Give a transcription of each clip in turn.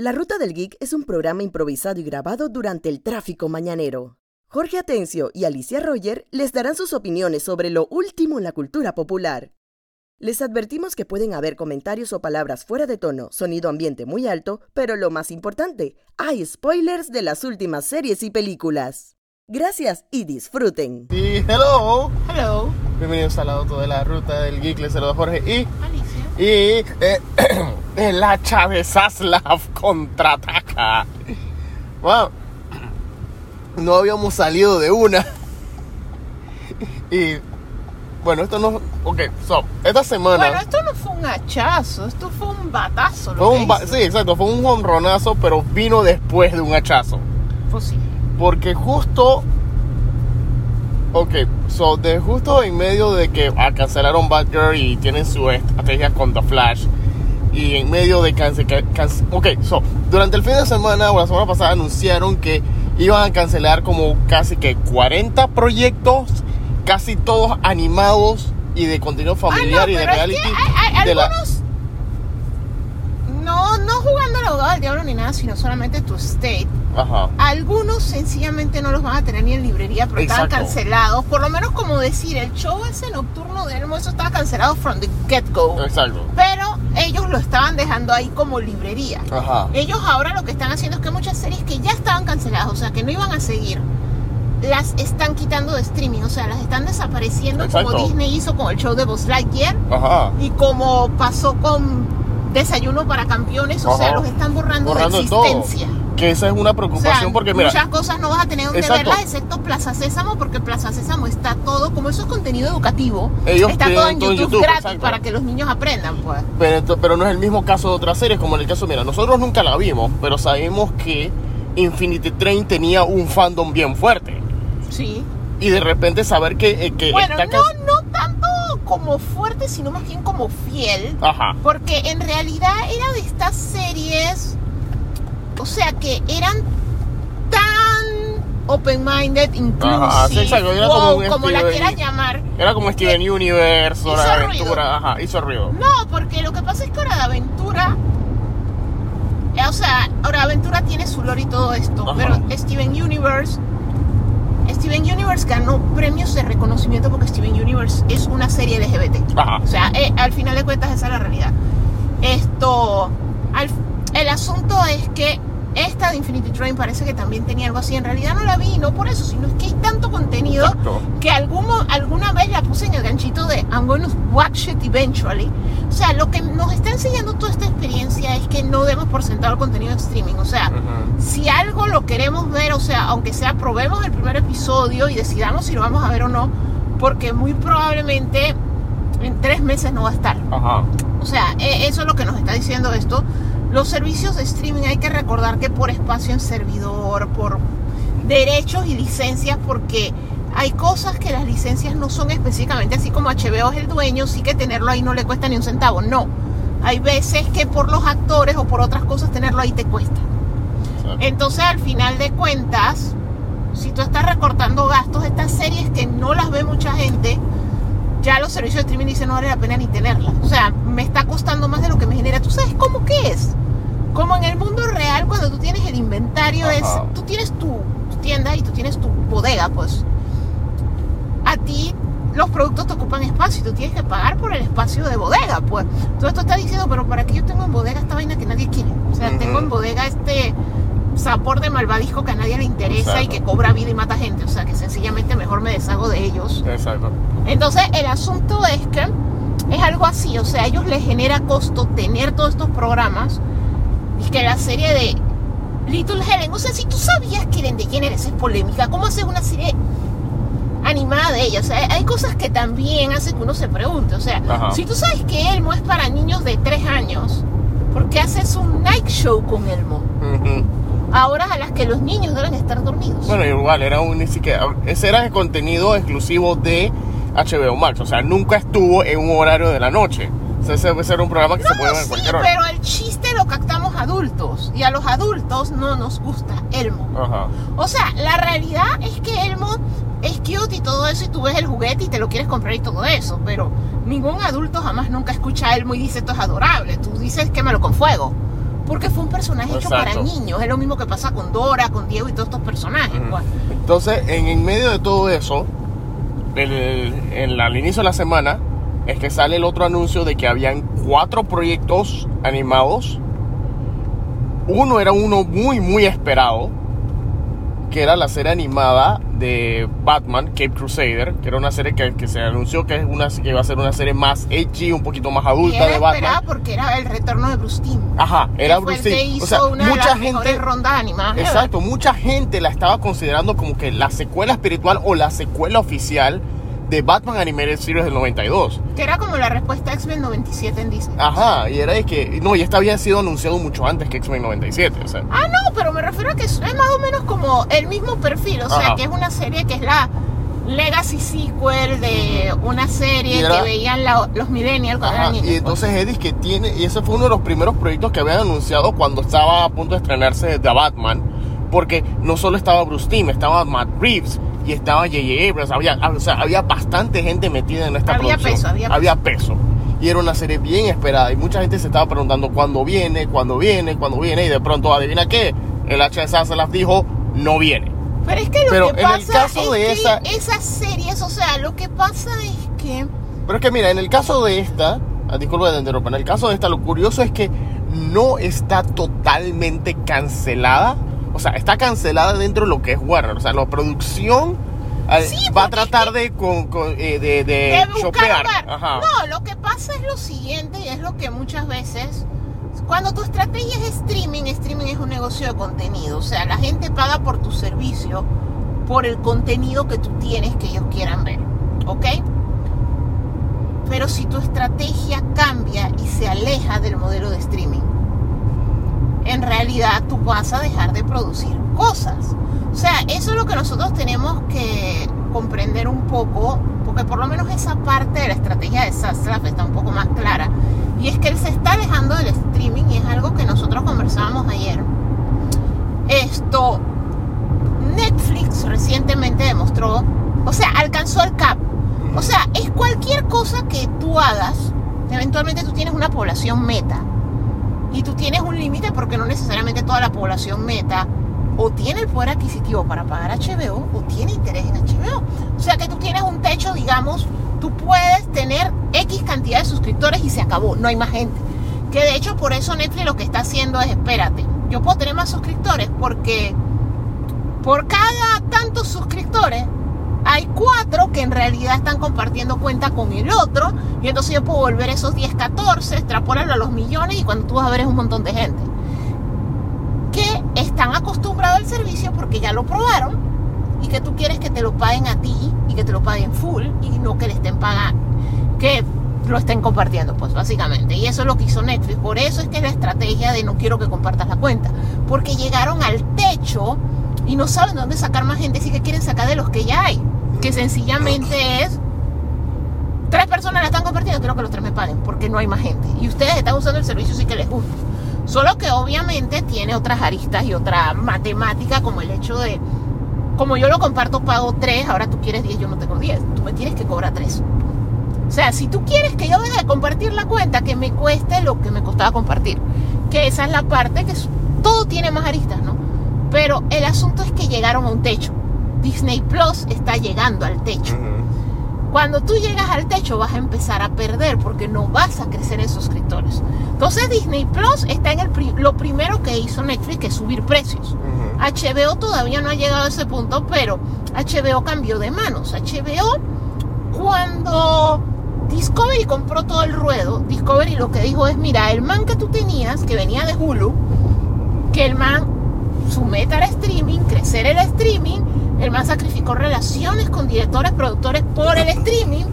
La Ruta del Geek es un programa improvisado y grabado durante el tráfico mañanero. Jorge Atencio y Alicia Roger les darán sus opiniones sobre lo último en la cultura popular. Les advertimos que pueden haber comentarios o palabras fuera de tono, sonido ambiente muy alto, pero lo más importante, hay spoilers de las últimas series y películas. Gracias y disfruten. Y hello, Hello, bienvenidos al auto de la ruta del geek, les saluda Jorge y, Alicia. Y eh, el hacha de Zaslav contraataca. Wow, no habíamos salido de una. Y bueno, esto no, ok, so, esta semana Bueno, esto no fue un hachazo, esto fue un batazo. Lo fue que un, ba- hizo. sí, exacto, fue un honronazo, pero vino después de un hachazo. Pues sí. Porque justo. Ok, so de justo en medio de que ah, cancelaron Batgirl y tienen su estrategia con The Flash. Y en medio de cancelar. ok, so durante el fin de semana o la semana pasada anunciaron que iban a cancelar como casi que 40 proyectos, casi todos animados y de contenido familiar Ah, no, y de es reality. que hay- hay de la- algunos. No, no jugando al abogado del diablo ni nada, sino solamente tu state. Ajá. Algunos sencillamente no los van a tener ni en librería, pero estaban Exacto. cancelados. Por lo menos como decir, el show ese nocturno de Elmo, eso estaba cancelado from the get-go. Exacto. Pero ellos lo estaban dejando ahí como librería. Ajá. Ellos ahora lo que están haciendo es que muchas series que ya estaban canceladas, o sea, que no iban a seguir, las están quitando de streaming, o sea, las están desapareciendo Exacto. como Disney hizo con el show de Buzz Lightyear Ajá. y como pasó con Desayuno para Campeones, o sea, los están borrando, Borrando de todo. existencia. Que esa es una O preocupación sea, porque mira. muchas cosas no vas a tener donde Exacto. verlas excepto Plaza Sésamo porque Plaza Sésamo está todo, como eso es contenido educativo, Ellos está todo en todo YouTube, YouTube, gratis exacto. para que los niños aprendan, pues. Pero, pero no es el mismo caso de otras series, como en el caso, mira, nosotros nunca la vimos, pero sabemos que Infinity Train tenía un fandom bien fuerte. Sí. Y de repente saber que, eh, que Bueno, está no, no tanto como fuerte, sino más bien como fiel. Ajá. Porque en realidad era de estas series, o sea, que eran tan open-minded, inclusive, Ajá, sí, exacto, era como la quieras llamar. Era como Steven Universe, Hora de ruido. Aventura, ajá, hizo ruido. No, porque lo que pasa es que Hora de Aventura, eh, o sea, Hora de Aventura tiene su lore y todo esto, Ajá. pero Steven Universe, Steven Universe ganó premios de reconocimiento porque Steven Universe es una serie LGBT. Ajá. O sea, eh, al final de cuentas esa es la realidad. Esto, al- el asunto es que esta de Infinity Train parece que también tenía algo así. En realidad no la vi, no por eso, sino es que hay tanto contenido Exacto. que alguno, alguna vez la puse en el ganchito de I'm going to watch it eventually. O sea, lo que nos está enseñando toda esta experiencia es que no demos por sentado el contenido de streaming. O sea, Ujú. si algo lo queremos ver, o sea, aunque sea probemos el primer episodio y decidamos si lo vamos a ver o no, porque muy probablemente en tres meses no va a estar. Ajá. O sea, e- eso es lo que nos está diciendo esto. Los servicios de streaming hay que recordar que por espacio en servidor, por derechos y licencias, porque hay cosas que las licencias no son específicamente así como HBO es el dueño, sí que tenerlo ahí no le cuesta ni un centavo. No. Hay veces que por los actores o por otras cosas tenerlo ahí te cuesta. Entonces, al final de cuentas, si tú estás recortando gastos, estas series que no las ve mucha gente, ya los servicios de streaming dicen no vale la pena ni tenerlas. O sea, me está costando más de lo que me genera. ¿Tú sabes cómo que es? Como en el mundo real, cuando tú tienes el inventario, Ajá. es, tú tienes tu tienda y tú tienes tu bodega, pues. A ti los productos te ocupan espacio y tú tienes que pagar por el espacio de bodega, pues. Todo esto está diciendo, pero ¿para qué yo tengo en bodega esta vaina que nadie quiere? O sea, Ujú. tengo en bodega este sabor de malvadisco que a nadie le interesa y Exacto. que cobra vida y mata gente. O sea, que sencillamente mejor me deshago de ellos. Exacto. Entonces, el asunto es que es algo así, o sea, a ellos les genera costo tener todos estos programas y que la serie de Little Helen, o sea, si tú sabías que Ellen DeGeneres es polémica, ¿cómo haces una serie animada de ella? O sea, hay cosas que también hacen que uno se pregunte, o sea, Ajá. si tú sabes que Elmo es para niños de 3 años, ¿por qué haces un night show con Elmo? A horas a las que los niños deben estar dormidos. Bueno, igual, era un ni siquiera. Ese era el contenido exclusivo de HBO Max. O sea, nunca estuvo en un horario de la noche. O sea, ese, ese era un programa que se puede ver en sí, cualquier hora. pero el chiste lo captamos adultos y a los adultos no nos gusta Elmo. Ajá. O sea, la realidad es que Elmo es cute y todo eso y tú ves el juguete y te lo quieres comprar y todo eso, pero ningún adulto jamás nunca escucha a Elmo y dice esto es adorable. Tú dices quémalo con fuego. Porque fue un personaje hecho para Exacto. niños. Es lo mismo que pasa con Dora, con Diego y todos estos personajes. Pues. Entonces, en, en medio de todo eso, el- en la- al inicio de la semana, es que sale el otro anuncio de que habían cuatro proyectos animados. Uno era uno muy, muy esperado, que era la serie animada de Batman, Cape Crusader, que era una serie que, que se anunció que, es una, que iba a ser una serie más edgy, un poquito más Y adulta era de Batman. porque era el retorno de Bruce Timm. Ajá, era que Bruce Timm. hizo O sea, una de mucha las mejores gente rondas animadas. Exacto, mucha gente la estaba considerando como que la secuela espiritual o la secuela oficial de Batman Animated Series del 92. Que era como la respuesta a X-Men 97 en Disney. Ajá, y era de que, no, y esta había sido anunciado mucho antes que X-Men 97, o sea. Ah, no, pero me refiero a que es más o menos como el mismo perfil. O sea, Ajá. que es una serie que es la legacy sequel de una serie era- que veían la- los millennials cuando Ajá, eran niños. y entonces Edis que tiene, y ese fue uno de los primeros proyectos que habían anunciado cuando estaba a punto de estrenarse The Batman, porque no solo estaba Bruce Timm, estaba Matt Reeves y estaba J.J. Abrams, había, o sea, había bastante gente metida en esta Había producción. peso, había peso. Y era una serie bien esperada y mucha gente se estaba preguntando cuándo viene, cuándo viene, cuándo viene y de pronto adivina qué, el HS Asalaf dijo no viene. Pero es que lo Pero que en el pasa caso es de que esa- esas series, o sea, lo que pasa es que Pero es que mira, en el caso de esta, ah, disculpa de interrumpir, en el caso de esta, lo curioso es que no está totalmente cancelada. O sea, está cancelada dentro de lo que es Warner. O sea, la producción eh, Sí, va a tratar de, con- con- eh, de, de de chopear. Ajá. No, lo que pasa es lo siguiente y es lo que muchas veces cuando tu estrategia es streaming, streaming es un negocio de contenido, o sea, la gente paga por tu servicio por el contenido que tú tienes que ellos quieran ver, ¿ok? Pero si tu estrategia cambia y se aleja del modelo de streaming, en realidad tú vas a dejar de producir cosas. O sea, eso es lo que nosotros tenemos que comprender un poco, porque por lo menos esa parte de la estrategia de Sastraf está un poco más clara. Y es que él se está alejando del streaming y es algo que nosotros conversábamos ayer. Esto, Netflix recientemente demostró, o sea, alcanzó el cap. O sea, es cualquier cosa que tú hagas, eventualmente tú tienes una población meta y tú tienes un límite porque no necesariamente toda la población meta o tiene el poder adquisitivo para pagar HBO o tiene interés en HBO. O sea que tú tienes un techo, digamos, tú puedes tener X cantidad de suscriptores y se acabó, no hay más gente. Que de hecho por eso Netflix lo que está haciendo es, espérate, yo puedo tener más suscriptores porque por cada tantos suscriptores hay cuatro que en realidad están compartiendo cuenta con el otro y entonces yo puedo volver esos 10, 14, extrapolarlo a los millones y cuando tú vas a ver es un montón de gente que están acostumbrados al servicio porque ya lo probaron y que tú quieres que te lo paguen a ti y que te lo paguen full y no que le estén pagando, que lo estén compartiendo, pues básicamente. Y eso es lo que hizo Netflix. Por eso es que es la estrategia de no quiero que compartas la cuenta. Porque llegaron al techo y no saben de dónde sacar más gente, así que quieren sacar de los que ya hay. Que sencillamente es tres personas la están compartiendo, quiero que los tres me paguen, porque no hay más gente. Y ustedes están usando el servicio sí que les gusta. Solo que obviamente tiene otras aristas y otra matemática, como el hecho de, como yo lo comparto, pago 3, ahora tú quieres 10, yo no tengo 10. Tú me tienes que cobrar 3. O sea, si tú quieres que yo deje de compartir la cuenta, que me cueste lo que me costaba compartir. Que esa es la parte que todo tiene más aristas, ¿no? Pero el asunto es que llegaron a un techo. Disney Plus está llegando al techo. Cuando tú llegas al techo vas a empezar a perder porque no vas a crecer en suscriptores. Entonces Disney Plus está en el pri- lo primero que hizo Netflix, que es subir precios. HBO todavía no ha llegado a ese punto, pero HBO cambió de manos. HBO, cuando Discovery compró todo el ruedo, Discovery lo que dijo es, mira, el man que tú tenías, que venía de Hulu, que el man, su meta era streaming, crecer el streaming, el man sacrificó relaciones con directores, productores por el streaming,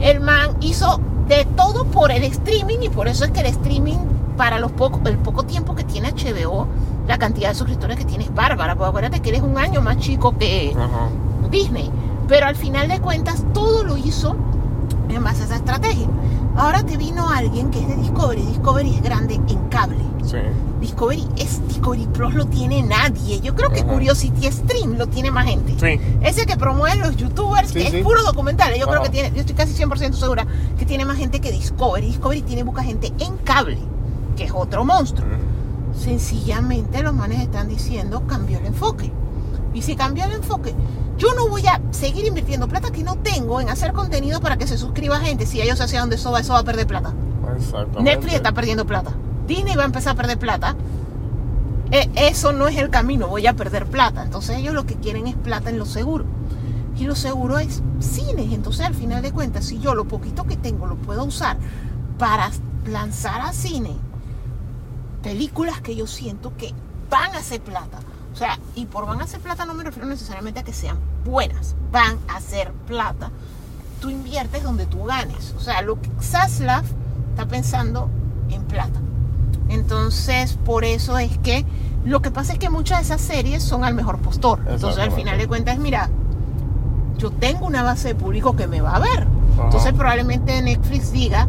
el man hizo de todo por el streaming y por eso es que el streaming, para los poco, el poco tiempo que tiene HBO, la cantidad de suscriptores que tiene es bárbara, porque acuérdate que eres un año más chico que. Disney, pero al final de cuentas todo lo hizo en base a esa estrategia. Ahora te vino alguien que es de Discovery, Discovery es grande en cable. Sí. Discovery es Discovery Plus lo tiene nadie. Yo creo que Ajá. Curiosity Stream lo tiene más gente. Sí. Ese que promueven los youtubers, Sí, que sí. es puro documental. Yo creo que tiene, yo estoy casi 100% segura que tiene más gente que Discovery. Discovery tiene poca gente en cable, que es otro monstruo. Sencillamente los manes están diciendo cambió el enfoque. Y si cambió el enfoque, yo no voy a seguir invirtiendo plata que no tengo en hacer contenido para que se suscriba gente. Si ellos hacia donde eso va, eso va a perder plata. Exactamente. Netflix está perdiendo plata. Disney va a empezar a perder plata. Eh, eso no es el camino, voy a perder plata. Entonces ellos lo que quieren es plata en lo seguro. Y lo seguro es cines. Entonces al final de cuentas, si yo lo poquito que tengo lo puedo usar para lanzar a cine películas que yo siento que van a hacer plata. O sea, y por van a hacer plata no me refiero necesariamente a que sean buenas, van a hacer plata. Tú inviertes donde tú ganes. O sea, lo que Zaslav está pensando en plata. Entonces, por eso es que lo que pasa es que muchas de esas series son al mejor postor. Entonces, al final de cuentas, mira, yo tengo una base de público que me va a ver. Entonces, probablemente Netflix diga,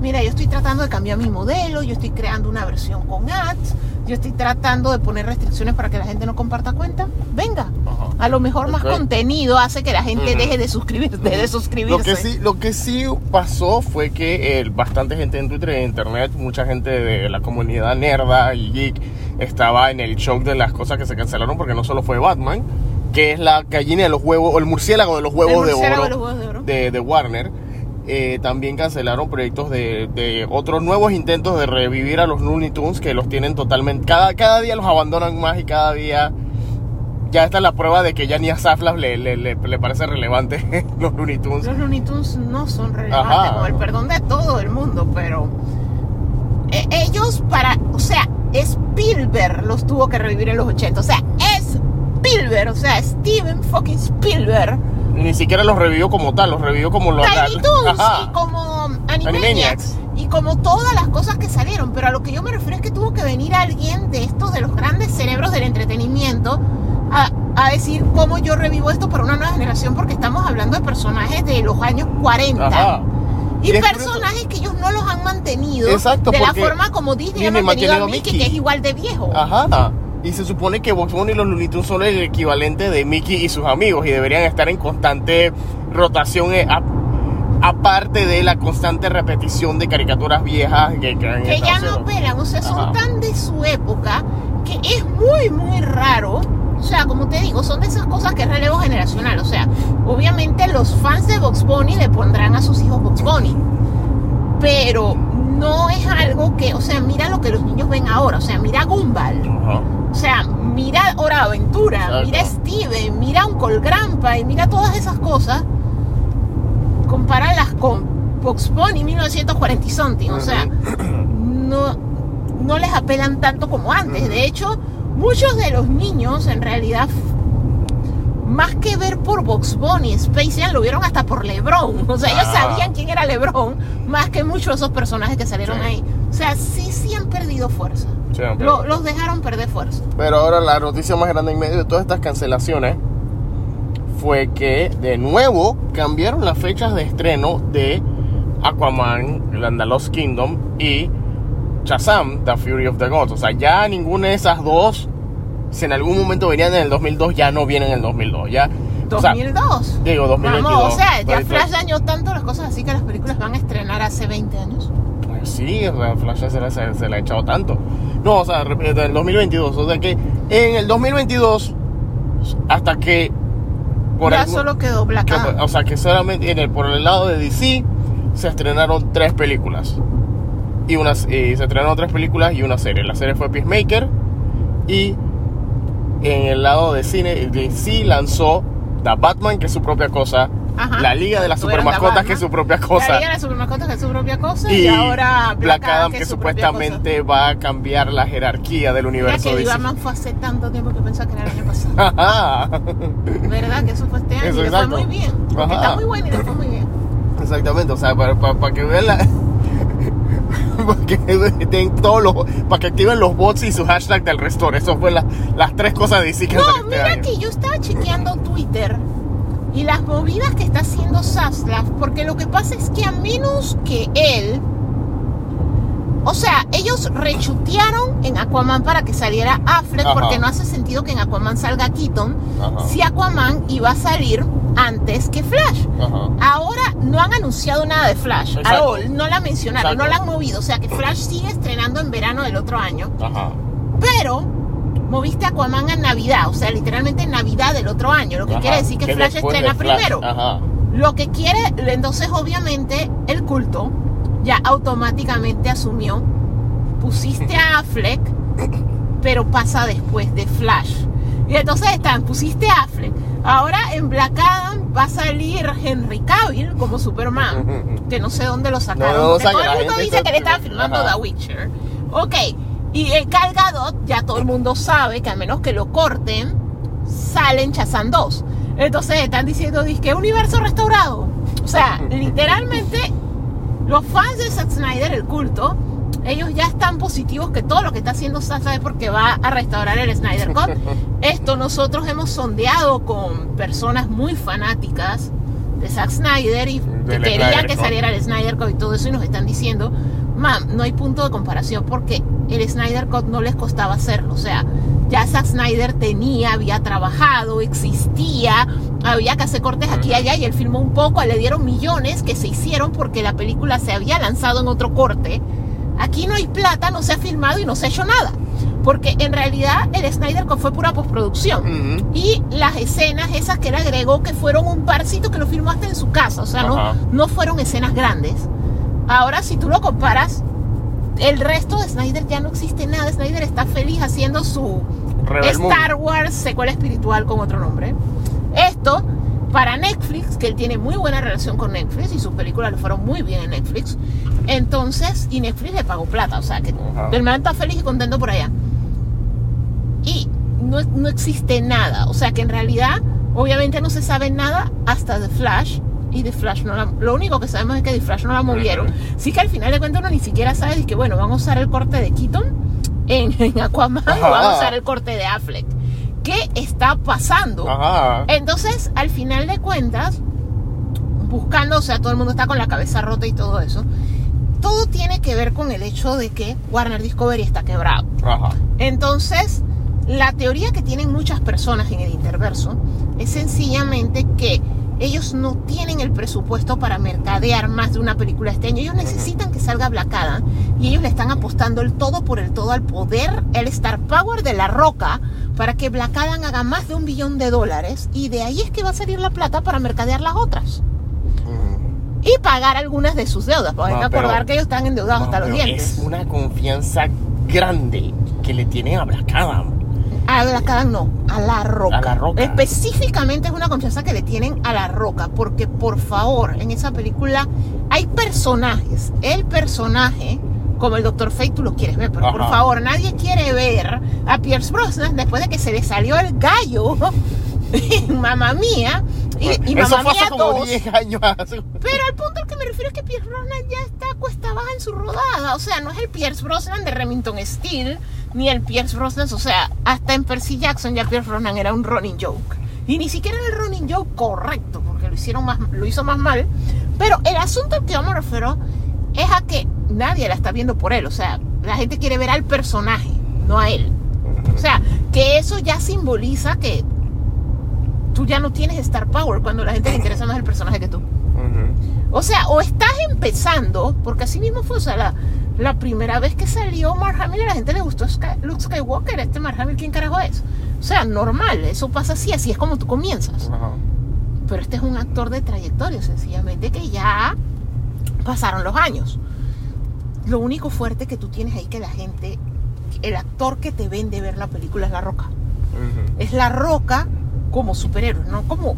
mira, yo estoy tratando de cambiar mi modelo, yo estoy creando una versión con ads, yo estoy tratando de poner restricciones para que la gente no comparta cuenta. Venga, Ajá. a lo mejor más contenido hace que la gente deje de suscribirse, de suscribirse. Lo que sí, lo que sí pasó fue que eh, bastante gente en Twitter y en internet, mucha gente de la comunidad nerda y geek estaba en el shock de las cosas que se cancelaron porque no solo fue Batman, que es la gallina de los huevos o el murciélago de los huevos, de, de oro los huevos de oro. de, de Warner. Eh, también cancelaron proyectos de, de otros nuevos intentos de revivir a los Looney Tunes que los tienen totalmente. Cada, cada día los abandonan más y cada día. Ya está la prueba de que ya ni a Saflab le, le, le, le parece relevante los Looney Tunes. Los Looney Tunes no son relevantes, Ajá. con el perdón de todo el mundo, pero eh, ellos para, o sea, Spielberg los tuvo que revivir en los 80, o sea, Spielberg, o sea, Steven fucking Spielberg, Ni siquiera los revivió como tal, los revivió como los. Tiny Toons y como Animaniacs, Animaniacs. y como todas las cosas que salieron, pero a lo que yo me refiero es que tuvo que venir alguien de estos, de los grandes cerebros del entretenimiento, a, a decir cómo yo revivo esto para una nueva generación, porque estamos hablando de personajes de los años 40. Ajá. Y Y es personajes que ellos no los han mantenido Exacto, de la forma como Disney ha mantenido a mantenido a Mickey, Mickey. que es igual de viejo. Ajá. Y se supone que Box Bunny y los Looney Tunes son el equivalente de Mickey y sus amigos y deberían estar en constante rotación, eh, aparte de la constante repetición de caricaturas viejas que, que que ya no pelan, o sea, son tan de su época que es muy, muy raro. O sea, como te digo, son de esas cosas que es relevo generacional. O sea, obviamente los fans de Box Bunny le pondrán a sus hijos Box Bunny. Pero no es algo que, o sea, mira lo que los niños ven ahora. O sea, mira Gumball. O sea, mira Hora de Aventura, Exacto. mira Steven, mira Uncle Grandpa y mira todas esas cosas. Compáralas con Box Bunny 1940 y something. O sea, no, no les apelan tanto como antes. De hecho, muchos de los niños en realidad, más que ver por Box Bunny, Space Jam lo vieron hasta por LeBron. O sea, ellos Ah. sabían quién era LeBron, más que muchos de esos personajes que salieron Sí. ahí. O sea, sí, sí han perdido fuerza. Sí, han Lo- perdido. los dejaron perder fuerza. Pero ahora la noticia más grande en medio de todas estas cancelaciones fue que de nuevo cambiaron las fechas de estreno de Aquaman, the Lost Kingdom y Shazam, The Fury of the Gods. O sea, ya ninguna de esas dos, si en algún momento venían en el 2002, ya no vienen en el 2002. Ya, o sea, 2002. digo, 2022. Vamos, o sea, ya 2022. Flash dañó tanto las cosas así que las películas van a estrenar hace 20 años. Pues sí, Flash se, la- se- se le ha echado tanto. No, o sea, repito, el 2022. O sea que en el 2022, hasta que. ya algún- solo quedó Black que- o sea, que solamente en el, por el lado de DC se estrenaron tres películas. Y, unas, y se estrenaron tres películas y una serie. La serie fue Peacemaker. Y en el lado de cine, DC lanzó The Batman, que es su propia cosa. Ajá. La Liga de las Tuvieron The Supermascotas, que es su propia La cosa. Liga de las Supermascotas, que es su propia cosa. Y, Y ahora Black Adam, que, propia supuestamente va a cambiar la jerarquía del cosa. Mira universo que. Batman fue hace tanto tiempo que pensaba que era el año pasado. Ajá. ¿Verdad? Que eso fue este año. Eso, y le fue muy bien. Está muy bueno y le fue muy bien. Exactamente, o sea, para, para- para que vean la. den todos los. Para que activen los bots y su hashtag del restore. Eso fue la- las tres cosas de DC que No, este mira año. que yo estaba chequeando Twitter y las movidas que está haciendo Zaslav, porque lo que pasa es que a menos que él, o sea, ellos rechutearon en Aquaman para que saliera Affleck, Ajá. porque no hace sentido que en Aquaman salga Keaton, Ajá. si Aquaman iba a salir antes que Flash. Ajá. Ahora no han anunciado nada de Flash, no la mencionaron, Exacto. no la han movido, o sea que Flash sigue estrenando en verano del otro año. Pero moviste Aquaman en Navidad, o sea, literalmente en Navidad del otro año, lo que quiere decir que, Flash estrena Flash, primero. Lo que quiere, entonces obviamente el culto ya automáticamente asumió, pusiste a Affleck, pero pasa después de Flash. Y entonces están, pusiste a Affleck. Ahora en Black Adam va a salir Henry Cavill como Superman, que no sé dónde lo sacaron. No, no, saca, todo el mundo dice que le estaban filmando Ajá. The Witcher. Ok, y el Gal Gadot, ya todo el mundo sabe que a menos que lo corten, salen Chazán 2. Entonces están diciendo, que universo restaurado. O sea, literalmente, los fans de Zack Snyder, el culto, ellos ya están positivos que todo lo que está haciendo Zack Snyder porque va a restaurar el Snyder Cut. Esto nosotros hemos sondeado con personas muy fanáticas de Zack Snyder y que querían que saliera el Snyder Cut y todo eso y nos están diciendo, mam, no hay punto de comparación porque el Snyder Cut no les costaba hacerlo. O sea, ya Zack Snyder tenía, había trabajado, existía, había que hacer cortes aquí y allá y él filmó un poco, le dieron millones que se hicieron porque la película se había lanzado en otro corte. Aquí no hay plata, no se ha filmado y no se ha hecho nada. Porque en realidad el Snyder fue pura postproducción. Y las escenas esas que él agregó, que fueron un parcito que lo filmó hasta en su casa, o sea, no, no fueron escenas grandes. Ahora, si tú lo comparas, el resto de Snyder ya no existe nada. Snyder está feliz haciendo su Rebel Moon. Star Wars secuela espiritual con otro nombre. Esto para Netflix, que él tiene muy buena relación con Netflix y sus películas le fueron muy bien en Netflix. Entonces, y Netflix le pagó plata, o sea que Ajá. el man está feliz y contento por allá. Y no, no existe nada, o sea que en realidad, obviamente no se sabe nada hasta The Flash. Y The Flash no la- lo único que sabemos es que The Flash no la movieron. Ujú. Sí que al final de cuentas uno ni siquiera sabe de que bueno, van a usar el corte de Keaton en, en Aquaman Ajá. van a usar el corte de Affleck. ¿Qué está pasando? Ajá. Entonces, al final de cuentas, buscando, o sea, todo el mundo está con la cabeza rota y todo eso. Todo tiene que ver con el hecho de que Warner Discovery está quebrado. Ajá. Entonces, la teoría que tienen muchas personas en el interverso es sencillamente que ellos no tienen el presupuesto para mercadear más de una película este año. Ellos necesitan que salga Black Adam y ellos le están apostando el todo por el todo al poder, el star power de la roca para que Black Adam haga más de un billón de dólares y de ahí es que va a salir la plata para mercadear las otras y pagar algunas de sus deudas. Porque hay que acordar que ellos están endeudados No, hasta los dientes. Es una confianza grande que le tienen a Black Adam. A Black Adam no, a la roca. A la Roca. Específicamente es una confianza que le tienen a la roca, porque por favor, en esa película hay personajes. El personaje, como el Dr. Fate, tú lo quieres ver, pero por Ajá. favor, nadie quiere ver a Pierce Brosnan después de que se le salió el gallo Mamma Mía. Y, y Eso fue Mía hace como 2. 10 años. Pero el punto al que me refiero es que Pierce Brosnan ya está cuesta baja en su rodada. O sea, no es el Pierce Brosnan de Remington Steel, ni el Pierce Brosnan, o sea, hasta en Percy Jackson ya Pierce Brosnan era un running joke. Y ni siquiera era el running joke correcto, porque lo hicieron más, lo hizo más mal. Pero el asunto al que yo me refiero es a que nadie la está viendo por él. O sea, la gente quiere ver al personaje, no a él. O sea, que eso ya simboliza que tú ya no tienes star power cuando la gente le interesa más el personaje que tú. O sea, o estás empezando, porque así mismo fue, o sea, la, la primera vez que salió Mark Hamill a la gente le gustó Luke Skywalker, este Mark Hamill, ¿quién carajo es? O sea, normal, eso pasa así, así es como tú comienzas. Pero este es un actor de trayectoria, sencillamente, que ya pasaron los años. Lo único fuerte que tú tienes ahí que la gente, el actor que te vende ver la película es La Roca. Es La Roca como superhéroe, no como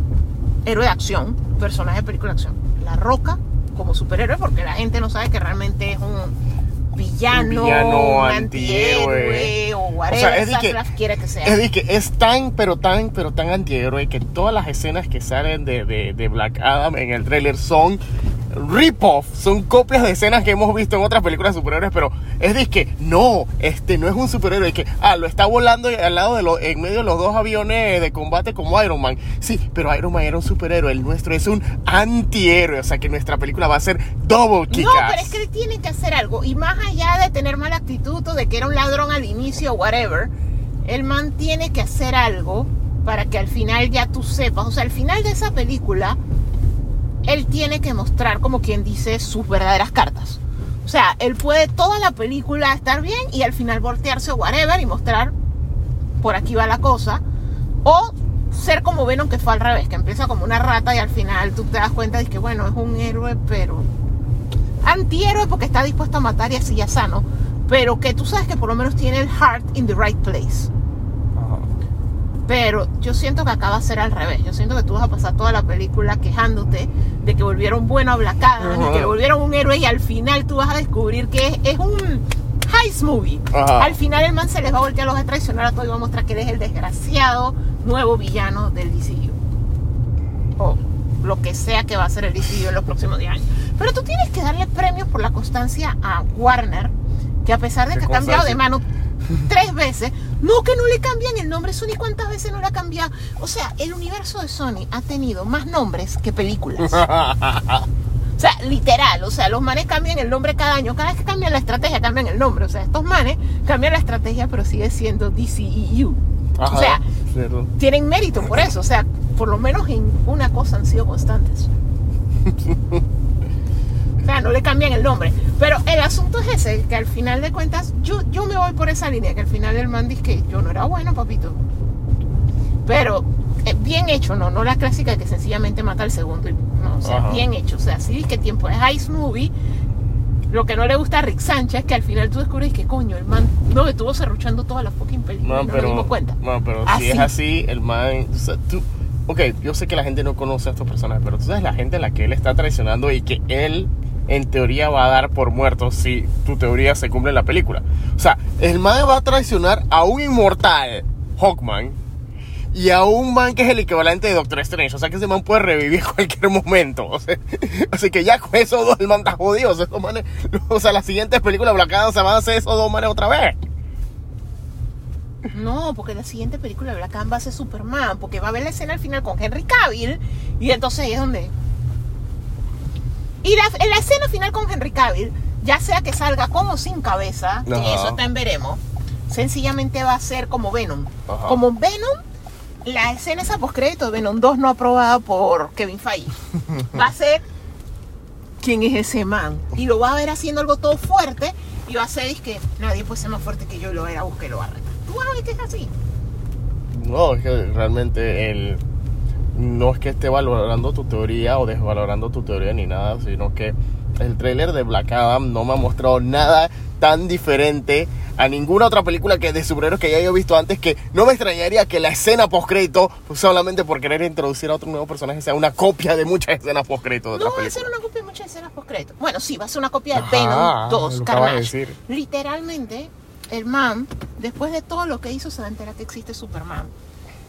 héroe de acción, personaje de película de acción. La Roca como superhéroe porque la gente no sabe que realmente es un villano, villano, antihéroe. antihéroe o whatever O sea, es que- que sea. Es que es tan, pero tan, pero tan antihéroe que todas las escenas que salen de, de, de Black Adam en el tráiler son rip-off, son copias de escenas que hemos visto en otras películas de superhéroes, pero es de que no, este no es un superhéroe, es que, ah, lo está volando al lado de los, en medio de los dos aviones de combate como Iron Man. Sí, pero Iron Man era un superhéroe, el nuestro es un antihéroe, o sea que nuestra película va a ser double kick No, pero es que tienen que hacer algo. Y más allá de tener mala actitud o de que era un ladrón al inicio o whatever, el man tiene que hacer algo para que al final ya tú sepas. O sea, al final de esa película, él tiene que mostrar, como quien dice, sus verdaderas cartas. O sea, él puede toda la película estar bien y al final voltearse o whatever y mostrar por aquí va la cosa. O ser como Venom que fue al revés, que empieza como una rata y al final tú te das cuenta de que bueno, es un héroe, pero antihéroe porque está dispuesto a matar y así ya sano. Pero que tú sabes que por lo menos tiene el heart in the right place. Pero yo siento que acá va a ser al revés. Yo siento que tú vas a pasar toda la película quejándote de que volvieron bueno a Black Adam y que volvieron un héroe y al final tú vas a descubrir que es, es un heist movie. Al final el man se les va a voltear, los va a traicionar a todos y va a mostrar que él es el desgraciado nuevo villano del DCU. O lo que sea que va a ser el DCU en los próximos 10 años. Pero tú tienes que darle premios por la constancia a Warner, que a pesar de ¿Qué que ha cambiado de mano tres veces, no que no le cambian el nombre, Sony cuántas veces no le ha cambiado. O sea, el universo de Sony ha tenido más nombres que películas. O sea, literal, o sea, los manes cambian el nombre cada año, cada vez que cambian la estrategia cambian el nombre, o sea, estos manes cambian la estrategia pero sigue siendo DCEU. Ajá, O sea, cierto. tienen mérito por eso, o sea, por lo menos en una cosa han sido constantes. O sea, no le cambian el nombre. Pero el asunto es ese, que al final de cuentas, yo, yo me voy por esa línea, que al final el man dice que yo no era bueno, papito. Pero eh, bien hecho, no, no la clásica que sencillamente mata al segundo. y- No, o sea, Ajá. bien hecho. O sea, sí que tiempo es Ice Movie. Lo que no le gusta a Rick Sánchez es que al final tú descubres que coño, el man no estuvo serruchando toda la fucking película No, no pero, dimos cuenta. no, pero Así. si es así, el man. o sea, tú, ok, yo sé que la gente no conoce a estos personajes, pero tú sabes la gente a la que él está traicionando y que él, en teoría, va a dar por muerto si tu teoría se cumple en la película. O sea, el man va a traicionar a un inmortal, Hawkman, y a un man que es el equivalente de Doctor Strange. O sea, que ese man puede revivir cualquier momento. O sea, así que ya con esos dos, el man está jodido. O sea, esos manes- o sea las siguientes películas Black se van a hacer esos dos manes otra vez. No, porque la siguiente película de Black Adam va a ser Superman, porque va a haber la escena al final con Henry Cavill, y entonces ahí es donde... Y la, en la escena final con Henry Cavill, ya sea que salga con o sin cabeza, que eso está en veremos, sencillamente va a ser como Venom. Ajá. Como Venom, la escena esa postcrédito de Venom 2 no aprobada por Kevin Feige. Va a ser quién es ese man. Y lo va a ver haciendo algo todo fuerte y va a ser es que nadie puede ser más fuerte que yo y lo va a ir a buscar y lo va a retar. Tú vas a ver que es así. No, es que realmente el, no es que esté valorando tu teoría o desvalorando tu teoría ni nada, sino que el tráiler de Black Adam no me ha mostrado nada tan diferente a ninguna otra película que de superhéroes que ya haya visto antes que no me extrañaría que la escena post crédito solamente por querer introducir a otro nuevo personaje sea una copia de muchas escenas post crédito de No va a ser películas. una copia de muchas escenas postcrédito. Bueno, sí, va a ser una copia de Venom 2, lo acabas de Carnage. decir. Literalmente, el man, después de todo lo que hizo, se va a enterar que existe Superman.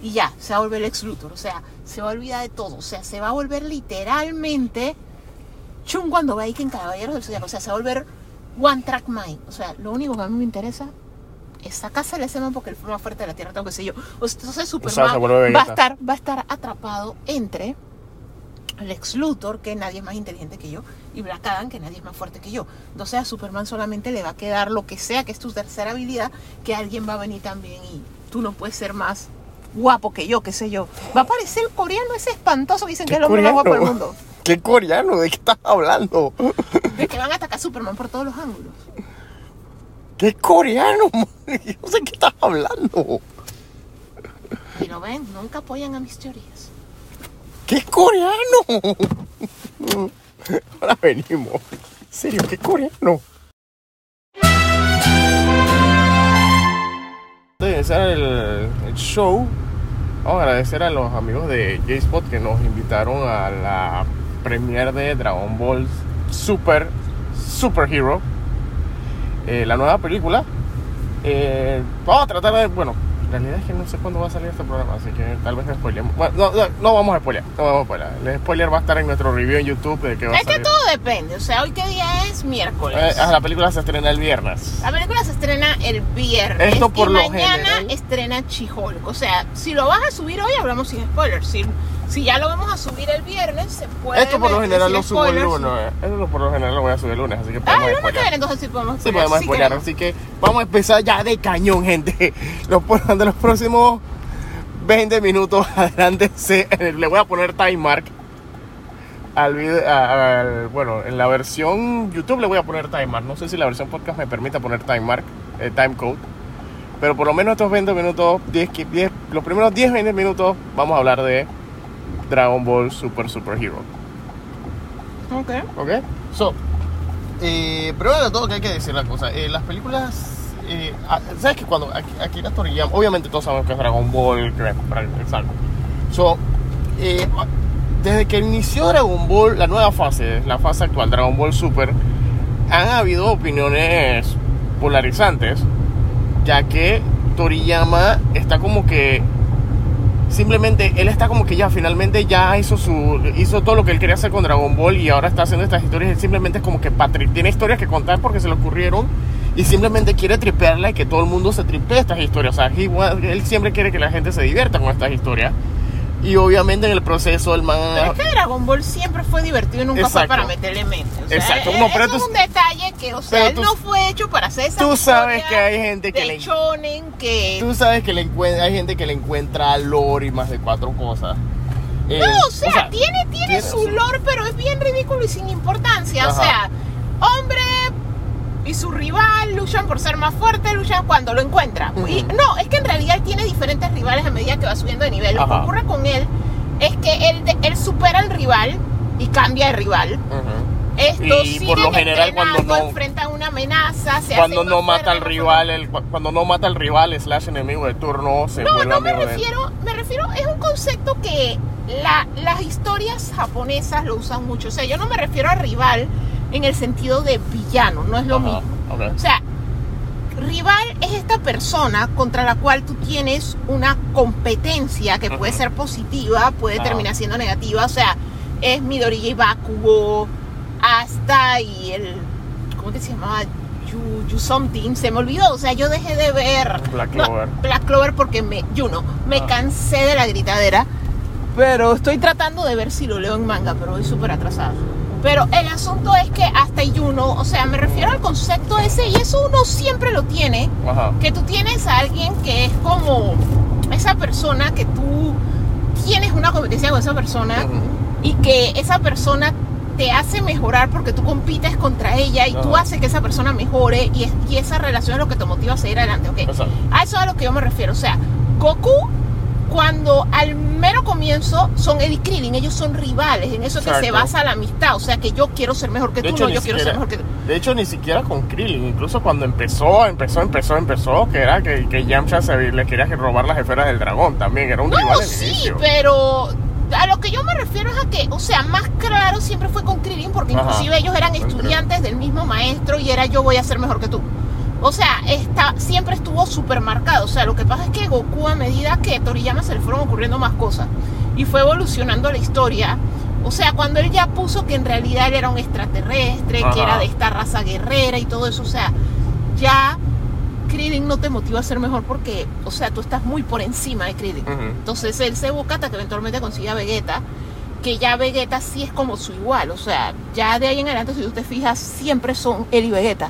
Y ya, se va a volver el ex Luthor. O sea, se va a olvidar de todo. O sea, se va a volver literalmente Chung cuando va en Caballeros del Zodiaco. O sea, se va a volver One Track Mind. O sea, lo único que a mí me interesa es sacarse ese man porque fue más fuerte de la Tierra, tengo que sé yo. O sea, Entonces Superman va a estar, va a estar atrapado entre Lex Luthor, que nadie es más inteligente que yo, y Black Adam, que nadie es más fuerte que yo. Entonces a Superman solamente le va a quedar lo que sea, que es tu tercera habilidad, que alguien va a venir también y tú no puedes ser más guapo que yo, qué sé yo. Va a aparecer el coreano ese espantoso que dicen que es hombre más guapo del mundo. ¿Qué coreano? ¿De qué estás hablando? De que van a atacar a Superman por todos los ángulos. ¿Qué coreano? man? Yo no sé qué estás hablando. Y lo ven, nunca apoyan a mis teorías. ¿Qué coreano? Ahora venimos. En serio, ¿qué coreano? De iniciar el, show, vamos a agradecer a los amigos de J-Spot que nos invitaron a la premiere de Dragon Ball Super Super Hero, eh, la nueva película. Eh, vamos a tratar de, bueno, en realidad es que no sé cuándo va a salir este programa, así que tal vez no spoilemos. Bueno, no, no, no vamos a spoilear, no vamos a spoilear. El spoiler va a estar en nuestro review en YouTube de que va a Es que todo depende. O sea, hoy qué día es miércoles. Eh, ah, la película se estrena el viernes. La película se estrena el viernes Esto por y lo mañana general. estrena Chihulk. O sea, si lo vas a subir hoy hablamos sin spoilers. Si, si ya lo vamos a subir el viernes, se puede Esto por lo general lo subo el lunes. eh. Esto por lo general lo voy a subir el lunes, así que Ah, podemos el lunes que viene, entonces sí podemos Sí, podemos sí así que vamos a empezar ya de cañón, gente. Los, durante los próximos 20 minutos adelante le voy a poner time mark al video, al- bueno, en la versión YouTube le voy a poner timemark. No sé si la versión podcast me permite poner timemark, eh, timecode. Pero por lo menos estos 20 minutos, 10, qui- 10 los primeros 10, 20 minutos, vamos a hablar de Dragon Ball Super Super Hero. Ok. ¿Ok? So, eh, primero de todo que hay que decir la cosa, eh, las películas, eh, ah, ¿sabes que cuando Ak- Akira Toriyama, obviamente todos sabemos que es Dragon Ball, que es- exacto. So, eh, desde que inició Dragon Ball, la nueva fase, la fase actual, Dragon Ball Super, han habido opiniones polarizantes, ya que Toriyama está como que simplemente él está como que ya finalmente ya hizo su hizo todo lo que él quería hacer con Dragon Ball y ahora está haciendo estas historias. Él simplemente es como que patri- tiene historias que contar porque se le ocurrieron y simplemente quiere tripearla y que todo el mundo se tripee estas historias. O sea él siempre quiere que la gente se divierta con estas historias y obviamente en el proceso el man Pero es que Dragon Ball siempre fue divertido y nunca fue Exacto. para meterle mente. O sea, Exacto. eh, No, pero es tú- un detalle que, o sea, él tú- no fue hecho para hacer esa tú sabes que hay gente que le shonen que... tú sabes que le hay gente que le encuentra lore y más de cuatro cosas Eh, No, o sea, tiene, tiene su lore, pero es bien ridículo y sin importancia. O Ajá. sea, hombre y su rival luchan por ser más fuerte, luchan cuando lo encuentra. Y no, es que en realidad él tiene diferentes rivales a medida que va subiendo de nivel. Lo que Ajá. ocurre con él es que él, él supera al rival y cambia de rival. Ujú. Estos Y por lo general cuando no- enfrentan una amenaza, se cuando no mata al rival, el, cuando no mata al rival slash enemigo de turno, se No, vuelve no me refiero, me refiero, es un concepto que la- las historias japonesas lo usan mucho. O sea, yo no me refiero a rival en el sentido de villano, no es lo mismo. ok. O sea, rival es esta persona contra la cual tú tienes una competencia que puede ser positiva, puede terminar siendo negativa. O sea, es Midoriya y Bakugo, hasta y el. ¿Cómo que se llamaba? You, You Something. Se me olvidó. O sea, yo dejé de ver. Black No, Clover. Black Clover porque me. Juno. Me Ah. cansé de la gritadera. Pero estoy tratando de ver si lo leo en manga, pero voy súper atrasado. Pero el asunto es que hasta Juno, o sea, me refiero al concepto ese, y eso uno siempre lo tiene, Ajá. que tú tienes a alguien que es como esa persona que tú tienes una competencia con esa persona y que esa persona te hace mejorar porque tú compites contra ella y tú haces que esa persona mejore y, es- y esa relación es lo que te motiva a seguir adelante, ¿ok? Exacto. A eso es a lo que yo me refiero. O sea, Goku, cuando al mero comienzo son Eddie Krillin, ellos son rivales, en eso es que se Exacto. basa la amistad. O sea, que yo quiero ser mejor que De tú, hecho, no, yo quiero ser siquiera- mejor que tú. De hecho, ni siquiera con Krillin. Incluso cuando empezó, empezó, empezó, empezó, que era que, que Yamcha se, le quería robar las esferas del dragón también. Era un rival No, sí, inicio. pero a lo que yo me refiero es a que, o sea, más claro siempre fue con Krillin, porque Ajá. inclusive ellos eran estudiantes del mismo maestro y era yo voy a ser mejor que tú. O sea, está, siempre estuvo súper marcado. O sea, lo que pasa es que Goku, a medida que Toriyama se le fueron ocurriendo más cosas y fue evolucionando la historia, o sea, cuando él ya puso que en realidad él era un extraterrestre, que Ajá. era de esta raza guerrera y todo eso, o sea, ya Krillin no te motiva a ser mejor porque, o sea, tú estás muy por encima de Krillin. Ujú. Entonces él se busca hasta que eventualmente consigue a Vegeta, que ya Vegeta sí es como su igual, o sea, ya de ahí en adelante, si tú te fijas, siempre son él y Vegeta.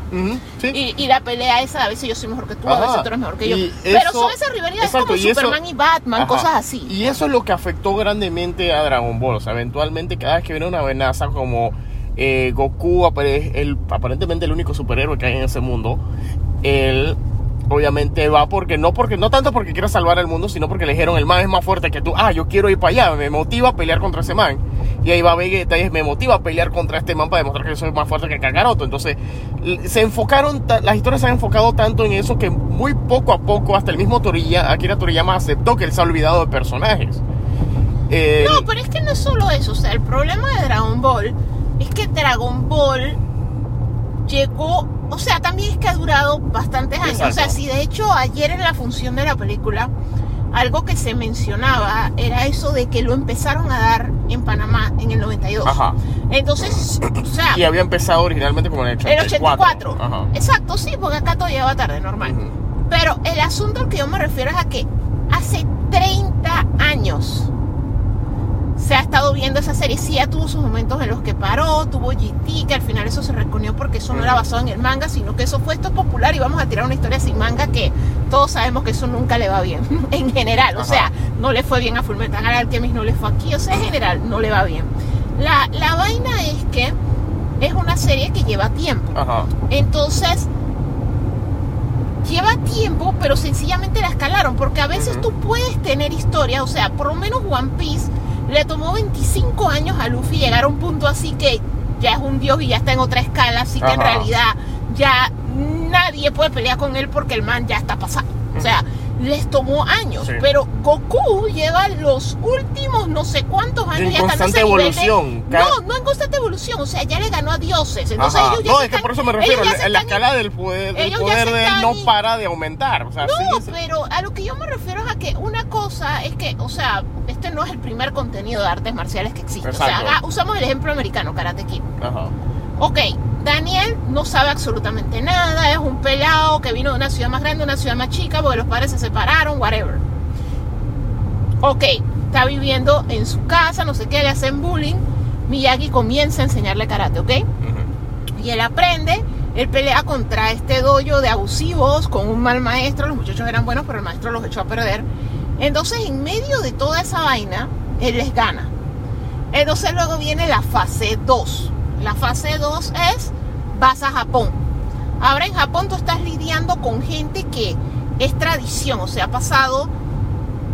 Sí. Y, y la pelea esa, a veces yo soy mejor que tú, a veces tú eres mejor que yo. Pero son esas rivalidades exacto, como y eso- Superman y Batman, Ajá. cosas así. Y eso es lo que afectó grandemente a Dragon Ball. O sea, eventualmente cada vez que viene una amenaza como eh, Goku, el, aparentemente el único superhéroe que hay en ese mundo, él obviamente va porque no porque no tanto porque quiera salvar al mundo, sino porque le dijeron el man es más fuerte que tú. Ah, yo quiero ir para allá, me motiva a pelear contra ese man. Y ahí va Vegeta y me motiva a pelear contra este man para demostrar que yo soy más fuerte que Kakaroto. Entonces, se enfocaron, las historias se han enfocado tanto en eso que muy poco a poco, hasta el mismo Toriyama, Akira Toriyama aceptó que él se ha olvidado de personajes. Eh, No, pero es que no es solo eso. O sea, el problema de Dragon Ball es que Dragon Ball llegó. O sea, también es que ha durado bastantes años. Exacto. O sea, si de hecho ayer en la función de la película, algo que se mencionaba era eso de que lo empezaron a dar en Panamá en el 92. Ajá. Entonces, o sea, Y había empezado originalmente como en el el 84. 84. Ajá. Exacto, sí, porque acá todavía va tarde, normal. Ujú. Pero el asunto al que yo me refiero es a que hace 30 años se ha estado viendo esa serie. Sí, ya tuvo sus momentos en los que paró, tuvo GT, que al final eso se reconoció porque eso no era basado en el manga, sino que eso fue esto es popular y vamos a tirar una historia sin manga que todos sabemos que eso nunca le va bien, en general. O sea, no le fue bien a Fullmetal Alchemist, no le fue aquí, o sea, en general no le va bien. La, la vaina es que es una serie que lleva tiempo. Ajá. Entonces, lleva tiempo, pero sencillamente la escalaron, porque a veces tú puedes tener historia, o sea, por lo menos One Piece le tomó 25 años a Luffy llegar a un punto así que ya es un dios y ya está en otra escala, así que en realidad ya nadie puede pelear con él porque el man ya está pasado. O sea, les tomó años, Sí. pero Goku lleva los últimos no sé cuántos años En ya está constante ese nivel de- evolución. Cada- No, no en constante evolución, o sea, ya le ganó a dioses. Entonces Ajá. ellos ya No, es que por eso me refiero. La, escala del poder, ya poder de él no para de aumentar. O sea, No, pero a lo que yo me refiero es a que una cosa es que, o sea, este no es el primer contenido de artes marciales que existe. O sea, haga- usamos el ejemplo americano, Karate Kid. Ajá. Ok, Daniel no sabe absolutamente nada, es un pelado que vino de una ciudad más grande una ciudad más chica porque los padres se separaron, whatever. Ok, está viviendo en su casa, no sé qué, le hacen bullying. Miyagi comienza a enseñarle karate, ¿ok? Y él aprende, él pelea contra este dojo de abusivos con un mal maestro, los muchachos eran buenos, pero el maestro los echó a perder. Entonces, en medio de toda esa vaina, él les gana. Entonces luego viene la fase 2. La fase 2 es, vas a Japón. Ahora en Japón tú estás lidiando con gente que es tradición, o sea, ha pasado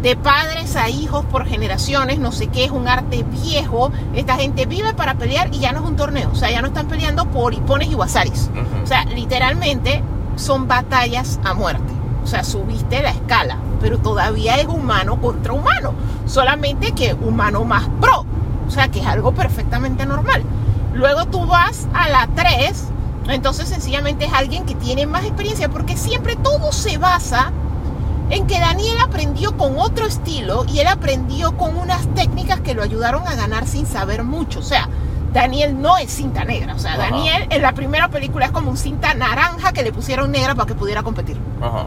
de padres a hijos por generaciones, no sé qué, es un arte viejo. Esta gente vive para pelear y ya no es un torneo, o sea, ya no están peleando por hipones y wasaris. O sea, literalmente son batallas a muerte. O sea, subiste la escala, pero todavía es humano contra humano. Solamente que humano más pro. O sea, que es algo perfectamente normal. Luego tú vas a la 3, entonces sencillamente es alguien que tiene más experiencia, porque siempre todo se basa en que Daniel aprendió con otro estilo y él aprendió con unas técnicas que lo ayudaron a ganar sin saber mucho. O sea, Daniel no es cinta negra. O sea, Ajá. Daniel en la primera película es como un cinta naranja que le pusieron negra para que pudiera competir. Ajá.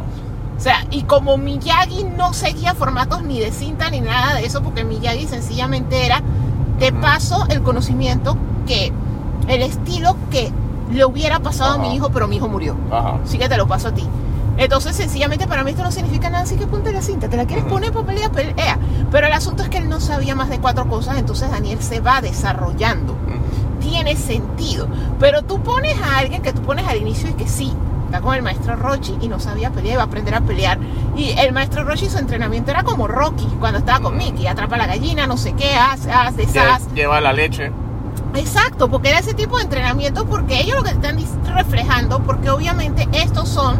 O sea, y como Miyagi no seguía formatos ni de cinta ni nada de eso, porque Miyagi sencillamente era, te paso el conocimiento que, el estilo que le hubiera pasado a mi hijo, pero mi hijo murió. Ajá. Así que te lo paso a ti. Entonces, sencillamente para mí esto no significa nada, así que ponte la cinta, te la quieres poner para pelea, pelea. Pero el asunto es que él no sabía más de cuatro cosas, entonces Daniel se va desarrollando. Tiene sentido. Pero tú pones a alguien que tú pones al inicio y que sí, está con el maestro Rochi y no sabía pelear, iba a aprender a pelear. Y el maestro Rochi, su entrenamiento era como Rocky cuando estaba con. Mickey, atrapa la gallina, no sé qué, haz, haz, deshaz. Lleva la leche. Exacto, porque era ese tipo de entrenamiento, porque ellos lo que están reflejando, porque obviamente estos son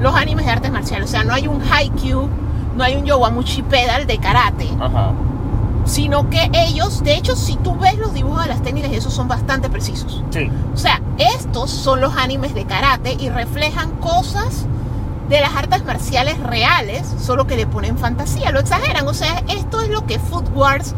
los animes de artes marciales, o sea, no hay un Haikyuu, no hay un Yowamuchi Pedal de karate, Ajá. sino que ellos, de hecho, si tú ves los dibujos de las técnicas, y esos son bastante precisos. Sí. O sea, estos son los animes de karate y reflejan cosas de las artes marciales reales, solo que le ponen fantasía, lo exageran. O sea, esto es lo que Food Wars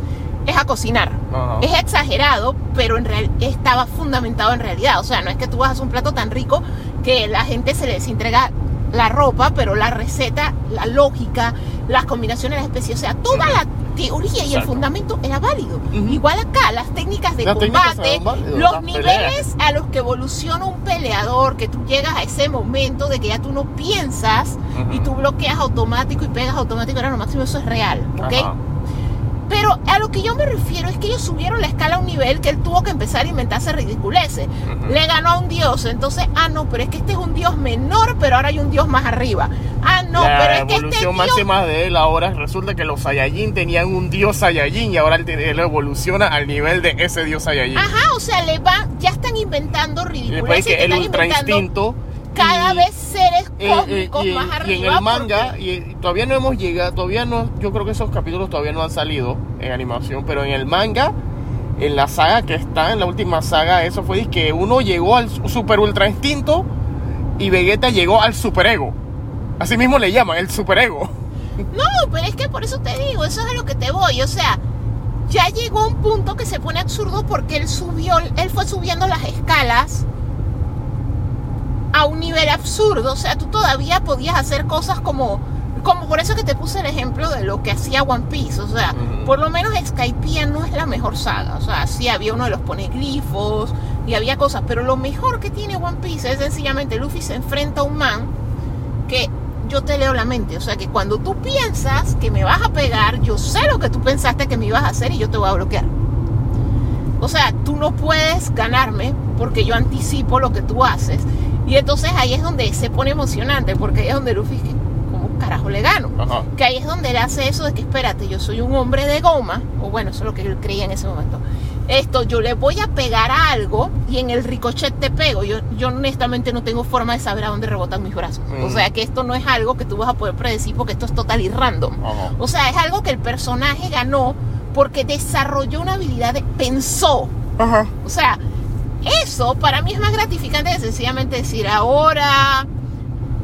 es a cocinar. Ajá. Es exagerado, pero en real estaba fundamentado en realidad. O sea, no es que tú vas a hacer un plato tan rico que la gente se les entrega la ropa, pero la receta, la lógica, las combinaciones, las especies, o sea, toda la teoría y el fundamento era válido. Igual acá, las técnicas de Las combate, los niveles a los que evoluciona un peleador, que tú llegas a ese momento de que ya tú no piensas y tú bloqueas automático y pegas automático, era lo máximo, eso es real, ¿ok? Pero a lo que yo me refiero es que ellos subieron la escala a un nivel que él tuvo que empezar a inventarse ridiculeces. Ujú. Le ganó a un dios, entonces, ah, no, pero es que este es un dios menor, pero ahora hay un dios más arriba. Ah, no, la pero es que este evolución dios... máxima de él ahora resulta que los Saiyajin tenían un dios Saiyajin y ahora él, evoluciona al nivel de ese dios Saiyajin. Ajá, o sea, le van, ya están inventando y después ridiculeces, que te el ultra inventando instinto cada y- vez seres eh, eh, cósmicos y, más y arriba. en el manga porque- y todavía no hemos llegado todavía no yo creo que esos capítulos todavía no han salido en animación pero en el manga en la saga que está en la última saga eso fue que uno llegó al super ultra instinto y Vegeta llegó al super ego así mismo le llaman el super ego No, pero es que por eso te digo, eso es a lo que te voy. O sea, ya llegó un punto que se pone absurdo porque él subió, él fue subiendo las escalas a un nivel absurdo. O sea, tú todavía podías hacer cosas como, como por eso que te puse el ejemplo de lo que hacía One Piece. O sea, por lo menos Skypiea no es la mejor saga. O sea, sí había uno de los poneglifos y había cosas, pero lo mejor que tiene One Piece es sencillamente Luffy se enfrenta a un man que yo te leo la mente. O sea, que cuando tú piensas que me vas a pegar, yo sé lo que tú pensaste que me ibas a hacer y yo te voy a bloquear. O sea, tú no puedes ganarme porque yo anticipo lo que tú haces. Y entonces ahí es donde se pone emocionante, porque ahí es donde Luffy, ¿cómo carajo le gano? Ajá. Que ahí es donde él hace eso de que, espérate, yo soy un hombre de goma, o bueno, eso es lo que él creía en ese momento. Esto, yo le voy a pegar a algo y en el ricochet te pego. Yo, yo honestamente no tengo forma de saber a dónde rebotan mis brazos. O Mm. sea que esto no es algo que tú vas a poder predecir porque esto es total y random. Ajá. O sea, es algo que el personaje ganó porque desarrolló una habilidad de pensó. Ajá. O sea, eso para mí es más gratificante que sencillamente decir, ahora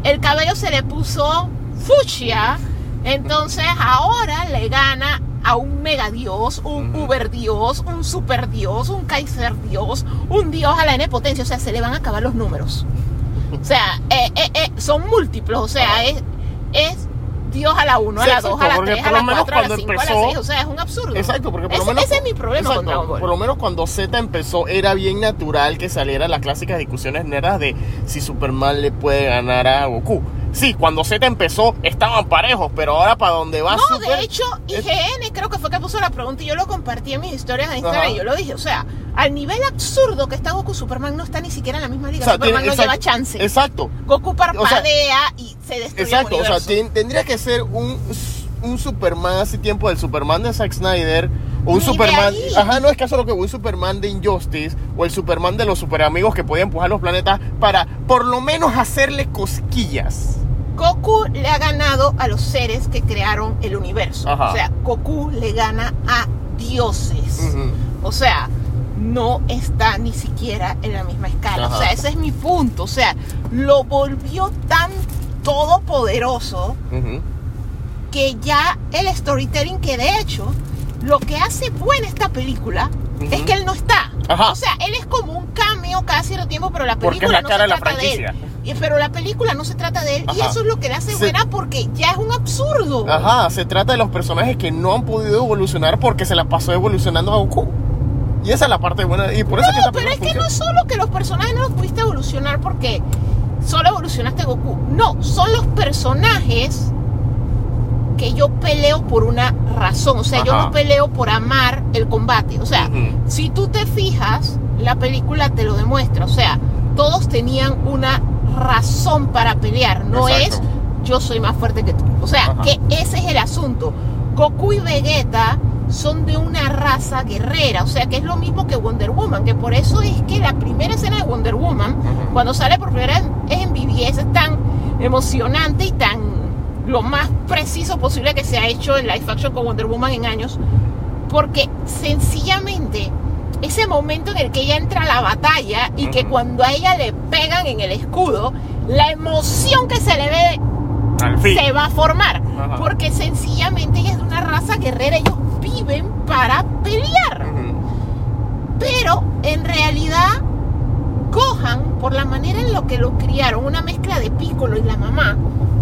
el cabello se le puso fucsia, entonces ahora le gana a un megadios, un Ujú. uberdios, un superdios, un kaiser dios, un dios a la n potencia, o sea, se le van a acabar los números. O sea, eh, eh, eh, son múltiplos, o sea, es Dios a la 1, a la 2, a la porque 3, a la lo menos 4, a la cuando 5, a la empezó- 6, o sea, es un absurdo. Exacto, porque por lo ese, menos. ese es mi problema con Exacto, Dragon Ball. Por lo menos cuando Z empezó, era bien natural que saliera las clásicas discusiones nerdas de si Superman le puede ganar a Goku. Sí, cuando Z empezó estaban parejos, pero ahora para donde va No, Super- de hecho, IGN creo que fue que puso la pregunta y yo lo compartí en mis historias de Instagram Ajá. y yo lo dije. O sea, al nivel absurdo que está Goku, Superman no está ni siquiera en la misma liga. o sea, Superman tiene- no lleva chance. Exacto. Goku parpadea o sea, y se destruye Exacto, el o sea, ten- tendría que ser un, un Superman hace tiempo del Superman de Zack Snyder o un Ni Superman, ajá, no es caso lo que un Superman de Injustice o el Superman de los super amigos que podía empujar los planetas para por lo menos hacerle cosquillas. Goku le ha ganado a los seres que crearon el universo. Ajá. O sea, Goku le gana a dioses. O sea, no está ni siquiera en la misma escala. Ajá. O sea, ese es mi punto. O sea, lo volvió tan todopoderoso Ujú. que ya el storytelling que de hecho lo que hace buena esta película Ujú. es que él no está. Ajá. O sea, él es como un cameo cada cierto tiempo, pero la Porque es película la no cara se de la trata de franquicia. él. Y- Pero la película no se trata de él y eso es lo que le hace buena porque ya es un absurdo. Ajá, se trata de los personajes que no han podido evolucionar porque se la pasó evolucionando a Goku. Y esa es la parte buena. Y por eso es que No, esta pero es que no es solo que los personajes no los pudiste evolucionar porque solo evolucionaste Goku. No, son los personajes que yo peleo por una razón. O sea, yo no peleo por amar el combate. O sea, si tú te fijas, la película te lo demuestra. O sea, todos tenían una razón para pelear. No Exacto. es yo soy más fuerte que tú. O sea, Ajá. que ese es el asunto. Goku y Vegeta son de una raza guerrera, o sea que es lo mismo que Wonder Woman, que por eso es que la primera escena de Wonder Woman, cuando sale por primera vez en BBS, es tan emocionante y tan lo más preciso posible que se ha hecho en live action con Wonder Woman en años, porque sencillamente ese momento en el que ella entra a la batalla y que cuando a ella le pegan en el escudo, la emoción que se le ve Al fin. se va a formar. Ajá. Porque sencillamente ella es de una raza guerrera, ellos viven para pelear. Pero en realidad, Gohan, por la manera en lo que lo criaron, una mezcla de Piccolo y la mamá,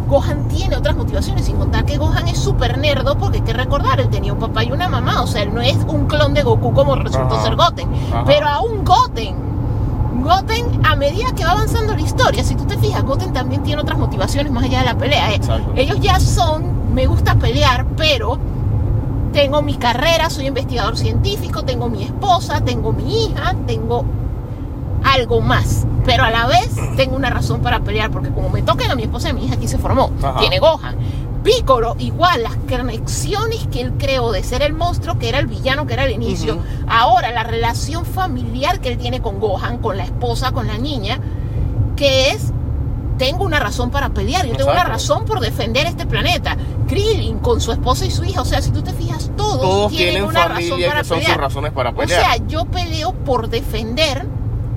Gohan tiene otras motivaciones, sin contar que Gohan es súper nerdo, porque hay que recordar, él tenía un papá y una mamá, o sea, él no es un clon de Goku como resultó Ajá. ser Goten, Ajá. pero aún Goten, Goten, a medida que va avanzando la historia, si tú te fijas, Goten también tiene otras motivaciones más allá de la pelea. eh. Exacto. Ellos ya son, me gusta pelear, pero tengo mi carrera, soy investigador científico, tengo mi esposa, tengo mi hija, tengo algo más. Pero a la vez tengo una razón para pelear, porque como me tocan a mi esposa y a mi hija, aquí se formó. Ajá. Tiene Gohan. Piccolo, igual, las conexiones que él creó de ser el monstruo, que era el villano, que era el inicio. Ahora, la relación familiar que él tiene con Gohan, con la esposa, con la niña, que es tengo una razón para pelear, yo tengo una razón por defender este planeta. Krillin con su esposa y su hija, o sea, si tú te fijas, todos, Todos tienen, tienen una razón para que son pelear. sus razones para O pelear. sea, yo peleo por defender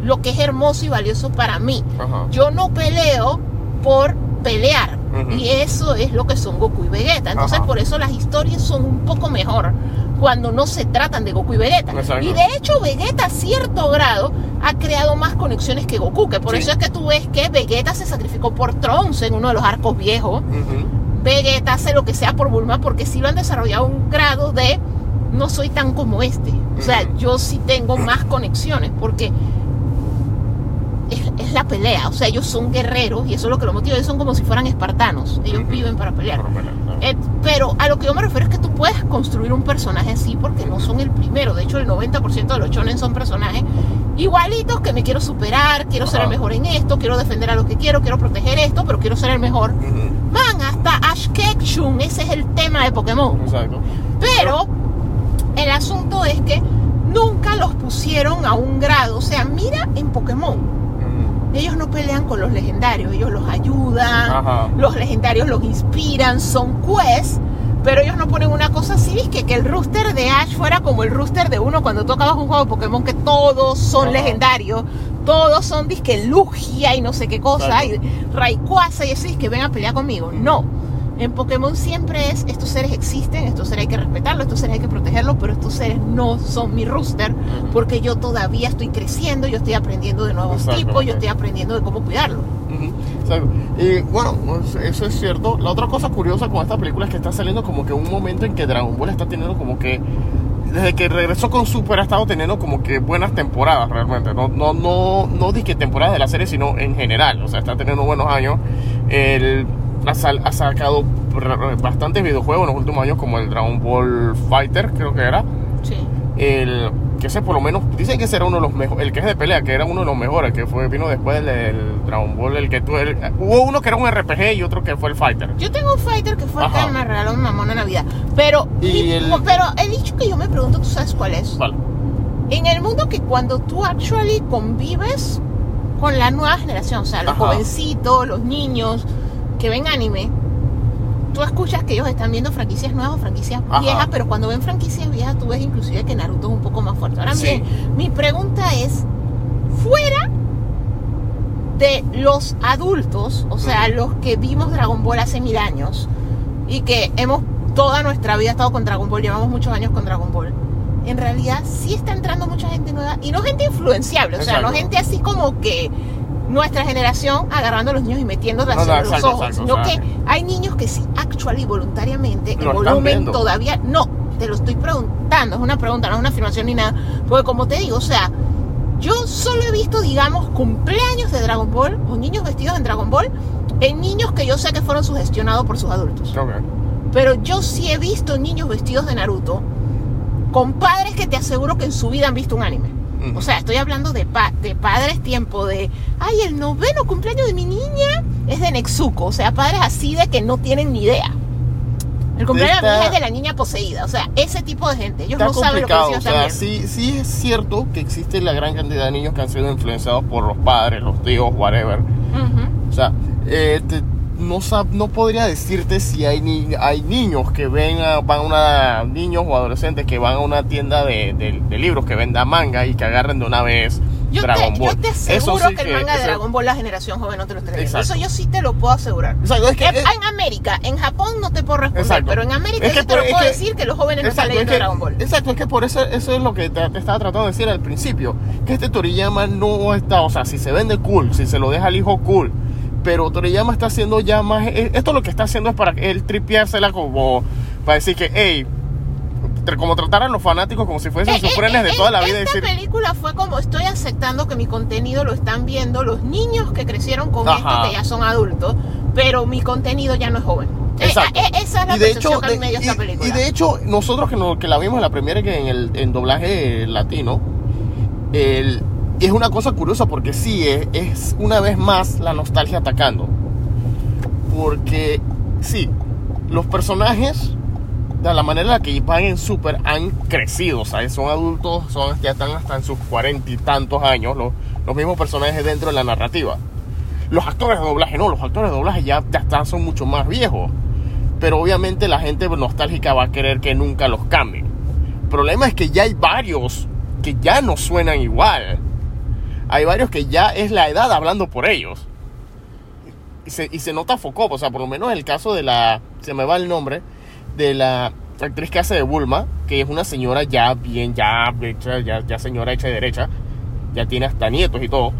lo que es hermoso y valioso para mí. Ajá. Yo no peleo por pelear. Y eso es lo que son Goku y Vegeta. Entonces, Ajá. por eso las historias son un poco mejor cuando no se tratan de Goku y Vegeta. Exacto. Y de hecho, Vegeta a cierto grado ha creado más conexiones que Goku, que por Sí. eso es que tú ves que Vegeta se sacrificó por Trunks en uno de los arcos viejos. Vegeta hace lo que sea por Bulma porque sí lo han desarrollado un grado de no soy tan como este. O sea, yo sí tengo más conexiones porque es, la pelea. O sea, ellos son guerreros y eso es lo que los motiva. Ellos son como si fueran espartanos. Ellos viven para pelear. Eh, pero a lo que yo me refiero es que tú puedes construir un personaje así porque no son el primero. De hecho, el 90% de los shonen son personajes igualitos que me quiero superar, quiero ser el mejor en esto, quiero defender a lo que quiero, quiero proteger esto, pero quiero ser el mejor. Ujú. Man, hasta Ash Ketchum, ese es el tema de Pokémon. Exacto. Pero el asunto es que nunca los pusieron a un grado. O sea, mira en Pokémon. Ellos no pelean con los legendarios, ellos los ayudan, Ajá. los legendarios los inspiran, son quests, pero ellos no ponen una cosa así, es que, que el rooster de Ash fuera como el rooster de uno cuando tú acabas un juego de Pokémon que todos son Ajá. legendarios, todos son disque Lugia y no sé qué cosa, Exacto. y Rayquaza y así, que ven a pelear conmigo. No. En Pokémon siempre es, estos seres existen, estos seres hay que respetarlos, estos seres hay que protegerlos, pero estos seres no son mi rooster, porque yo todavía estoy creciendo, yo estoy aprendiendo de nuevos Exacto, tipos, yo ok. estoy aprendiendo de cómo cuidarlos. Y bueno, eso es cierto. La otra cosa curiosa con esta película es que está saliendo como que un momento en que Dragon Ball está teniendo como que desde que regresó con Super ha estado teniendo como que buenas temporadas realmente. No, no, no, no di que temporadas de la serie, sino en general. O sea, está teniendo buenos años. El, ha, sal- ha sacado bastantes videojuegos en los últimos años, como el Dragon Ball Fighter, creo que era. Sí. El que ese por lo menos dicen que ese era uno de los mejores, el que es de pelea, que era uno de los mejores, que fue vino después del, del Dragon Ball, el que el- hubo uno que era un RPG y otro que fue el Fighter. Yo tengo un fighter que fue que me regaló mi mamá en Navidad. Pero, Y mi- el- pero el dicho que yo me pregunto, ¿tú sabes cuál es? Vale. En el mundo que cuando tú actually convives con la nueva generación, o sea, los Ajá. jovencitos, los niños que ven anime, tú escuchas que ellos están viendo franquicias nuevas o franquicias Ajá. viejas, pero cuando ven franquicias viejas tú ves inclusive que Naruto es un poco más fuerte. Ahora Sí. bien, mi pregunta es, fuera de los adultos, o sea, los que vimos Dragon Ball hace mil años y que hemos toda nuestra vida estado con Dragon Ball, llevamos muchos años con Dragon Ball, en realidad sí está entrando mucha gente nueva y no gente influenciable, o sea, no gente así como que nuestra generación agarrando a los niños y metiéndolos No, hacia los exacto, ojos, exacto, sino o sea, que hay niños que sí, actually, voluntariamente, en están volumen todavía, no, te lo estoy preguntando, es una pregunta, no es una afirmación ni nada, porque como te digo, o sea, yo solo he visto, digamos, cumpleaños de Dragon Ball o niños vestidos en Dragon Ball en niños que yo sé que fueron sugestionados por sus adultos. Pero yo sí he visto niños vestidos de Naruto con padres que te aseguro que en su vida han visto un anime. Ujú. O sea, estoy hablando de, pa- de padres tiempo de, ay, el noveno cumpleaños de mi niña es de Nexuko. O sea, padres así de que no tienen ni idea. El cumpleaños de mi Está- hija es de la niña poseída. O sea, ese tipo de gente. Ellos Está no saben lo que o sea, sí, sí es cierto que existe la gran cantidad de niños que han sido influenciados por los padres, los tíos, whatever. Ujú. O sea, eh, te- no, sab- no podría decirte si hay, ni- hay niños que ven a, van a una, niños o adolescentes que van a una tienda de, de- de libros que venda manga y que agarren de una vez Yo Dragon te, Ball. yo te Eso aseguro sí que el manga de Dragon Ball la generación joven no te lo está. Exacto. Eso yo sí te lo puedo asegurar. Exacto, es que, En, es- en América, en Japón no te puedo responder, Exacto. pero en América Es que sí te por- lo puedo decir que los jóvenes no están Exacto, es leyendo Dragon Ball. exacto, es que por eso, eso es lo que te, te estaba tratando de decir al principio. Que este Toriyama no está, o sea, si se vende cool, si se lo deja al hijo cool. Pero Toriyama está haciendo ya más. eh, Esto lo que está haciendo es para él tripeársela como. Para decir que, hey, como tratar a los fanáticos como si fuesen Eh, sus eh, frenes de eh, toda la vida. y Esta decir, película fue como estoy aceptando que mi contenido lo están viendo los niños que crecieron con Ajá. esto, que ya son adultos, pero mi contenido ya no es joven. Eh, Exacto. eh, esa es la y de hecho, que de- esta y- película. y de hecho, nosotros que, no- que la vimos en la primera que en el en doblaje latino, el- es una cosa curiosa porque sí, es, es una vez más la nostalgia atacando. Porque sí, los personajes, de la manera en la que van en Super, han crecido, ¿sabes? Son adultos, son, ya están hasta en sus cuarenta y tantos años, los, los mismos personajes dentro de la narrativa. Los actores de doblaje no, los actores de doblaje ya, ya están, son mucho más viejos. Pero obviamente la gente nostálgica va a querer que nunca los cambien. El problema es que ya hay varios que ya no suenan igual. Hay varios que ya es la edad hablando por ellos. Y se, y se nota foco, o sea, por lo menos el caso de la, se me va el nombre, de la actriz que hace de Bulma, que es una señora ya bien, ya hecha, ya, ya señora hecha de derecha, ya tiene hasta nietos y todo.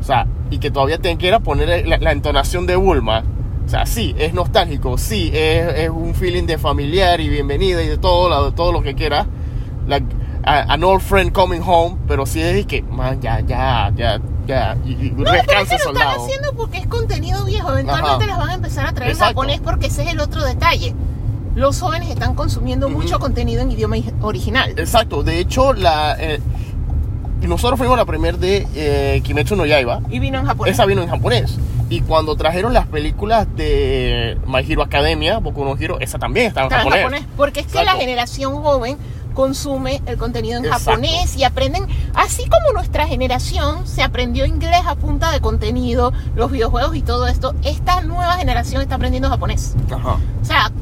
O sea, y que todavía te quiera poner la, la entonación de Bulma. O sea, sí, es nostálgico, sí, es, es un feeling de familiar y bienvenida y de todo, la- de todo lo que quiera. Like, a- an old friend coming home, pero sí es que, man, ya, ya, ya, ya, y, y No, pero es que lo están soldado. haciendo porque es contenido viejo. Eventualmente Ajá. las van a empezar a traer en Exacto. japonés porque ese es el otro detalle. los jóvenes están consumiendo Ujú. mucho contenido en idioma original. Exacto, de hecho, la, eh, nosotros fuimos la primera de eh, Kimetsu no Yaiba. Y vino en japonés. Esa vino en japonés. Y cuando trajeron las películas de My Hero Academia, Boku no Hero, esa también estaba en japonés. japonés. Porque es que la Exacto. generación joven consume el contenido en Exacto. japonés y aprenden, así como nuestra generación se aprendió inglés a punta de contenido, los videojuegos y todo esto, esta nueva generación está aprendiendo japonés. Ajá. O sea,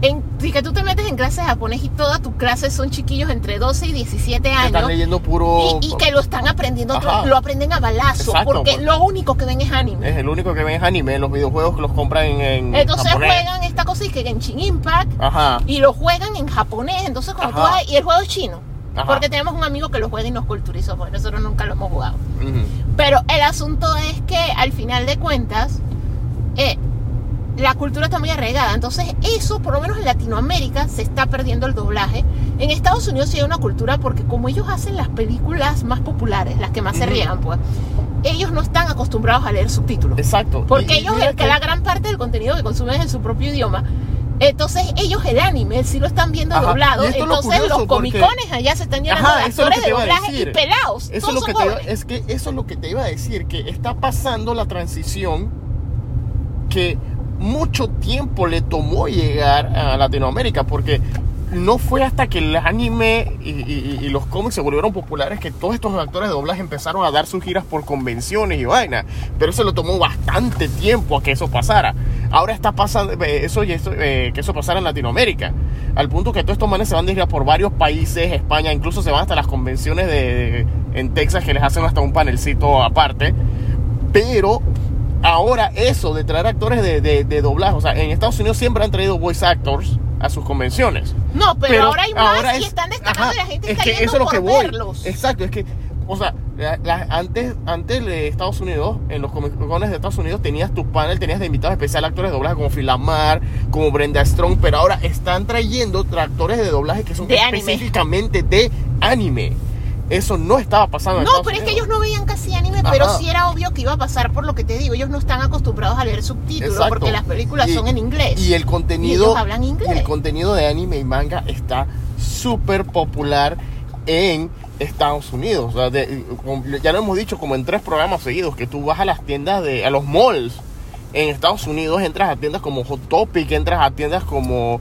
en, si que tú te metes en clases de japonés y todas tus clases son chiquillos entre 12 y 17 Que Están años. leyendo puro. Y, y que lo están aprendiendo, Ajá. lo aprenden a balazo, Exacto, porque lo único que ven es anime. Es el único que ven es anime. Los videojuegos que los compran en, en Entonces japonés. juegan esta cosa y que Genshin Impact Ajá. y lo juegan en japonés. Entonces, cuando tú vas, y el juego es chino. Ajá. Porque tenemos un amigo que lo juega y nos culturizó, porque nosotros nunca lo hemos jugado. Ujú. Pero el asunto es que al final de cuentas, eh, la cultura está muy arraigada. Entonces, eso, por lo menos en Latinoamérica, se está perdiendo el doblaje. En Estados Unidos sí hay una cultura porque como ellos hacen las películas más populares, las que más se Ujú. riegan, pues, ellos no están acostumbrados a leer subtítulos. Exacto. Porque Y- y ellos, mira el que la gran parte del contenido que consumen es en su propio idioma. Entonces ellos el anime sí lo están viendo Ajá, doblado. y lo Entonces curioso los porque- comicones allá se están llenando Ajá, de lo actores de doblaje y pelados. Eso es lo que te iba, es que eso es lo que te iba a decir, que está pasando la transición que mucho tiempo le tomó llegar a Latinoamérica, porque no fue hasta que el anime y, los cómics se volvieron populares que todos estos actores de doblaje empezaron a dar sus giras por convenciones y vaina. Pero eso le tomó bastante tiempo a que eso pasara. Ahora está pasando eh, eso y eso, eh, que eso pasara en Latinoamérica. Al punto que todos estos manes se van de gira por varios países, España, incluso se van hasta las convenciones de, de- en Texas que les hacen hasta un panelcito aparte. Pero ahora eso de traer actores de, de, de doblaje, o sea, en Estados Unidos siempre han traído voice actors a sus convenciones. No, pero, ahora hay más ahora y es- están destacando ajá, y la gente es está que eso es lo que voy. verlos. Exacto, es que, o sea, la- la- antes, antes de Estados Unidos, en los comicones de Estados Unidos tenías tu panel, tenías de invitados especiales actores de doblaje como Phil Lamar, como Brenda Strong, pero ahora están trayendo actores de doblaje que son De anime. específicamente de anime. Eso no estaba pasando en No, Estados pero es que ellos no veían casi anime, pero sí era obvio que iba a pasar por lo que te digo. Ellos no están acostumbrados a leer subtítulos Exacto. porque las películas Y- son en inglés. Y el contenido. ellos hablan inglés. y el contenido de anime y manga está súper popular en Estados Unidos. O sea, de- como- ya lo hemos dicho como en tres programas seguidos, que tú vas a las tiendas de. a los malls en Estados Unidos, entras a tiendas como Hot Topic, entras a tiendas como.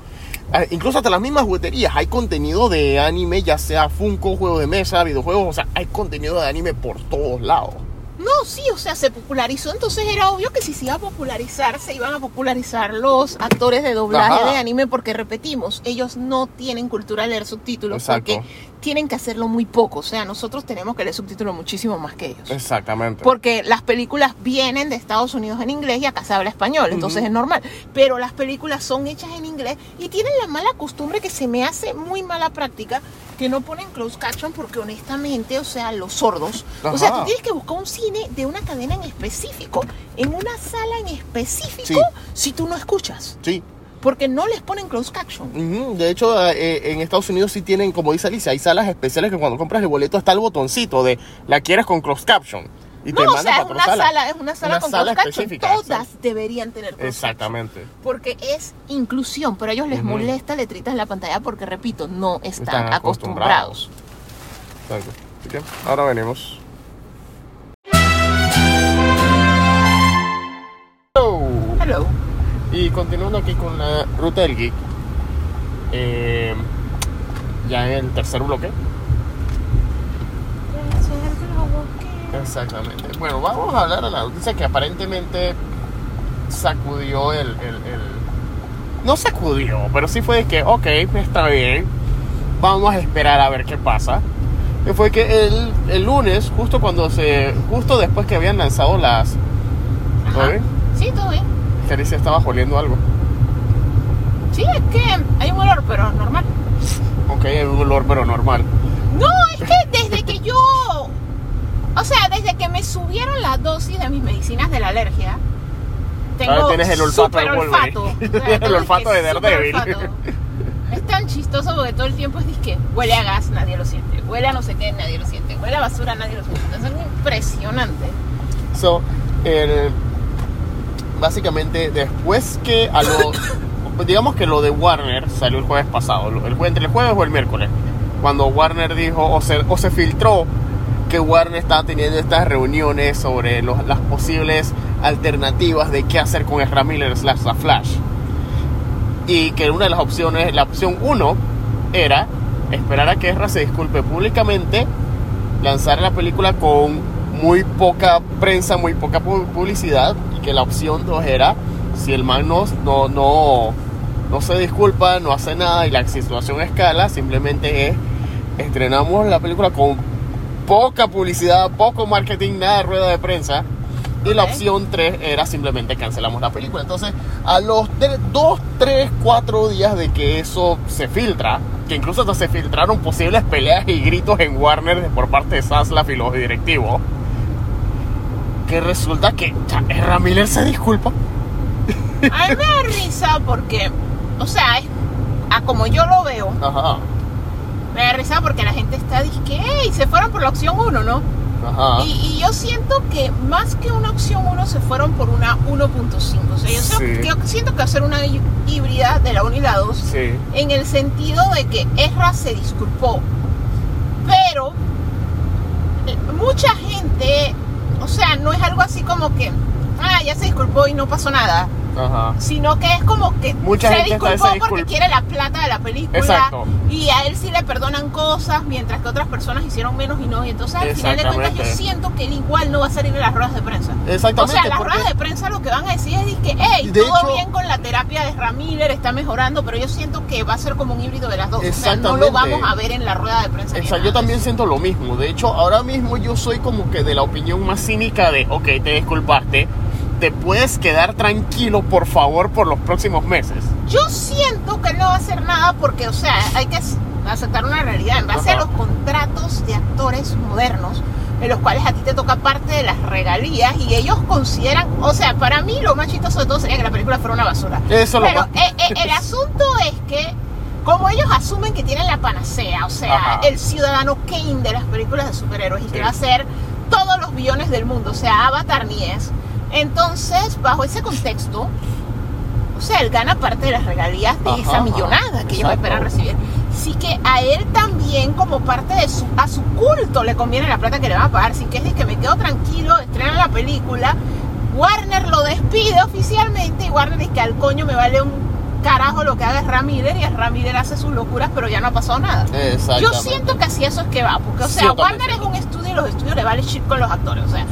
A- Incluso hasta las mismas jugueterías hay contenido de anime, ya sea Funko, juegos de mesa, videojuegos, o sea, hay contenido de anime por todos lados. No, sí, o sea, se popularizó, entonces era obvio que si se iba a popularizar, se iban a popularizar los actores de doblaje Ajá. de anime, porque repetimos, ellos no tienen cultura de leer subtítulos, Exacto. porque tienen que hacerlo muy poco, o sea, nosotros tenemos que leer subtítulos muchísimo más que ellos. Exactamente. Porque las películas vienen de Estados Unidos en inglés y acá se habla español, entonces es normal. Pero las películas son hechas en inglés y tienen la mala costumbre que se me hace muy mala práctica que no ponen closed caption porque honestamente, o sea, los sordos. O sea, tú tienes que buscar un cine de una cadena en específico, en una sala en específico, Sí. si tú no escuchas. Sí. Porque no les ponen closed caption. De hecho, eh, en Estados Unidos sí tienen, como dice Alicia, hay salas especiales que cuando compras el boleto está el botoncito de la quieres con closed caption. Y te No, o sea, es una otra sala, es una sala Una con sala específica, Todas deberían tener caption. Exactamente. Porque es inclusión, pero a ellos les molesta letritas en la pantalla porque, repito, no están, Están acostumbrados. Exacto. Así que ahora venimos. Hello. Hello. Y continuando aquí con la ruta del geek. eh, ya en el tercer bloque. Exactamente. Bueno, vamos a hablar de la noticia que aparentemente sacudió el, el- el- No sacudió, pero sí fue de que, ok, está bien. Vamos a esperar a ver qué pasa. Que fue que el, el lunes, justo cuando se... Justo después que habían lanzado las... ¿Todo bien? Sí, todo bien. Caricia estaba oliendo algo. Sí, es que hay un olor, pero normal. Ok, hay un olor, pero normal. No, es que desde. O sea, desde que me subieron la dosis de mis medicinas de la alergia. Tengo Ahora tienes el olfato de olfato. O sea, El olfato que de Daredevil. olfato. Es tan chistoso porque todo el tiempo es disque huele a gas, nadie lo siente. Huele a no sé qué, nadie lo siente. Huele a basura, nadie lo siente. Es impresionante. So, el- básicamente, después que a los. digamos que lo de Warner salió el jueves pasado, el entre el jueves o el miércoles, cuando Warner dijo o se, o se filtró que Warner estaba teniendo estas reuniones sobre las posibles alternativas de qué hacer con Ezra Miller slash la Flash. Y que una de las opciones, la opción 1 era esperar a que Ezra se disculpe públicamente, lanzar la película con muy poca prensa, muy poca pu- publicidad, y que la opción 2 era, si el man no, no, no, no se disculpa, no hace nada y la situación escala, simplemente es estrenamos la película con poca publicidad, poco marketing, nada de rueda de prensa. Y la opción 3 era simplemente cancelamos la película. Entonces, a los 2, 3, 4 días de que eso se filtra, que incluso hasta se filtraron posibles peleas y gritos en Warner por parte de Zaslav y los directivos, que resulta que Miller se disculpa. A mí me da risa porque, o sea, a como yo lo veo, Ajá, me da risa porque la gente está diciendo, ¡Ey! Se fueron por la opción 1, ¿no? ajá. Y, y yo siento que más que una opción 1 se fueron por una 1.5. O sea, yo, Sí. sé- yo siento que va a ser una hí- híbrida de la 1 y la 2 Sí, en el sentido de que Ezra se disculpó. Pero eh, mucha gente, o sea, no es algo así como que, ah, ya se disculpó y no pasó nada. Ajá. Sino que es como que Mucha se gente está- disculpó porque quiere la plata de la película. Exacto. Y a él sí le perdonan cosas, mientras que otras personas hicieron menos y no. Y entonces al final de cuentas yo Exactamente. siento que él igual no va a salir en las ruedas de prensa. Exactamente. O sea, las porque- ruedas de prensa lo que van a decir es que, hey, De todo hecho- bien con la terapia de Ramiller, está mejorando, pero yo siento que va a ser como un híbrido de las dos. O sea, no lo Exactamente. vamos a ver en la rueda de prensa. ni Exacto, yo también siento lo mismo. De hecho, ahora mismo yo soy como que de la opinión más cínica de, ok, te disculpaste, te puedes quedar tranquilo, por favor, por los próximos meses. Yo siento que él no va a hacer nada porque, o sea, hay que aceptar una realidad. En base Ajá. a los contratos de actores modernos, en los cuales a ti te toca parte de las regalías y ellos consideran, o sea, para mí lo más chistoso de todo sería que la película fuera una basura. Eso es lo Pero más- eh, eh, el asunto es que, como ellos asumen que tienen la panacea, o sea, Ajá. el ciudadano Kane de las películas de superhéroes y que Sí. va a ser todos los billones del mundo, o sea, Avatar ni es. Entonces, bajo ese contexto, o sea, él gana parte de las regalías de Ajá, esa millonada que ellos esperan recibir. Así que a él también, como parte de su, a su culto, le conviene la plata que le van a pagar. Así que es de que me quedo tranquilo, estrena la película, Warner lo despide oficialmente y Warner dice que al coño me vale un carajo lo que haga Ramírez y Ramírez hace sus locuras, pero ya no ha pasado nada. Yo siento que así eso es que va, porque o sea, Warner es un estudio y los estudios le vale shit con los actores, O sea,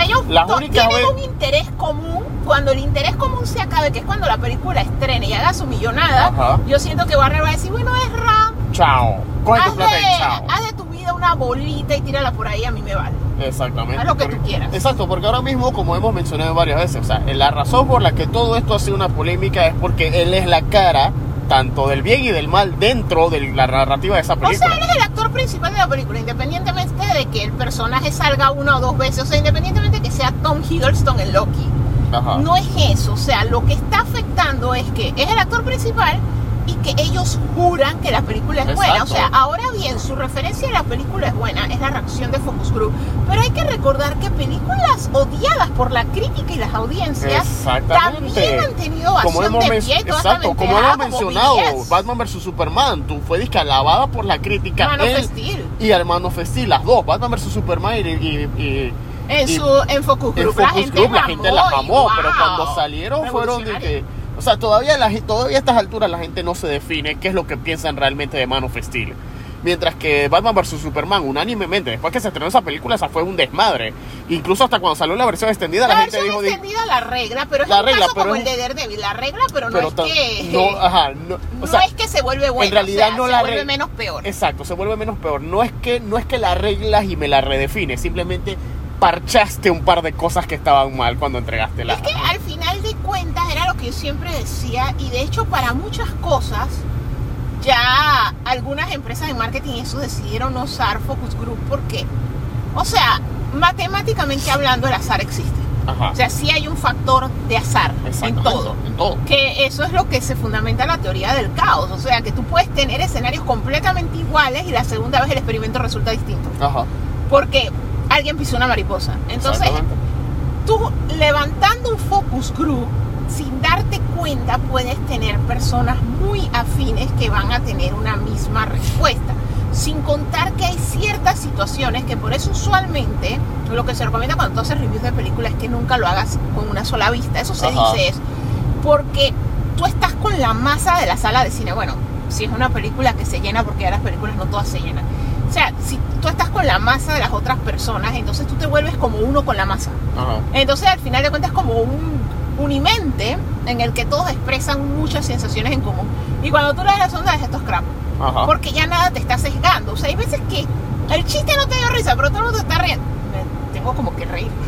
ellos Las únicas tienen un interés común. Cuando el interés común se acabe, que es cuando la película estrene y haga su millonada, Ajá. yo siento que Warner va a decir, bueno, es Ram, chao. Haz y chao. de, haz de tu vida una bolita y tírala por ahí, a mí me vale. Exactamente. Haz lo que tú Porque- quieras. Exacto, porque ahora mismo, como hemos mencionado varias veces, o sea, la razón por la que todo esto ha sido una polémica es porque él es la cara tanto del bien y del mal dentro de la narrativa de esa O película. sea, él es el actor principal de la película, independientemente de que el personaje salga una o dos veces, o sea, independientemente de que sea Tom Hiddleston en Loki. Ajá. No es eso, o sea, lo que está afectando es que es el actor principal y que ellos juran que la película es buena. O Exacto. sea, ahora bien, su referencia a la película es buena, es la reacción de Focus Group. Pero hay que recordar que películas odiadas por la crítica y las audiencias también han tenido como hemos, de pie exacto, como hemos como mencionado, BTS. Batman vs Superman, tú fue disque alabada por la crítica. Man él y Hermano Festil, las dos, Batman vs Superman y, y- y- En, y- su, en Focus en Group, la, Focus gente Group, la la gente las amó, pero cuando salieron fueron de que, o sea, todavía la, todavía a estas alturas la gente no se define qué es lo que piensan realmente de Man of Steel. Mientras que Batman vs Superman, unánimemente, después que se estrenó esa película, esa fue un desmadre. Incluso hasta cuando salió la versión extendida, la, La gente versión dijo, di- extendida la regla, pero es La un regla, caso pero como es- el de Daredevil. La regla, pero no pero es que... no, ajá, no, sea, es que se vuelve bueno, en realidad o sea, no se la vuelve menos peor. Exacto, se vuelve menos peor. No es que no es que la arreglas y me la redefines, simplemente parchaste un par de cosas que estaban mal cuando entregaste la. Es que al final de cuentas era lo que yo siempre decía y de hecho para muchas cosas ya algunas empresas de marketing eso decidieron no usar Focus Group porque, o sea, matemáticamente hablando el azar existe. Ajá. O sea, sí hay un factor de azar en todo. En todo. Que eso es lo que se fundamenta en la teoría del caos. O sea, que tú puedes tener escenarios completamente iguales y la segunda vez el experimento resulta distinto. Ajá. Porque alguien pisó una mariposa. Entonces, tú levantando un focus group sin darte cuenta puedes tener personas muy afines que van a tener una misma respuesta. Sin contar que hay ciertas situaciones que por eso usualmente lo que se recomienda cuando tú haces reviews de películas es que nunca lo hagas con una sola vista. Eso se Ajá. dice es porque tú estás con la masa de la sala de cine. Bueno, si es una película que se llena, porque ya las películas no todas se llenan. O sea, si tú estás con la masa de las otras personas, entonces tú te vuelves como uno con la masa. Ajá. Entonces al final de cuentas es como un unimente en el que todos expresan muchas sensaciones en común. Y cuando tú le das la sonda, esto es crap. Ajá. Porque ya nada te está sesgando. O sea, hay veces que el chiste no te dio risa, pero todo el mundo está riendo. Me tengo como que reír.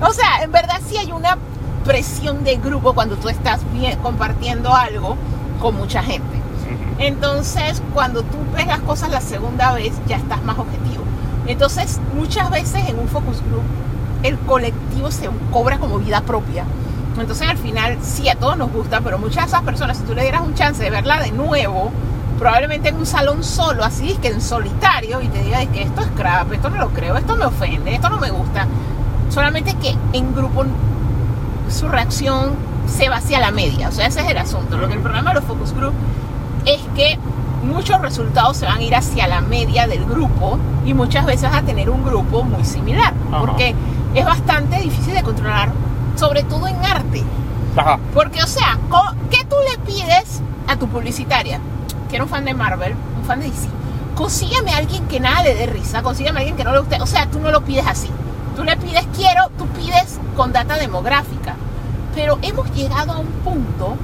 O sea, en verdad sí hay una presión de grupo cuando tú estás bien, compartiendo algo con mucha gente. Entonces, cuando tú ves las cosas la segunda vez, ya estás más objetivo. Entonces, muchas veces en un focus group, el colectivo se cobra como vida propia. Entonces, al final, sí, a todos nos gusta, pero muchas de esas personas, si tú le dieras un chance de verla de nuevo, probablemente en un salón solo, así que en solitario, y te diga "Es que esto es crap, esto no lo creo, esto me ofende, esto no me gusta. Solamente que en grupo su reacción se va hacia la media. O sea, ese es el asunto. Lo que el programa de los focus group es que muchos resultados se van a ir hacia la media del grupo y muchas veces vas a tener un grupo muy similar. Ajá. Porque es bastante difícil de controlar, sobre todo en arte. Ajá. Porque, o sea, ¿qué tú le pides a tu publicitaria? Que era un fan de Marvel, un fan de DC. Consígueme a alguien que nada le dé risa, consígueme a alguien que no le guste. O sea, tú no lo pides así. Tú le pides quiero, tú pides con data demográfica. Pero hemos llegado a un punto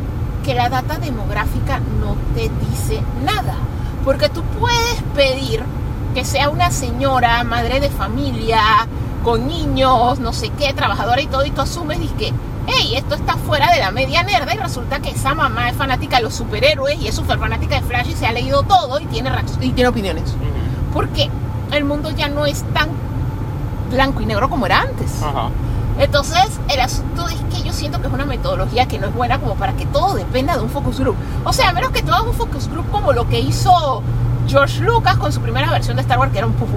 que la data demográfica no te dice nada. Porque tú puedes pedir que sea una señora, madre de familia, con niños, no sé qué, trabajadora y todo, y tú asumes y que, hey, esto está fuera de la media nerda, y resulta que esa mamá es fanática de los superhéroes y es súper fanática de Flash y se ha leído todo y tiene, y tiene opiniones. Ujú. Porque el mundo ya no es tan blanco y negro como era antes. Ajá. Entonces, el asunto es que yo siento que es una metodología que no es buena como para que todo dependa de un focus group. O sea, a menos que tú hagas un focus group como lo que hizo George Lucas con su primera versión de Star Wars, que era un pufú.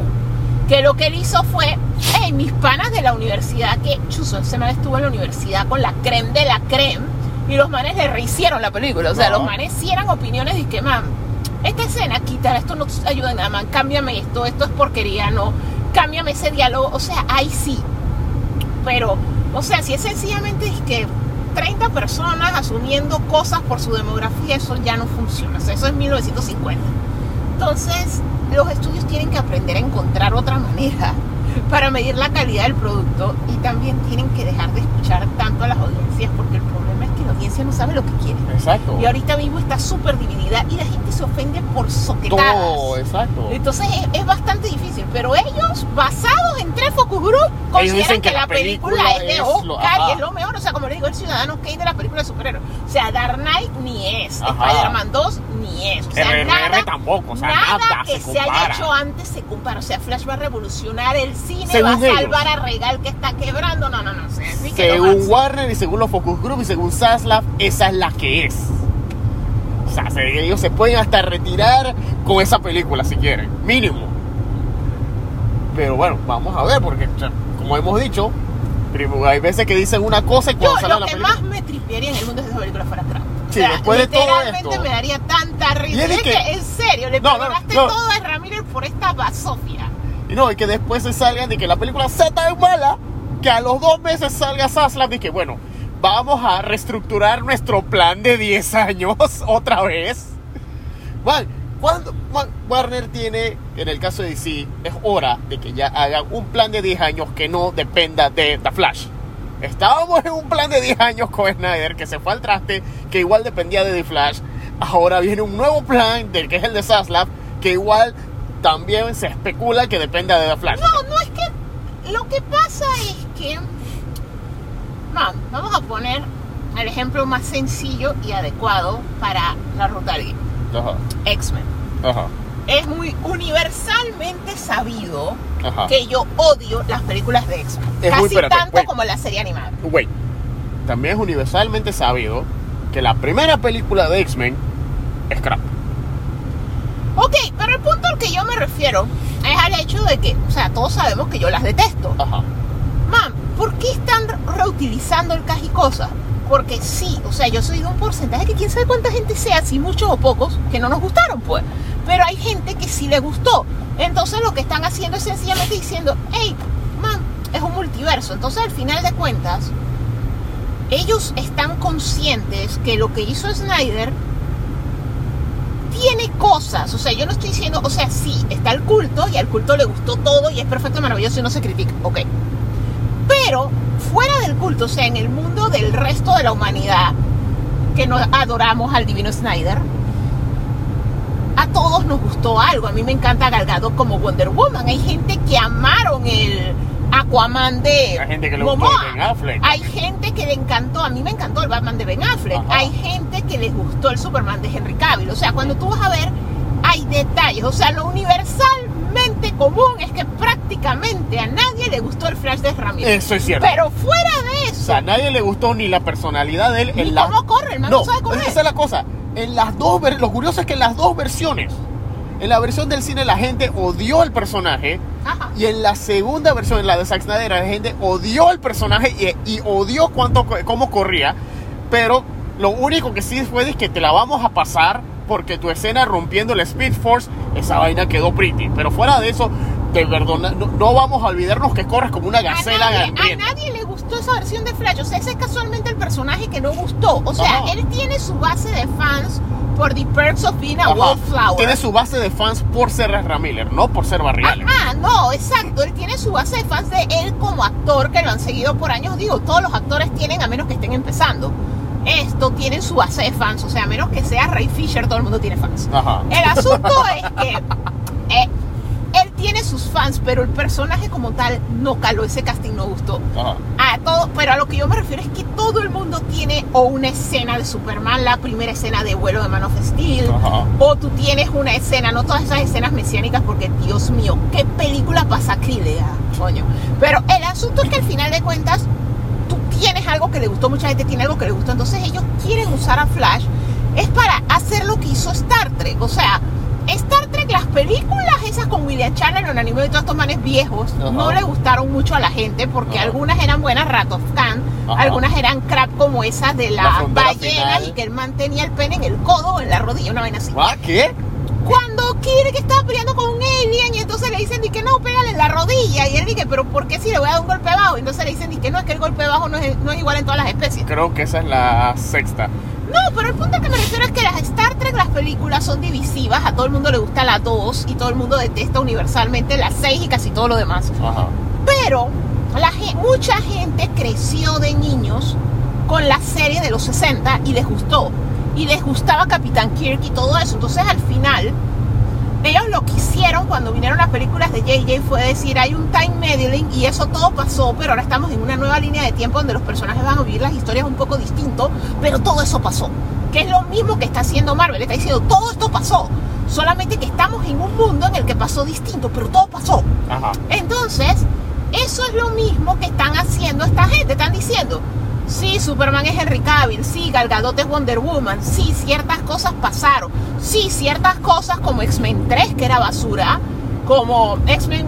Que lo que él hizo fue, hey, mis panas de la universidad, que chuzo, ese man estuvo en la universidad con la creme de la creme, y los manes le rehicieron la película. O sea, Ajá. los manes sí eran opiniones y que, man, esta escena, quítala, esto no te ayuda en nada, man, cámbiame esto, esto es porquería, no, cámbiame ese diálogo. O sea, ahí sí, pero, o sea, si es sencillamente que 30 personas asumiendo cosas por su demografía, eso ya no funciona. O sea, eso es 1950. Entonces, los estudios tienen que aprender a encontrar otra manera para medir la calidad del producto y también tienen que dejar de escuchar tanto a las audiencias porque el problema la audiencia no sabe lo que quiere. Exacto. Y ahorita mismo está súper dividida y la gente se ofende por soquetadas. Todo, exacto. Entonces es, es bastante difícil, pero ellos, basados en tres focus group, consideran dicen que, que la la película, película es de Oscar lo- y es lo mejor. O sea, como le digo, el ciudadano Kane de la película de superhéroes. O sea, Dark Knight ni es. Spider-Man 2 ni es. O sea, RRR nada, tampoco, o sea, nada, nada que se se, haya hecho antes se compara. O sea, Flash va a revolucionar el cine, Según va a ellos. salvar a Regal que está quebrando. No, no, no. O sea, sí Según. Warner y según los Focus Group y según Zaslav, esa es la que es. O sea, se- ellos se pueden hasta retirar con esa película si quieren, mínimo. Pero bueno, vamos a ver, porque o sea, como hemos dicho, hay veces que dicen una cosa y Yo cuando sale lo la que película. más me tripearía en el mundo es esa película fuera Trump. Sí, después de todo literalmente esto. me daría tanta risa. Es Es que- que, en serio, le No, no, perdonaste no. todo a Ramírez por esta basofia. Y no, y que después se salgan de que la película sea tan mala que a los dos meses salga Zaslav y que bueno, vamos a reestructurar nuestro plan de 10 años otra vez. Man, cuando Warner tiene, en el caso de DC, es hora de que ya hagan un plan de 10 años que no dependa de The Flash. Estábamos en un plan de 10 años con Snyder que se fue al traste, que igual dependía de The Flash. Ahora viene un nuevo plan, del que es el de Zaslav, que igual también se especula que dependa de The Flash. No, no es que. Lo que pasa es que. No, vamos a poner el ejemplo más sencillo y adecuado para la ruta. Ajá, X-Men. ajá, Es muy universalmente sabido ajá. que yo odio las películas de X-Men. Es muy- Casi espérate, tanto wait. como la serie animada. Wait, también es universalmente sabido que la primera película de X-Men es crap. Ok, pero el punto al que yo me refiero es al hecho de que, o sea, todos sabemos que yo las detesto. Ajá, Mam, ¿por qué están reutilizando el cosas? Porque sí, o sea, yo soy de un porcentaje que quién sabe cuánta gente sea, si muchos o pocos, que no nos gustaron, pues. Pero hay gente que sí le gustó. Entonces lo que están haciendo es sencillamente diciendo, hey, man, es un multiverso. Entonces al final de cuentas, ellos están conscientes que lo que hizo Snyder tiene cosas, o sea, yo no estoy diciendo, o sea, sí, está el culto y al culto le gustó todo y es perfecto, maravilloso y no se critica, ok. Pero fuera del culto, o sea, en el mundo del resto de la humanidad, que nos adoramos al divino Snyder, a todos nos gustó algo. A mí me encanta Galgado como Wonder Woman. Hay gente que amaron el Aquaman de Hay gente que le gustó Ben Affleck. Hay gente que le encantó, a mí me encantó el Batman de Ben Affleck. Ajá. Hay gente que les gustó el Superman de Henry Cavill. O sea, cuando tú vas a ver, hay detalles. O sea, lo universalmente común es que prácticamente a nadie le gustó el Flash de Ramírez. Eso es cierto. Pero fuera de O eso, sea, a nadie le gustó ni la personalidad de él Ni la... corre, el man no sabe correr. Esa es la cosa. En las dos lo curioso es que en las dos versiones, en la versión del cine la gente odió al personaje Ajá. y en la segunda versión, en la de Zack Snyder, la gente odió al personaje y, y odió cuánto, cómo corría, pero lo único que sí fue es que te la vamos a pasar porque tu escena rompiendo el Speed Force, esa vaina quedó pretty. Pero fuera de eso, de verdad, no, no vamos a olvidarnos que corres como una a gacela nadie, a hambrienta. nadie le gustó esa versión de Flash. O sea, ese es casualmente el personaje que no gustó. O sea, Ajá. él tiene su base de fans por The Perks of Being a Ajá. Wallflower. Tiene su base de fans por ser Ezra Miller, no por ser Barriales. Ah, no, exacto. Él tiene su base de fans de él como actor que lo han seguido por años. Digo, todos los actores tienen, a menos que estén empezando. Esto tienen su base de fans. O sea, a menos que sea Ray Fisher, todo el mundo tiene fans. Ajá. El asunto es que eh, tiene sus fans, pero el personaje como tal no caló. Ese casting no gustó. Ajá. A todo, pero a lo que yo me refiero es que todo el mundo tiene o una escena de Superman, la primera escena de vuelo de Man of Steel, Ajá. o tú tienes una escena, no todas esas escenas mesiánicas, porque Dios mío, qué película pasacrílega, coño. Pero el asunto es que al final de cuentas, tú tienes algo que le gustó, mucha gente tiene algo que le gustó, entonces ellos quieren usar a Flash, es para hacer lo que hizo Star Trek, o sea, Star Trek, las películas esas con William Shatner, los anime y todos estos manes viejos, Ajá. no le gustaron mucho a la gente porque Ajá. algunas eran buenas, Rat of Khan, Ajá. algunas eran crap como esas de La las frontera ballenas y que él mantenía el pene en el codo o en la rodilla, una vaina así. ¿Ah, ¿Qué? Cuando quiere que estaba peleando con un alien y entonces le dicen di que no, pégale en la rodilla y él dice, pero ¿por qué si le voy a dar un golpe bajo? Y entonces le dicen di que no, es que el golpe bajo no es, no es igual en todas las especies. Creo que esa es la sexta. No, pero el punto que me refiero es que las Star Trek, las películas son divisivas, a todo el mundo le gusta la 2 y todo el mundo detesta universalmente la 6 y casi todo lo demás. Ajá. Pero la, mucha gente creció de niños con la serie de los 60 y les gustó. Y les gustaba Capitán Kirk y todo eso. Entonces al final, ellos lo que hicieron cuando vinieron las películas de JJ fue decir, hay un time meddling y eso todo pasó, pero ahora estamos en una nueva línea de tiempo donde los personajes van a vivir las historias un poco distinto, pero todo eso pasó. Que es lo mismo que está haciendo Marvel, está diciendo, todo esto pasó. Solamente que estamos en un mundo en el que pasó distinto, pero todo pasó. Ajá. Entonces, eso es lo mismo que están haciendo esta gente. Están diciendo, sí, Superman es Henry Cavill, sí, Gal Gadot es Wonder Woman, sí, ciertas cosas pasaron, sí, ciertas cosas como X-Men 3, que era basura, como X-Men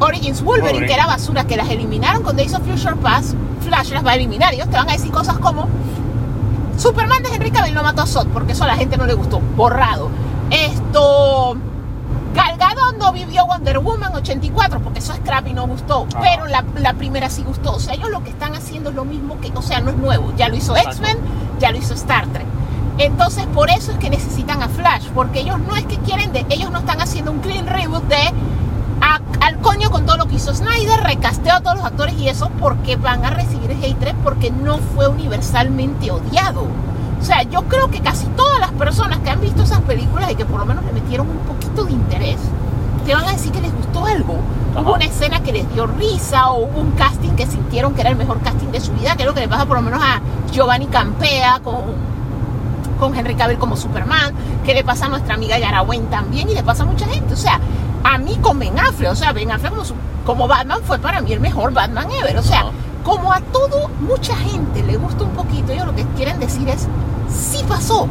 Origins Wolverine, Wolverine. que era basura, que las eliminaron con Days of Future Past, Flash las va a eliminar. Ellos te van a decir cosas como, Superman de Henry Cavill no mató a Zod, porque eso a la gente no le gustó, borrado. Esto... Gal Gadot no vivió Wonder Woman 84 porque eso es crap y no gustó, Ajá. pero la, la primera sí gustó. O sea, ellos lo que están haciendo es lo mismo que, o sea, no es nuevo. Ya lo hizo. X-Men, ya lo hizo Star Trek. Entonces, por eso es que necesitan a Flash, porque ellos no es que quieren de, ellos no están haciendo un clean reboot de a- al coño con todo lo que hizo Snyder, recasteo a todos los actores y eso porque van a recibir hatred porque no fue universalmente odiado. O sea, yo creo que casi todas las personas que han visto esas películas y que por lo menos le metieron un poquito de interés, te van a decir que les gustó algo. Ajá. Hubo una escena que les dio risa o hubo un casting que sintieron que era el mejor casting de su vida, que es lo que le pasa por lo menos a Giovanni Campea con, con Henry Cavill como Superman, que le pasa a nuestra amiga Yara Wayne también y le pasa a mucha gente. O sea, a mí con Ben Affleck, o sea, Ben Affleck como, su- como Batman fue para mí el mejor Batman ever. O sea, como a todo, mucha gente le gusta un poquito, ellos lo que quieren decir es, sí pasó,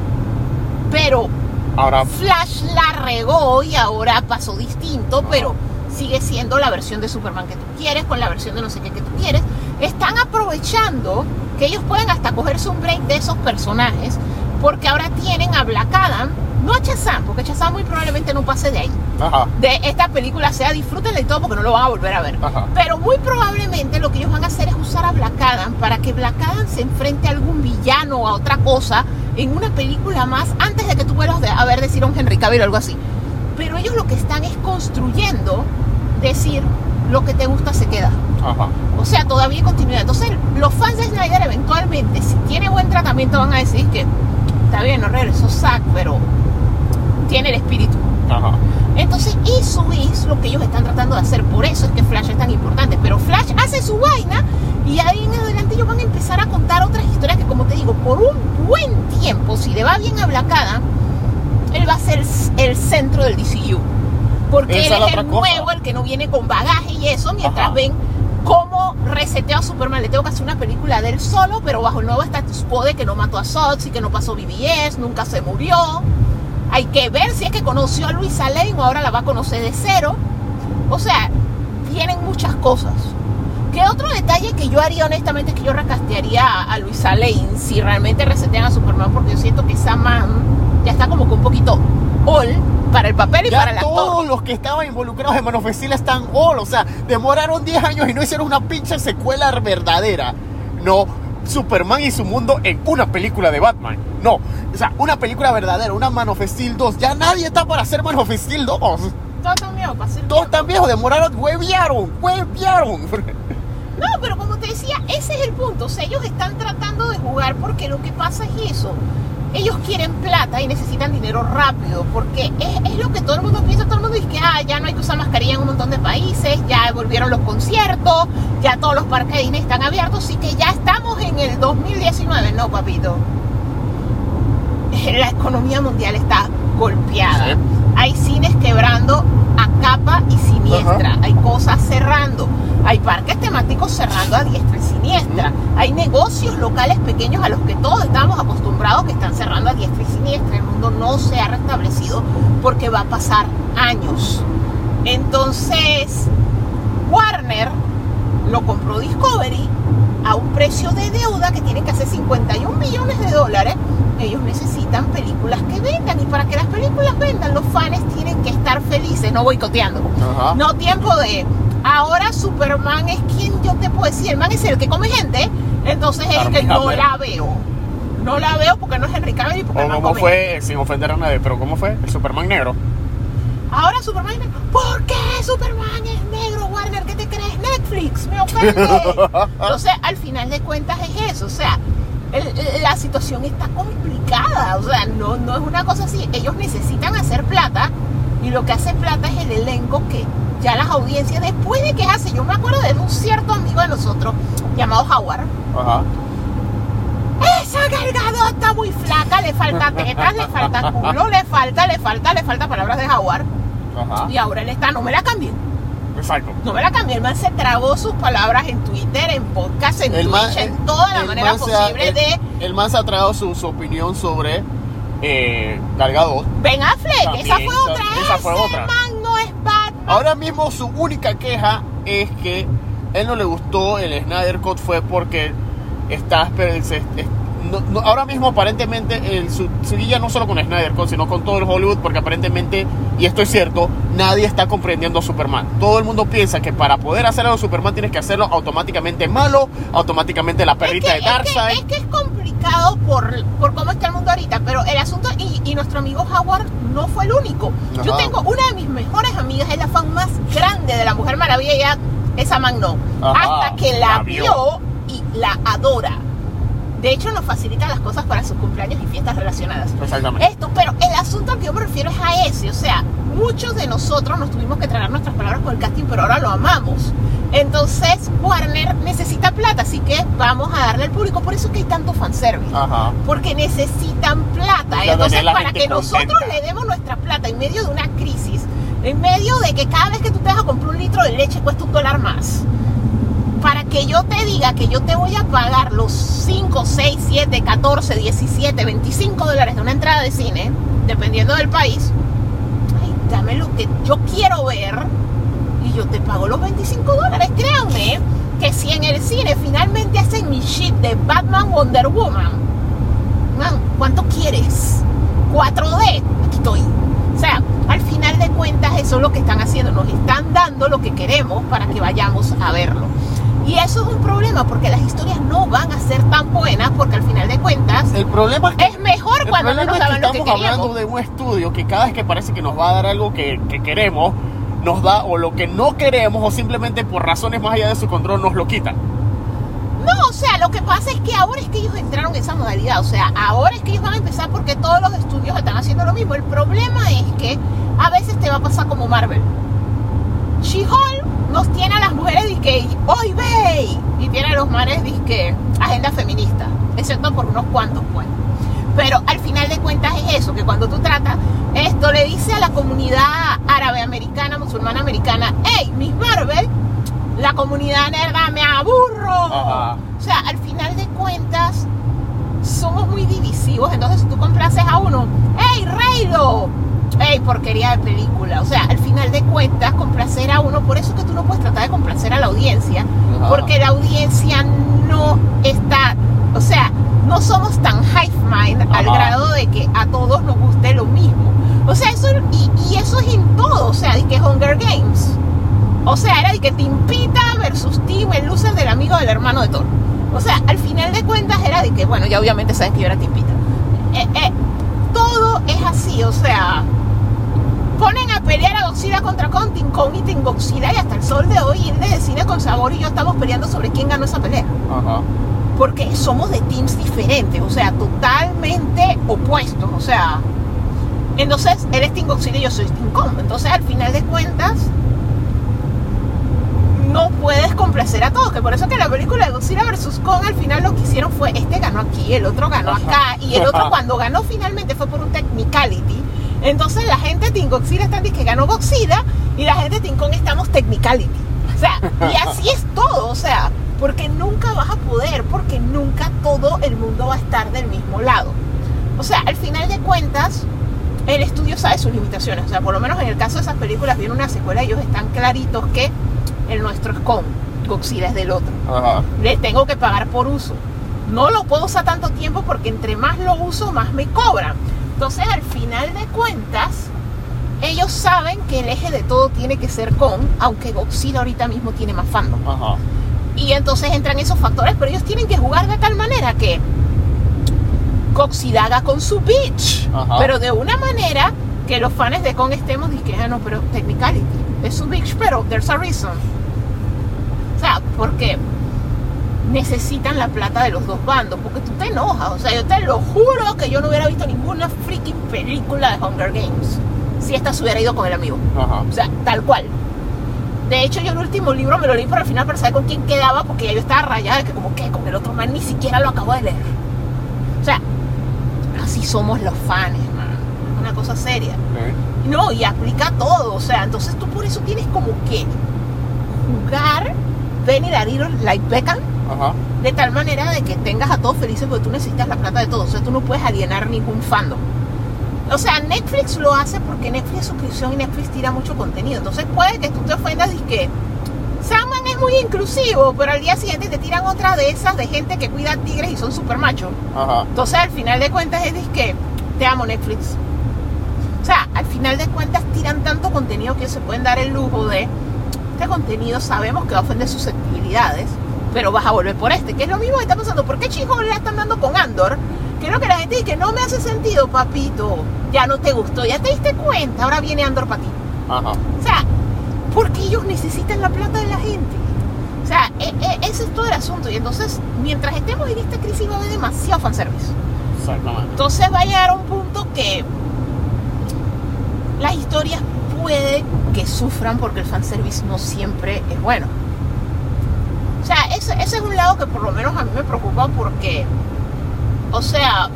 pero Ahora, Flash la regó y ahora pasó distinto, pero sigue siendo la versión de Superman que tú quieres, con la versión de no sé qué que tú quieres. están aprovechando que ellos pueden hasta cogerse un break de esos personajes porque ahora tienen a Black Adam, no a Shazam, porque Shazam muy probablemente no pase de ahí. Ajá. De esta película sea disfrútenla y todo porque no lo van a volver a ver. Ajá. Pero muy probablemente lo que ellos van a hacer es usar a Black Adam para que Black Adam se enfrente a algún villano o a otra cosa en una película más antes de que tú vuelvas a ver decir a un Henry Cavill o algo así. Pero ellos lo que están es construyendo decir lo que te gusta se queda. Ajá. O sea, todavía hay continuidad. Entonces, los fans de Snyder eventualmente, si tiene buen tratamiento, van a decir que está bien, no regresó Zack, pero tiene el espíritu. Ajá. Entonces, eso es lo que ellos están tratando de hacer. Por eso es que Flash es tan importante. Pero Flash hace su vaina y ahí en adelante ellos van a empezar a contar otras historias que, como te digo, por un buen tiempo, si le va bien a Black Adam, él va a ser el centro del DCU. Porque Esa él es el cosa. nuevo, el que no viene con bagaje y eso, mientras Ajá. ven cómo reseteo a Superman. Le tengo que hacer una película de él solo, pero bajo el nuevo status quo de que no mató a Sox y que no pasó BBS, nunca se murió. Hay que ver si es que conoció a Luisa Lane o ahora la va a conocer de cero. O sea, tienen muchas cosas. ¿Qué otro detalle que yo haría honestamente es que yo recastearía a, a Luisa Lane si realmente resetean a Superman? Porque yo siento que esa man ya está como que un poquito all para el papel y Ya para el todos los que estaban involucrados en Man of Steel están all. O sea, demoraron 10 años y no hicieron una pinche secuela verdadera. No, Superman y su mundo en una película de Batman. No, o sea, una película verdadera, una Man of Steel 2. Ya nadie está para hacer Man of Steel 2. Todo está miedo para hacer Todos están viejos, demoraron, hueviaron, hueviaron. No, pero como te decía, ese es el punto. O sea, ellos están tratando de jugar porque lo que pasa es eso. Ellos quieren plata y necesitan dinero rápido porque es, es lo que todo el mundo piensa. Todo el mundo dice que ah, ya no hay que usar mascarilla en un montón de países, ya volvieron los conciertos, ya todos los parques de Disney están abiertos, así que ya estamos en el 2019. No, papito. La economía mundial está golpeada. Sí. Hay cines quebrando capa y siniestra. Hay cosas cerrando. Hay parques temáticos cerrando a diestra y siniestra. Hay negocios locales pequeños a los que todos estamos acostumbrados que están cerrando a diestra y siniestra. El mundo no se ha restablecido porque va a pasar años. Entonces, Warner lo compró Discovery a un precio de deuda que tiene que hacer 51 millones de dólares. Ellos necesitan películas que vendan y para que las películas vendan los fans tienen que estar felices, no boicoteando. Ajá. No tiempo de ahora Superman es quien yo te puedo decir, el man es el que come gente, entonces es que no la veo. No la veo porque no es Henry Cavill y porque O no cómo fue, sin ofender a nadie, pero ¿cómo fue? El Superman negro. Ahora Superman negro. ¿Por qué Superman es Netflix, me ofende. Entonces, al final de cuentas es eso. O sea, el- la situación está complicada. O sea, no, no es una cosa así. Ellos necesitan hacer plata y lo que hace plata es el elenco que ya las audiencias, después de que hace, yo me acuerdo de un cierto amigo de nosotros llamado Howard. Ajá. Esa está muy flaca, le falta tetas, le falta culo, le falta, le falta, le falta palabras de. Ajá. Y ahora él está, no me la cambien. Exacto. No me la cambié, el man se tragó sus palabras en Twitter, en podcast, en El Twitch, man- en toda la manera ha- posible el- de El man se ha traído su, su opinión sobre eh, Gal Gadot. Ben Affleck. También, esa fue otra. esa fue Ese otra. man no es Batman. Ahora mismo su única queja es que él no le gustó el Snyder Cut fue porque está se- no- no- ahora mismo aparentemente el, su, su guía no solo con Snyder sino con todo el Hollywood porque aparentemente y esto es cierto nadie está comprendiendo a Superman todo el mundo piensa que para poder hacer algo Superman tienes que hacerlo automáticamente malo automáticamente la perrita es, de que, es, que, Darkseid es que es complicado por, por cómo está el mundo ahorita, pero el asunto, y, y nuestro amigo Howard no fue el único. Yo tengo una de mis mejores amigas, es la fan más grande de la Mujer Maravilla, ella, esa man no. Ajá, hasta que la, la vio. vio. y la adora. De hecho, nos facilita las cosas para sus cumpleaños y fiestas relacionadas. exactamente Esto, pero el asunto al que yo me refiero es a ese, o sea, muchos de nosotros nos tuvimos que tragar nuestras palabras con el casting, pero ahora lo amamos. Entonces, Warner necesita plata, así que vamos a darle al público, por eso es que hay tanto fanservice. Ajá Porque necesitan plata. Entonces, para que nosotros contenta. le demos nuestra plata en medio de una crisis, en medio de que cada vez que tú te vas a comprar un litro de leche cuesta un dólar más, para que yo te diga que yo te voy a pagar los 5, 6, 7, 14, 17, 25 dólares de una entrada de cine, dependiendo del país, ay, dame lo que yo quiero ver y yo te pago los 25 dólares, créanme que si en el cine finalmente hacen mi shit de Batman Wonder Woman, man, ¿cuánto quieres? 4D, aquí estoy. O sea, al final de cuentas eso es lo que están haciendo, nos están dando lo que queremos para que vayamos a verlo. Y eso es un problema porque las historias no van a ser tan buenas porque al final de cuentas El problema es que es mejor cuando no nos es que lo que estamos hablando queríamos. de un estudio que cada vez que parece que nos va a dar algo que, que queremos, nos da o lo que no queremos o simplemente por razones más allá de su control nos lo quitan. No, o sea, lo que pasa es que ahora es que ellos entraron en esa modalidad. O sea, ahora es que ellos van a empezar porque todos los estudios están haciendo lo mismo. El problema es que a veces te va a pasar como Marvel. She-Hulk nos tiene a las mujeres disque hoy ve y tiene a los mares disque agenda feminista, excepto por unos cuantos pues. Pero al final de cuentas es eso, que cuando tú tratas esto le dice a la comunidad árabe americana, musulmana americana, hey, Miss Marvel, la comunidad nerda me aburro. Ajá. O sea, al final de cuentas somos muy divisivos, entonces si tú complaces a uno, hey, Reylo, hey, porquería de película. O sea, al final de cuentas, complacer a uno, por eso que tú no puedes tratar de complacer a la audiencia, porque la audiencia no está, o sea, no somos tan hive mind al grado de que a todos nos guste lo mismo. O sea, eso, y, y eso es en todo, o sea, de que Hunger Games. O sea, era de que Timpita versus Tim, el loser del amigo del hermano de Thor. O sea, al final de cuentas era de que, bueno, ya obviamente saben que yo era Timpita. Eh, eh, todo es así, o sea, ponen a pelear a Godzilla contra Kong, Team Kong y Team Godzilla y hasta el sol de hoy Irene de Cine con Sabor y yo estamos peleando sobre quién ganó esa pelea. Ajá. Porque somos de teams diferentes, o sea, totalmente opuestos, o sea... Entonces, él es Team Godzilla y yo soy Team Kong. Entonces, al final de cuentas, no puedes complacer a todos. Que por eso que la película de Godzilla vs. Kong al final lo que hicieron fue este ganó aquí, el otro ganó acá, y el otro cuando ganó finalmente fue por un technicality. Entonces la gente de Godzilla está diciendo que ganó Godzilla y la gente de Kong estamos technicality. O sea, y así es todo, o sea, porque nunca vas a poder, porque nunca todo el mundo va a estar del mismo lado. O sea, al final de cuentas, el estudio sabe sus limitaciones. O sea, por lo menos en el caso de esas películas, viene una secuela y ellos están claritos que el nuestro es con, Godzilla es del otro. Ajá. Le tengo que pagar por uso. No lo puedo usar tanto tiempo porque entre más lo uso, más me cobran. Entonces, al final de cuentas, ellos saben que el eje de todo tiene que ser con, aunque Godzilla ahorita mismo tiene más fandom. Ajá. Y entonces entran esos factores, pero ellos tienen que jugar de tal manera que Godzilla haga con su bitch, Ajá. pero de una manera que los fans de Kong estemos diciendo, ah, no, pero technicality, es su bitch, pero there's a reason. O sea, porque necesitan la plata de los dos bandos, porque tú te enojas, o sea, yo te lo juro que yo no hubiera visto ninguna freaking película de Hunger Games si esta se hubiera ido con el amigo. Ajá. O sea, tal cual. De hecho, yo el último libro me lo leí por al final para saber con quién quedaba, porque ya yo estaba rayada de que como que con el otro man ni siquiera lo acabo de leer. O sea, así somos los fans, man. Una cosa seria. No, y aplica todo. O sea, entonces tú por eso tienes como que jugar Benny Dariro like Beckham Ajá. de tal manera de que tengas a todos felices porque tú necesitas la plata de todos. O sea, tú no puedes alienar ningún fandom. O sea, Netflix lo hace porque Netflix es suscripción y Netflix tira mucho contenido. Entonces puede que tú te ofendas y que Sandman es muy inclusivo, pero al día siguiente te tiran otra de esas de gente que cuida tigres y son super machos. Ajá. Entonces al final de cuentas es que te amo Netflix. O sea, al final de cuentas tiran tanto contenido que se pueden dar el lujo de este contenido sabemos que va a ofender susceptibilidades, pero vas a volver por este, que es lo mismo que está pasando. ¿Por qué chicos le están dando con Andor? Creo que la gente dice que no me hace sentido, papito. Ya no te gustó, ya te diste cuenta, ahora viene Andor para ti. Ajá. O sea, porque ellos necesitan la plata de la gente. O sea, e- e- ese es todo el asunto. Y entonces, mientras estemos en esta crisis va a haber demasiado fanservice. Exactamente. Entonces va a llegar a un punto que las historias puede que sufran porque el fanservice no siempre es bueno. Ese, ese es un lado que por lo menos a mí me preocupa porque, o sea,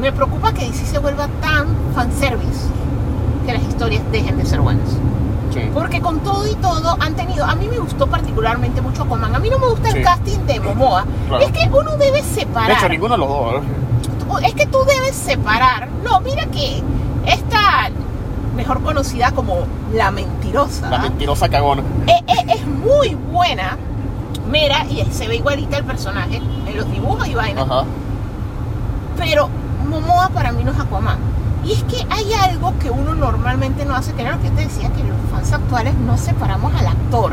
me preocupa que DC se vuelva tan fanservice que las historias dejen de ser buenas. Sí. Porque con todo y todo han tenido, a mí me gustó particularmente mucho Aquaman, a mí no me gusta Sí. el casting de Momoa, Claro. es que uno debe De separar. hecho, ninguno de los dos. es que tú debes separar. No, mira que esta mejor conocida como la mentirosa La mentirosa cagona. eh, eh, es muy buena Mera y se ve igualita el personaje en los dibujos y vainas. Ajá. Pero Momoa para mí no es Aquaman. Y es que hay algo que uno normalmente no hace, que era lo que yo te decía, que los fans actuales no separamos al actor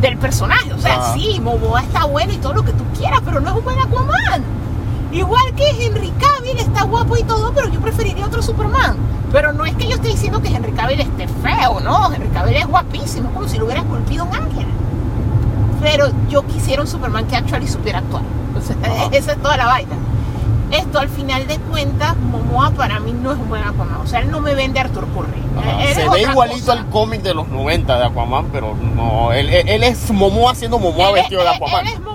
del personaje. O sea, Ajá. sí, Momoa está bueno y todo lo que tú quieras, pero no es un buen Aquaman. Igual que Henry Cavill está guapo y todo, pero yo preferiría otro Superman. Pero no es que yo esté diciendo que Henry Cavill esté feo, no. Henry Cavill es guapísimo, como si lo hubiera esculpido un ángel. Pero yo quisiera un Superman que actually supiera actuar. O sea, Ajá. esa es toda la vaina. Esto al final de cuentas, Momoa para mí no es un buen Aquaman. O sea, él no me vende a Arthur Curry. Él Se ve igualito cosa. al cómic de los 90 de Aquaman, pero no. Él, él- él es Momoa siendo Momoa Él vestido de él- Aquaman. Él es Momoa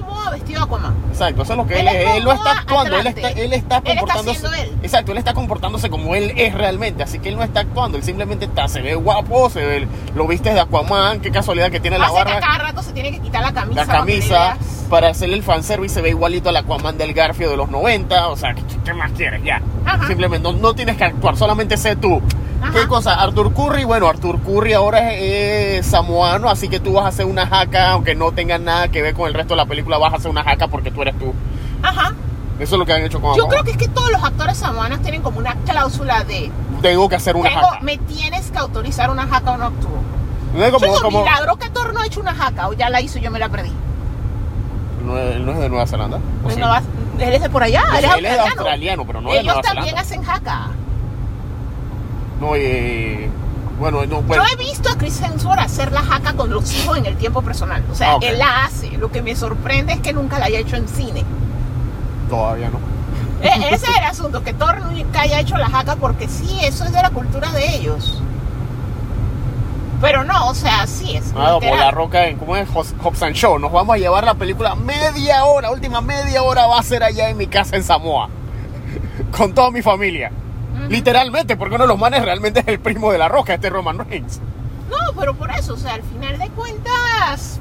vestido de Aquaman. Exacto, eso es lo que Él él, es. Él no está actuando, él está, él está Él está comportándose. él. Exacto, él está comportándose como él es realmente. Así que él no está actuando, él simplemente está, se ve guapo, se ve, lo viste de Aquaman, qué casualidad que tiene la Hace que barba, cada rato se tiene que quitar la camisa. la que camisa, para hacerle el fanservice, se ve igualito al Aquaman del Garfio de los 90. O sea, ¿qué, qué más quieres? Ya. Ajá. Simplemente no, no tienes que actuar, solamente sé tú. Ajá. ¿Qué cosa? Arthur Curry, bueno, Arthur Curry ahora es, es samoano, así que tú vas a hacer una jaca, aunque no tenga nada que ver con el resto de la película, vas a hacer una jaca porque tú eres tú. Ajá. Eso es lo que han hecho con Yo creo que es que todos los actores samoanos tienen como una cláusula de Tengo que hacer una tengo, jaca. me tienes que autorizar una jaca o no actúo. No es Yo como, es un como- milagro que Thor no ha hecho una jaca o ya la hizo y yo me la perdí. No, es, no es de Nueva Zelanda. él es de por allá, él es él es australiano. australiano, pero no de Ellos Nueva también Zelanda. hacen jaca. No, eh, bueno, no, Yo he visto a Chris Hemsworth hacer la jaca con los hijos en el tiempo personal. O sea, Ah, él la hace. Lo que me sorprende es que nunca la haya hecho en cine. todavía no. E- Ese es el asunto, que Thor nunca haya hecho la jaca porque sí, eso es de la cultura de ellos. Pero no, o sea, sí es. Ah, como la roca en, ¿cómo es? Hobbs and Shaw. Nos vamos a llevar la película media hora, última media hora va a ser allá en mi casa en Samoa. Con toda mi familia. Literalmente, porque uno de los manes realmente es el primo de la roca, este Roman Reigns. No, pero por eso, o sea, al final de cuentas,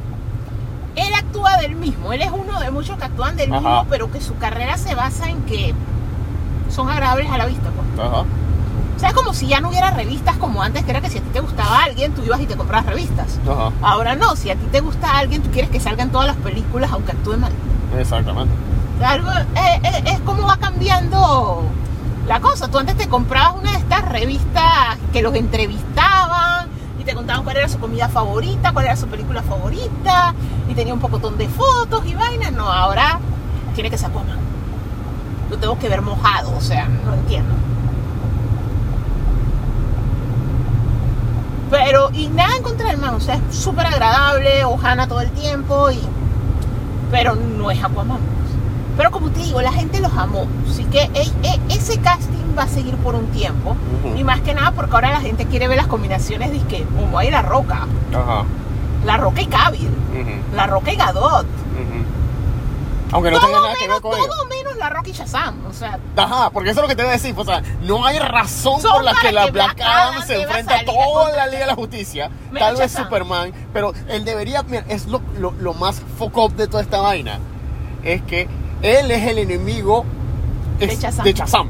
él actúa del mismo. Él es uno de muchos que actúan del Ajá. mismo, pero que su carrera se basa en que son agradables a la vista. Pues. Ajá. O sea, es como si ya no hubiera revistas como antes, que era que si a ti te gustaba alguien, tú ibas y te comprabas revistas. Ajá. Ahora no, si a ti te gusta alguien, tú quieres que salgan todas las películas, aunque actúe mal. Exactamente. Algo, eh, eh, es como va cambiando la cosa. Tú antes te comprabas una de estas revistas que los entrevistaban y te contaban cuál era su comida favorita, cuál era su película favorita y tenía un pocotón de fotos y vainas. No, ahora tiene que ser Aquaman. Lo tengo que ver mojado, o sea, no entiendo. Pero, y nada en contra del man, o sea, es súper agradable, Ohana todo el tiempo, y, pero no es Aquaman. Pero como te digo, la gente los amó. Así que e- e- ese casting va a seguir por un tiempo. Ujú. Y más que nada porque ahora la gente quiere ver las combinaciones de que Momoa y La Roca. Ajá. La Roca y Cavill. Ujú. La Roca y Gadot. Aunque no todo tenga nada que ver menos, con todo menos La Roca y Shazam. O sea, Ajá, porque eso es lo que te voy a decir. pues, O sea, no hay razón por la que la que Black Adam se enfrenta a toda la Liga de la Justicia. Mira, Tal vez Shazam. Superman. Pero él debería. Mira, es lo, lo, lo más fuck up de toda esta vaina. Es que él es el enemigo De Shazam.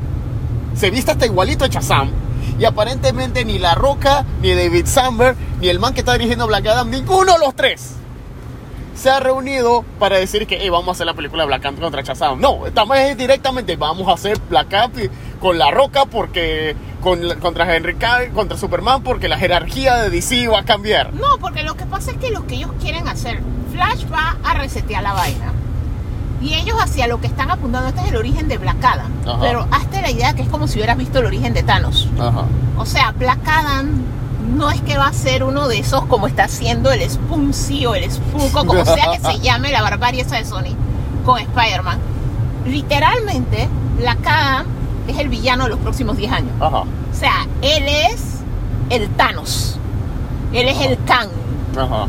Se viste hasta igualito a Shazam. Y aparentemente ni La Roca, ni David Samberg, ni el man que está dirigiendo Black Adam, ninguno de los tres se ha reunido para decir que "Ey, vamos a hacer la película Black Adam contra Shazam. No, estamos es directamente, vamos a hacer Black Adam con La Roca porque con, contra Henry Cavill, contra Superman porque la jerarquía de DC va a cambiar. no, porque lo que pasa es que lo que ellos quieren hacer, Flash va a resetear la vaina. Y ellos hacia lo que están apuntando, este es el origen de Black Adam. Ajá. Pero hazte la idea que es como si hubieras visto el origen de Thanos. Ajá. O sea, Black Adam no es que va a ser uno de esos como está haciendo el Spuncy o el Spunko, como sea que se llame la barbarie esa de Sony, con Spider-Man. Literalmente, Black Adam es el villano de los próximos 10 años. Ajá. O sea, él es el Thanos. Él es el Kang. Ajá.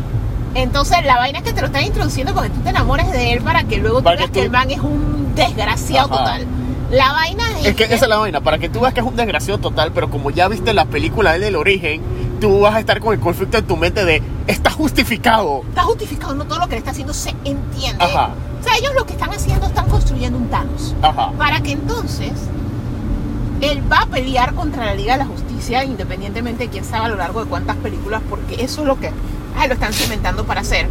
Entonces, la vaina es que te lo están introduciendo para que tú te enamores de él, para que luego tú veas que el man es un desgraciado Ajá. total. La vaina es, Es que esa es la vaina, para que tú veas que es un desgraciado total, pero como ya viste la película del origen, tú vas a estar con el conflicto en tu mente de está justificado. está justificado, no todo lo que le está haciendo se entiende. Ajá. O sea, ellos lo que están haciendo están construyendo un Thanos. Ajá. Para que entonces él va a pelear contra la Liga de la Justicia, independientemente de quién sabe a lo largo de cuántas películas, porque eso es lo que ah, lo están cimentando para hacer.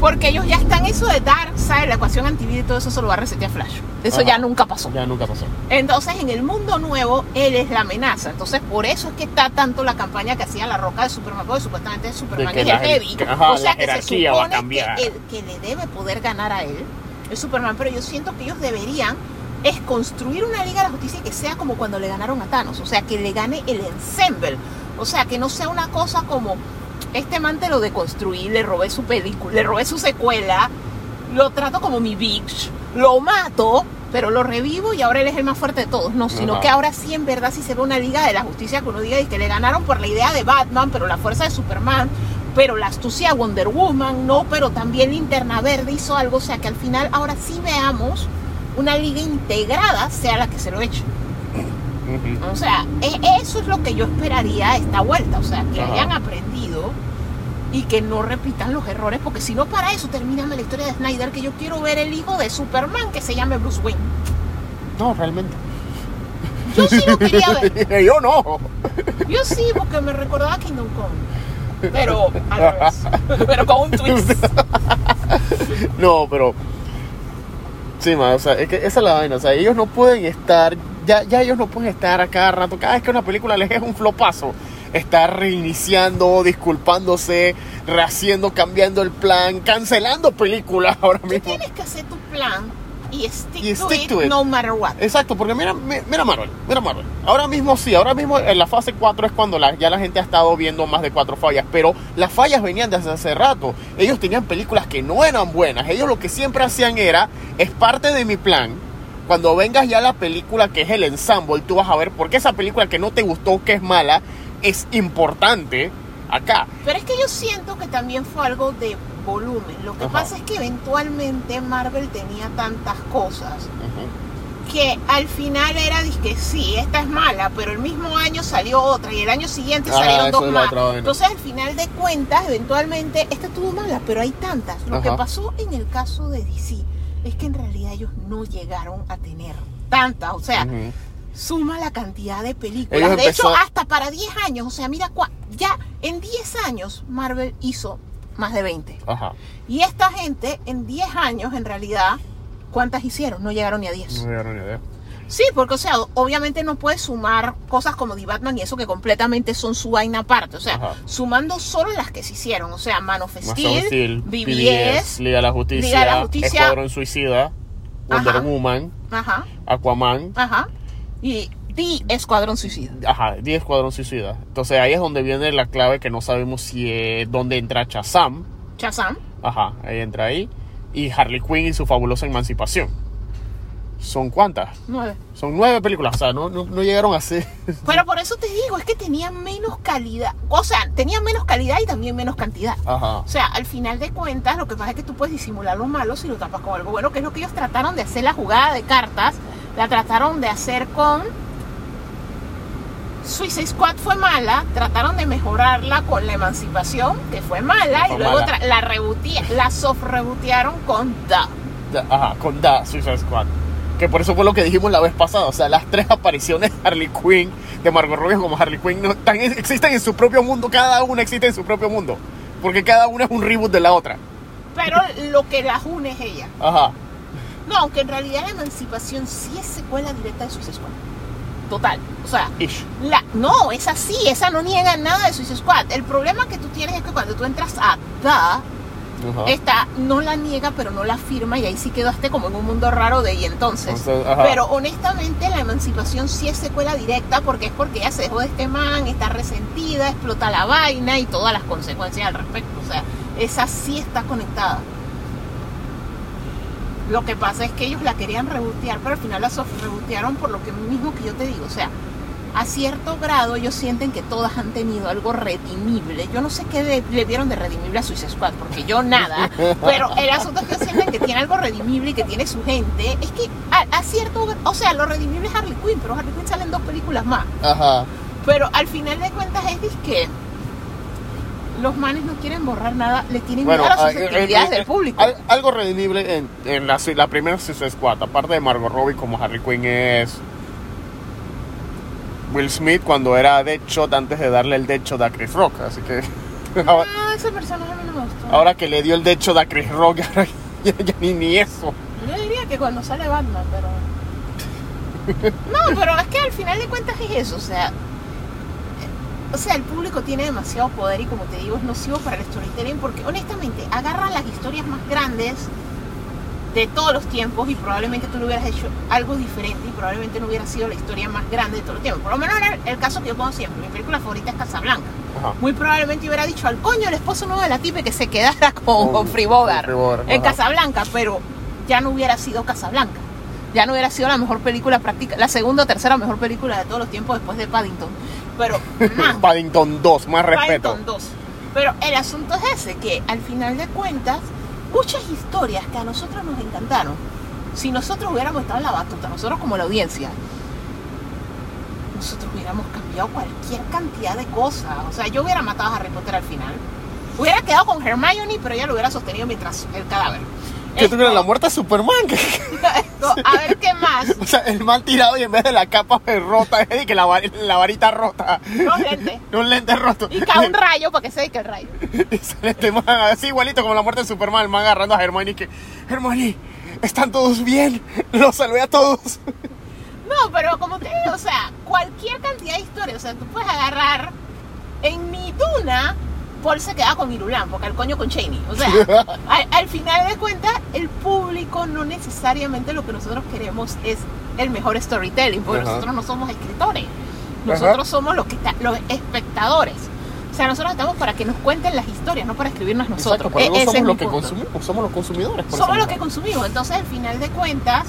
Porque ellos ya están eso de Darkseid, la ecuación antivida y todo eso se lo va a resetear Flash. Eso Ajá. ya nunca pasó. Ya nunca pasó. Entonces, en el mundo nuevo, él es la amenaza. Entonces, por eso es que está tanto la campaña que hacía la roca de Superman, porque supuestamente Superman es el heavy. o sea, que se jerarquía va a supone cambiar. que el que le debe poder ganar a él es Superman. Pero yo siento que ellos deberían es construir una Liga de la Justicia que sea como cuando le ganaron a Thanos. O sea, que le gane el ensemble. O sea, que no sea una cosa como este man te lo deconstruí, le robé su película, le robé su secuela, lo trato como mi bitch, lo mato, pero lo revivo y ahora él es el más fuerte de todos. No, sino Ajá. que ahora sí en verdad sí se ve una liga de la justicia que uno diga y que le ganaron por la idea de Batman, pero la fuerza de Superman, pero la astucia de Wonder Woman, no, pero también Linterna Verde hizo algo, o sea que al final ahora sí veamos una liga integrada, sea la que se lo eche. O sea, e- eso es lo que yo esperaría esta vuelta. O sea, que Ajá. hayan aprendido y que no repitan los errores, porque si no, para eso termíname la historia de Snyder, que yo quiero ver el hijo de Superman que se llame Bruce Wayne. No, realmente. Yo sí lo quería ver. Yo no. Yo sí, porque me recordaba a Kingdom Come. Pero al revés. Pero con un twist. No, pero. Sí, ma, o sea, es que esa es la vaina. O sea, ellos no pueden estar. Ya, ya ellos no pueden estar a cada rato. Cada vez que una película les es un flopazo, estar reiniciando, disculpándose, rehaciendo, cambiando el plan, cancelando películas ahora Tú mismo. tienes que hacer tu plan y stick, Y to, stick it, to it. no matter what. Exacto, porque mira, mi- mira Marvel, mira Marvel. Ahora mismo sí, ahora mismo en la fase 4 es cuando la- ya la gente ha estado viendo más de cuatro fallas, pero las fallas venían desde hace rato. Ellos tenían películas que no eran buenas. Ellos lo que siempre hacían era, es parte de mi plan. Cuando vengas ya a la película que es el ensemble, tú vas a ver por qué esa película que no te gustó, que es mala, es importante acá. Pero es que yo siento que también fue algo de volumen. Lo que Ajá. pasa es que eventualmente Marvel tenía tantas cosas Ujú. que al final era que sí, esta es mala, pero el mismo año salió otra y el año siguiente Ah, salieron dos más. Entonces al final de cuentas, eventualmente, esta estuvo mala, pero hay tantas. Lo que Ajá. pasó en el caso de DC es que en realidad ellos no llegaron a tener tantas. O sea, Ujú. suma la cantidad de películas. Ellos de hecho, empezó- hasta para 10 años, o sea, mira, cua- ya en 10 años Marvel hizo más de 20. Ajá. Y esta gente en 10 años, en realidad, ¿cuántas hicieron? No llegaron ni a 10. No dieron ni idea. Sí, porque, o sea, obviamente no puedes sumar cosas como The Batman y eso que completamente son su vaina aparte. O sea, Ajá. sumando solo las que se hicieron. O sea, Man of Man of Steel, BBS, Liga de la Justicia, Liga de la Justicia. Escuadrón Suicida, Wonder Ajá. Woman, ajá, Aquaman, ajá, y The Escuadrón Suicida. ajá, 10 Escuadrón Suicida. Entonces ahí es donde viene la clave que no sabemos si es dónde entra Shazam, Shazam. ajá, ahí entra ahí, y Harley Quinn y su fabulosa emancipación. ¿Son cuántas? Nueve. Son nueve películas, o sea, no, no, no llegaron a ser... Pero por eso te digo, es que tenían menos calidad. O sea, tenían menos calidad y también menos cantidad. Ajá. O sea, al final de cuentas, lo que pasa es que tú puedes disimular lo malo si lo tapas con algo bueno, que es lo que ellos trataron de hacer la jugada de cartas. La trataron de hacer con. Suicide Squad fue mala, trataron de mejorarla con la emancipación, que fue mala, Fue y luego mala. la rebutía, la soft rebotearon con Da. Da- Ajá, con Da Suicide Squad. Que por eso fue lo que dijimos la vez pasada. O sea, las tres apariciones de Harley Quinn, de Margot Robbie como Harley Quinn, no, tan- existen en su propio mundo. Cada una existe en su propio mundo. Porque cada una es un reboot de la otra. Pero lo que las une es ella. Ajá. No, aunque en realidad la emancipación sí es secuela directa de Suicide Squad. Total. O sea, Ish. La, no, es así, esa no niega nada de Suicide Squad. El problema que tú tienes es que cuando tú entras a Ajá. esta no la niega, pero no la firma, y ahí sí quedaste como en un mundo raro de y entonces. Pero honestamente, la emancipación sí es secuela directa porque es porque ella se dejó de este man, está resentida, explota la vaina y todas las consecuencias al respecto. O sea, esa sí está conectada. Lo que pasa es que ellos la querían rebotear, pero al final la rebotearon por lo que mismo que yo te digo. O sea, a cierto grado ellos sienten que todas han tenido algo redimible. Yo no sé qué de- le vieron de redimible a Suicide Squad, porque yo nada. pero el asunto es que sienten que tiene algo redimible y que tiene su gente. Es que a, a cierto o sea, lo redimible es Harley Quinn, pero Harley Quinn sale en dos películas más. Ajá. Pero al final de cuentas es que los manes no quieren borrar nada, le tienen Bueno, miedo a las ah, susceptibilidades eh, eh, del público. al- algo redimible en, en la, la primera Suicide Squad, aparte de Margot Robbie como Harley Quinn, es Will Smith cuando era Deadshot antes de darle el Deadshot a Chris Rock. Así que Ahora, Ah, ese personaje no me gustó. ahora que le dio el derecho a Chris Rock, ahora ya, ya ni, ni eso. Yo diría que cuando sale Batman, pero. No, pero es que al final de cuentas es eso, o sea. O sea, el público tiene demasiado poder y como te digo, es nocivo para el storytelling porque honestamente agarra las historias más grandes de todos los tiempos y probablemente tú le hubieras hecho algo diferente y probablemente no hubiera sido la historia más grande de todos los tiempos. Por lo menos era el caso que yo pongo siempre. Mi película favorita es Casablanca. Ajá. Muy probablemente hubiera dicho al coño el esposo nuevo de la tipe que se quedara con, con Free Bogart en. Casablanca, pero ya no hubiera sido Casablanca. Ya no hubiera sido la mejor película práctica, la segunda o tercera mejor película de todos los tiempos después de Paddington. Pero, man, Paddington 2, más respeto. Paddington 2. Pero el asunto es ese, que al final de cuentas, muchas historias que a nosotros nos encantaron, si nosotros hubiéramos estado en la batuta, nosotros como la audiencia, nosotros hubiéramos cambiado cualquier cantidad de cosas. O sea, yo hubiera matado a Harry Potter al final. Hubiera quedado con Hermione, pero ella lo hubiera sostenido mientras el cadáver. ¿Qué tú crees? Esto- La muerte de Superman. a ver qué más. o sea, el mal tirado y en vez de la capa rota, es de que la, la varita rota. Los lentes. Un lente roto. Y cae un rayo para que se que el rayo. Y sale este man así igualito como la muerte de Superman, el man agarrando a Hermione y que, Hermione, ¿están todos bien? Los salvé a todos. No, pero como te digo, o sea, cualquier cantidad de historias, o sea, tú puedes agarrar en mi duna, Paul se queda con Irulán, porque al coño con Cheney. O sea, al, al final de cuentas, el público no necesariamente lo que nosotros queremos es el mejor storytelling, porque Ajá. nosotros no somos escritores, nosotros Ajá. somos los, que los espectadores. O sea, nosotros estamos para que nos cuenten las historias, no para escribirnos nosotros. Exacto, E- somos es los que punto. consumimos, somos los consumidores. por Somos los que consumimos. Entonces, al final de cuentas,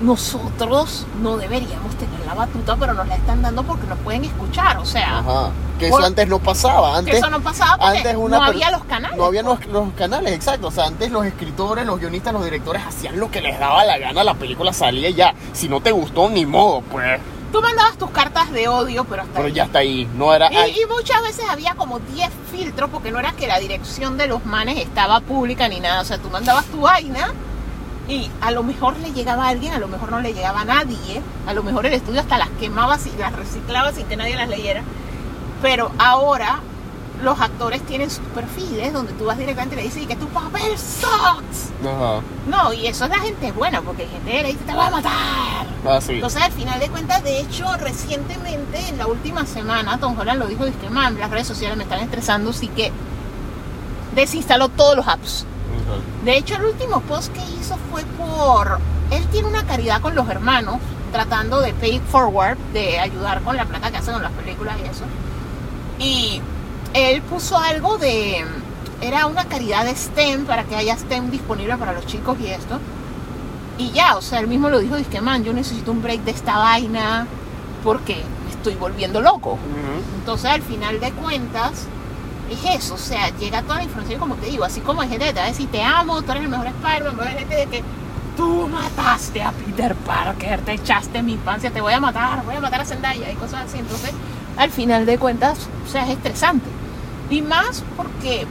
nosotros no deberíamos tener la batuta, pero nos la están dando porque nos pueden escuchar. O sea, Ajá. Que Por- eso antes no pasaba. que Antes, eso no pasaba porque antes una no había los canales. No había los, los canales, exacto. O sea, antes los escritores, los guionistas, los directores hacían lo que les daba la gana, la película salía y ya. Si no te gustó, ni modo, pues. Tú mandabas tus cartas de odio, pero hasta Pero ahí. ya está ahí. No era. Y, y muchas veces había como 10 filtros porque no era que la dirección de los manes estaba pública ni nada. O sea, tú mandabas tu vaina y a lo mejor le llegaba a alguien, a lo mejor no le llegaba a nadie. A lo mejor el estudio hasta las quemaba y las reciclaba sin que nadie las leyera. Pero ahora los actores tienen sus perfiles donde tú vas directamente y le dices "Y que tu papel sucks. Ajá. No, y eso es la gente buena porque hay gente que le dice te voy a matar. Ah, sí. Entonces, al final de cuentas, de hecho, recientemente, en la última semana, Tom Holland lo dijo, dice, man, las redes sociales me están estresando, así que desinstaló todos los apps. De hecho, el último post que hizo fue por... Él tiene una caridad con los hermanos, tratando de pay forward, de ayudar con la plata que hacen en las películas y eso. Y él puso algo de... Era una caridad de STEM, para que haya STEM disponible para los chicos y esto. Y ya, o sea, él mismo lo dijo, dice que, man, yo necesito un break de esta vaina porque me estoy volviendo loco. Ujú. Entonces, al final de cuentas, es eso, o sea, llega toda la información, como te digo, así como hay gente que te va a decir, te amo, tú eres el mejor Spider-Man, hay gente de que tú mataste a Peter Parker, te echaste mi infancia, te voy a matar, voy a matar a Zendaya y cosas así. Entonces, al final de cuentas, o sea, es estresante. Y más porque